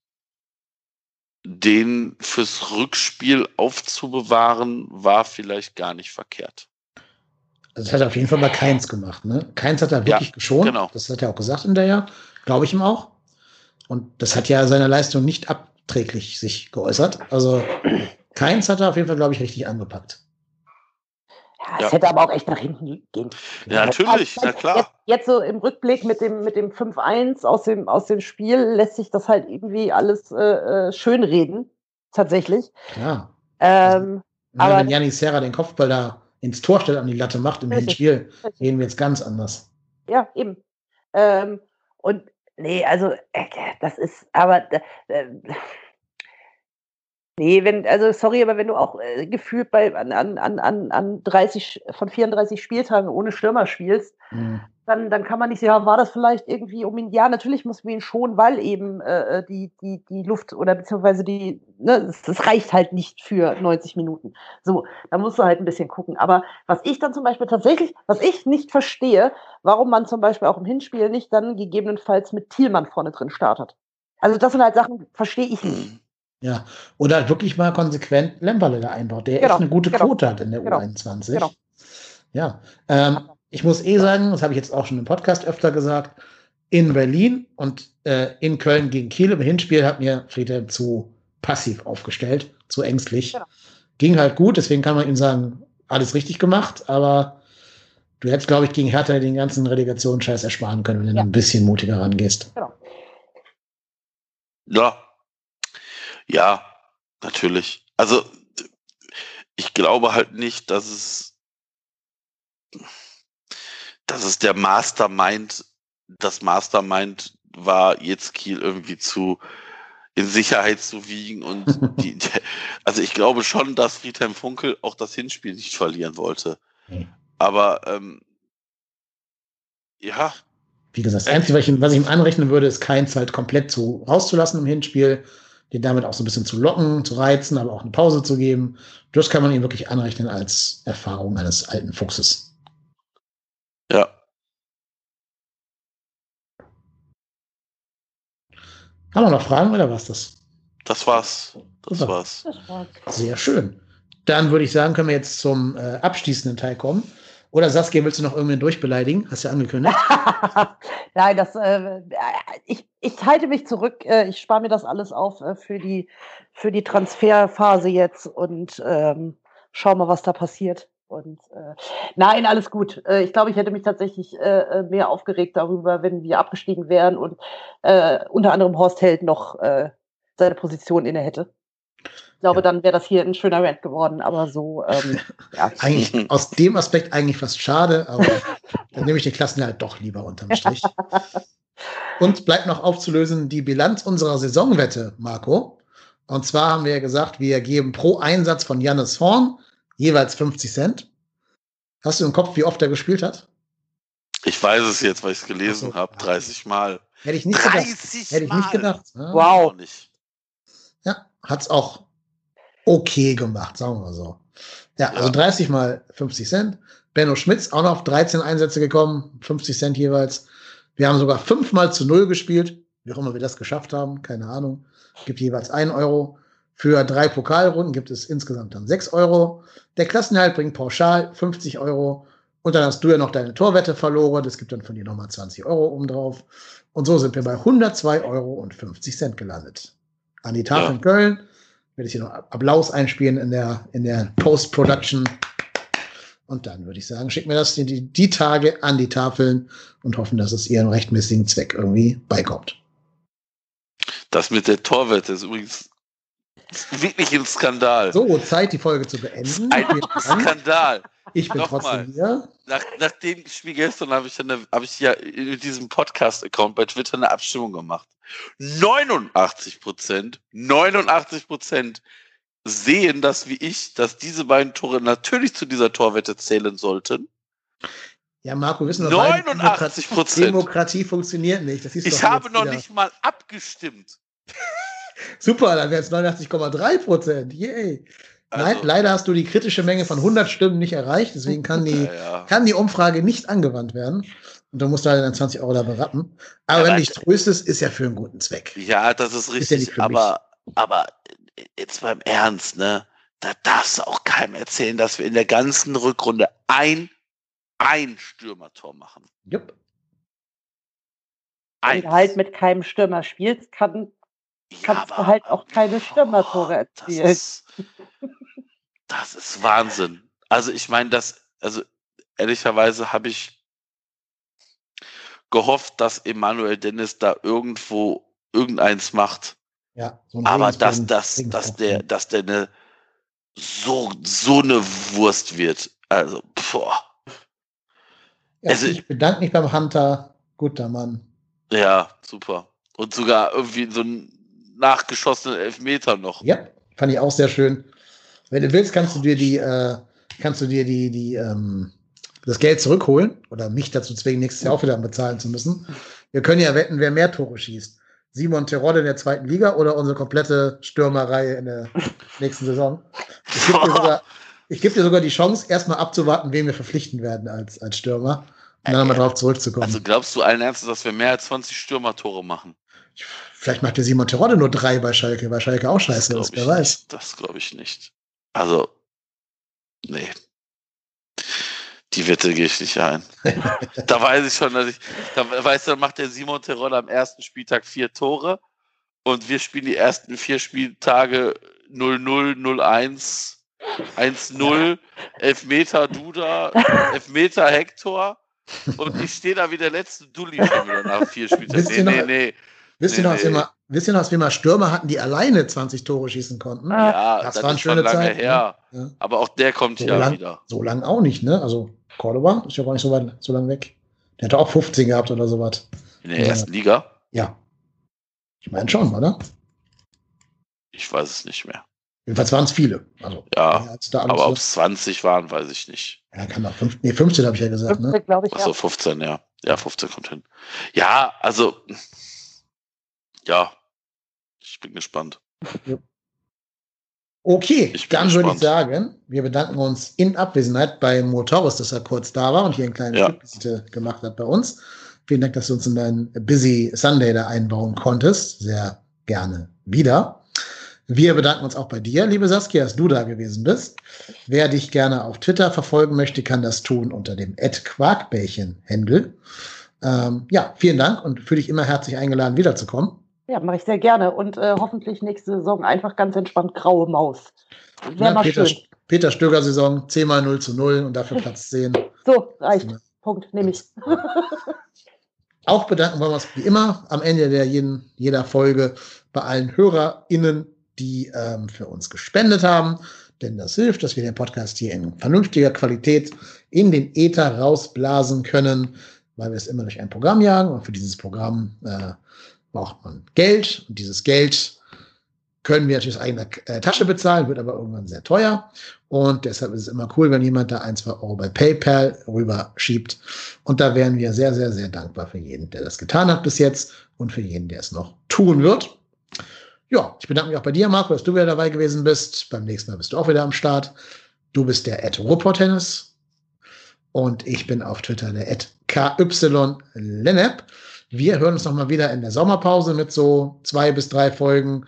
den fürs Rückspiel aufzubewahren, war vielleicht gar nicht verkehrt. Also das hat er auf jeden Fall bei Keins gemacht. Ne? Keins hat er wirklich ja, geschont. Genau. Das hat er auch gesagt in der Jahr. Glaube ich ihm auch. Und das hat ja seiner Leistung nicht abträglich sich geäußert. Also Keins hat er auf jeden Fall, glaube ich, richtig angepackt. Ja, es ja. hätte aber auch echt nach hinten gehen können. Ja, natürlich, na klar. Jetzt, jetzt, so im Rückblick mit dem, mit dem 5-1 aus dem, aus dem Spiel lässt sich das halt irgendwie alles äh, äh schönreden. Tatsächlich. Ja. Ähm, also, aber, wenn Janis Serra den Kopfball da ins Tor stellt, an die Latte macht im Hinspiel, reden wir jetzt ganz anders. Ja, eben. Ähm, und nee, also äh, das ist, aber äh, nee, wenn, also sorry, aber wenn du auch äh, gefühlt bei an, an, an, an 30 von 34 Spieltagen ohne Stürmer spielst, mhm dann, dann kann man nicht sagen, war das vielleicht irgendwie um ihn, ja, natürlich muss man ihn schon, weil eben äh, äh, die, die, die Luft oder beziehungsweise die, ne, das, das, reicht halt nicht für 90 Minuten. So, da musst du halt ein bisschen gucken. Aber was ich dann zum Beispiel tatsächlich, was ich nicht verstehe, warum man zum Beispiel auch im Hinspiel nicht dann gegebenenfalls mit Thielmann vorne drin startet. Also das sind halt Sachen, verstehe ich nicht. Ja, oder wirklich mal konsequent Lemperle da einbaut, der genau, echt eine gute genau, Quote hat in der genau, U21. Genau. Ja, ähm, ich muss eh sagen, das habe ich jetzt auch schon im Podcast öfter gesagt, in Berlin und äh, in Köln gegen Kiel im Hinspiel hat mir Friedhelm zu passiv aufgestellt, zu ängstlich. Genau. Ging halt gut, deswegen kann man ihm sagen, alles richtig gemacht, aber du hättest, glaube ich, gegen Hertha den ganzen Relegationsscheiß ersparen können, wenn du ja. ein bisschen mutiger rangehst. Genau. Ja. Ja, natürlich. Also, ich glaube halt nicht, dass es, dass es der Mastermind, das Mastermind war, jetzt Kiel irgendwie zu in Sicherheit zu wiegen und die, also ich glaube schon, dass Friedhelm Funkel auch das Hinspiel nicht verlieren wollte. Aber ähm, ja. Wie gesagt, das Einzige, was ich, was ich ihm anrechnen würde, ist Keins halt komplett zu, rauszulassen im Hinspiel, den damit auch so ein bisschen zu locken, zu reizen, aber auch eine Pause zu geben. Das kann man ihm wirklich anrechnen als Erfahrung eines alten Fuchses. Ja. Haben wir noch Fragen oder was das? Das war's. Das Super. war's. Sehr schön. Dann würde ich sagen, können wir jetzt zum äh, abschließenden Teil kommen. Oder Saskia, willst du noch irgendwen durchbeleidigen? Hast du ja angekündigt. Nein, das, äh, ich, ich halte mich zurück. Äh, ich spare mir das alles auf äh, für, die, für die Transferphase jetzt und ähm, schau mal, was da passiert. Und äh, nein, alles gut. Äh, ich glaube, ich hätte mich tatsächlich äh, äh, mehr aufgeregt darüber, wenn wir abgestiegen wären und äh, unter anderem Horst Held noch äh, seine Position inne hätte. Ich glaube, ja. dann wäre das hier ein schöner Rant geworden, aber so, ähm, ja. Eigentlich aus dem Aspekt eigentlich fast schade, aber dann nehme ich den Klassen halt doch lieber unterm Strich. Und bleibt noch aufzulösen die Bilanz unserer Saisonwette, Marco. Und zwar haben wir ja gesagt, wir geben pro Einsatz von Jannis Horn jeweils 50 Cent. Hast du im Kopf, wie oft er gespielt hat? Ich weiß es jetzt, weil ich es gelesen so. habe. 30 Mal. Hätte ich nicht 30 gedacht. Hätte ich nicht gedacht. Ja. Wow. Ja, hat es auch okay gemacht, sagen wir mal so. Ja, also ja. also 30 mal 50 Cent. Benno Schmitz auch noch auf 13 Einsätze gekommen, 50 Cent jeweils. Wir haben sogar fünfmal zu null gespielt, wie auch immer wir das geschafft haben, keine Ahnung. Gibt jeweils einen Euro. Für drei Pokalrunden gibt es insgesamt dann 6 Euro. Der Klassenerhalt bringt pauschal 50 Euro. Und dann hast du ja noch deine Torwette verloren. Das gibt dann von dir nochmal 20 Euro obendrauf. Und so sind wir bei 102 Euro und 50 Cent gelandet. An die Tafel ja. in Köln werde ich hier noch Applaus einspielen in der, in der Post-Production. Und dann würde ich sagen, schicken wir das die, die Tage an die Tafeln und hoffen, dass es ihren rechtmäßigen Zweck irgendwie beikommt. Das mit der Torwette ist übrigens wirklich ein Skandal. So, Zeit, die Folge zu beenden. Ein Skandal. Ich bin Nochmal, trotzdem hier. Nach, nach dem Spiel gestern habe ich, hab ich ja in diesem Podcast-Account bei Twitter eine Abstimmung gemacht. 89 Prozent, 89 Prozent sehen das wie ich, dass diese beiden Tore natürlich zu dieser Torwette zählen sollten. Ja, Marco, wissen wir 89 Prozent. Demokratie funktioniert nicht. ich habe noch wieder. nicht mal abgestimmt. Super, dann wäre es 89,3 Prozent. Yay. Also, Nein, leider hast du die kritische Menge von 100 Stimmen nicht erreicht, deswegen kann die, ja, ja. Kann die Umfrage nicht angewandt werden. Und du musst halt dann 20 Euro da berappen. Aber ja, wenn du dich tröstest, ist ja für einen guten Zweck. Ja, das ist richtig. Ist aber, aber jetzt beim Ernst, ne? Da darfst du auch keinem erzählen, dass wir in der ganzen Rückrunde ein, ein Stürmertor machen. Jupp. Wenn du halt mit keinem Stürmer spielst, kann kannst ja, du halt auch keine Stürmertore erzielen. Das ist, das ist Wahnsinn. Also ich meine, das, also ehrlicherweise habe ich gehofft, dass Emanuel Dennis da irgendwo irgendeins macht. Ja, so aber dass, dass, dass der, dass der eine so, so eine Wurst wird. Also, boah. Ja, also, ich bedanke mich beim Hunter. Guter Mann. Ja, super. Und sogar irgendwie so ein nachgeschossenen Elfmeter noch. Ja, fand ich auch sehr schön. Wenn du willst, kannst du dir die, äh, kannst du dir die, die, ähm, das Geld zurückholen oder mich dazu zwingen, nächstes Jahr auch wieder bezahlen zu müssen. Wir können ja wetten, wer mehr Tore schießt. Simon Terodde in der zweiten Liga oder unsere komplette Stürmerreihe in der nächsten Saison. Ich gebe dir, sogar, geb dir sogar die Chance, erstmal abzuwarten, wen wir verpflichten werden als, als Stürmer. Und dann äh, mal drauf zurückzukommen. Also glaubst du allen Ernstes, dass wir mehr als 20 Stürmertore machen? Vielleicht macht der Simon Terodde nur drei bei Schalke, weil Schalke auch scheiße ist, wer weiß. Nicht. Das glaube ich nicht. Also, nee. Die Wette gehe ich nicht ein. da weiß ich schon, dass ich, da weißt du, dann macht der Simon Terodde am ersten Spieltag vier Tore und wir spielen die ersten vier Spieltage 0-0, 0-1 1-0, Elfmeter Duda, Elfmeter Hector. Und ich stehe da wie der letzte Dulli schon wieder nach vier Spieltagen. Nee, nee, nee. Wisst ihr, noch, nee. Mal, wisst ihr noch, dass wir mal Stürmer hatten, die alleine 20 Tore schießen konnten? Ja, das, das war eine schöne lange Zeit. Her. Ne? Ja. Aber auch der kommt so ja lang, wieder. So lange auch nicht, ne? Also Cordoba ist ja gar nicht so weit so lang weg. Der hat auch 15 gehabt oder sowas. In der ersten Liga? Ja. Ich meine schon, oder? Ich weiß es nicht mehr. Jedenfalls waren es viele. Also, ja, aber ob es 20 waren, weiß ich nicht. Ja, kann doch 15, nee, 15 habe ich ja gesagt. 15, ne? glaube ich. Achso, 15, ja. Ja, 15 kommt hin. Ja, also ja, ich bin gespannt. Okay, dann würde ich sagen, wir bedanken uns in Abwesenheit bei Motoris, dass er kurz da war und hier eine kleine ja. Visite gemacht hat bei uns. Vielen Dank, dass du uns in deinen Busy Sunday da einbauen konntest. Sehr gerne wieder. Wir bedanken uns auch bei dir, liebe Saskia, dass du da gewesen bist. Wer dich gerne auf Twitter verfolgen möchte, kann das tun unter dem Quarkbällchen-Händel. Ähm, ja, vielen Dank und fühle dich immer herzlich eingeladen, wiederzukommen. Ja, mache ich sehr gerne. Und äh, hoffentlich nächste Saison einfach ganz entspannt graue Maus. Wäre mal Peter, schön. Peter Stöger-Saison, 10 mal 0 zu 0 und dafür Platz 10. So, reicht. Punkt, nehme ich. Auch bedanken wollen wir uns wie immer am Ende der jeden, jeder Folge bei allen HörerInnen, die ähm, für uns gespendet haben. Denn das hilft, dass wir den Podcast hier in vernünftiger Qualität in den Äther rausblasen können, weil wir es immer durch ein Programm jagen. Und für dieses Programm äh, braucht man Geld und dieses Geld können wir natürlich aus eigener äh, Tasche bezahlen, wird aber irgendwann sehr teuer. Und deshalb ist es immer cool, wenn jemand da ein, zwei Euro bei PayPal rüberschiebt. Und da wären wir sehr, sehr, sehr dankbar für jeden, der das getan hat bis jetzt und für jeden, der es noch tun wird. Ja, ich bedanke mich auch bei dir, Marco, dass du wieder dabei gewesen bist. Beim nächsten Mal bist du auch wieder am Start. Du bist der Ed Ruhrpott-Tennis. Und ich bin auf Twitter der Ed KY Lennep. Wir hören uns nochmal wieder in der Sommerpause mit so zwei bis drei Folgen,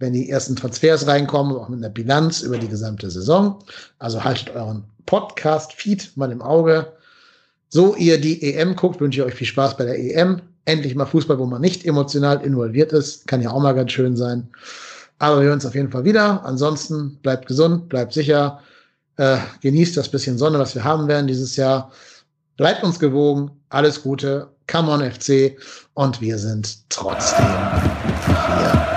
wenn die ersten Transfers reinkommen, auch mit einer Bilanz über die gesamte Saison. Also haltet euren Podcast-Feed mal im Auge. So ihr die EM guckt, wünsche ich euch viel Spaß bei der EM. Endlich mal Fußball, wo man nicht emotional involviert ist. Kann ja auch mal ganz schön sein. Aber wir hören uns auf jeden Fall wieder. Ansonsten bleibt gesund, bleibt sicher. Äh, genießt das bisschen Sonne, was wir haben werden dieses Jahr. Bleibt uns gewogen. Alles Gute. Come on FC. Und wir sind trotzdem hier.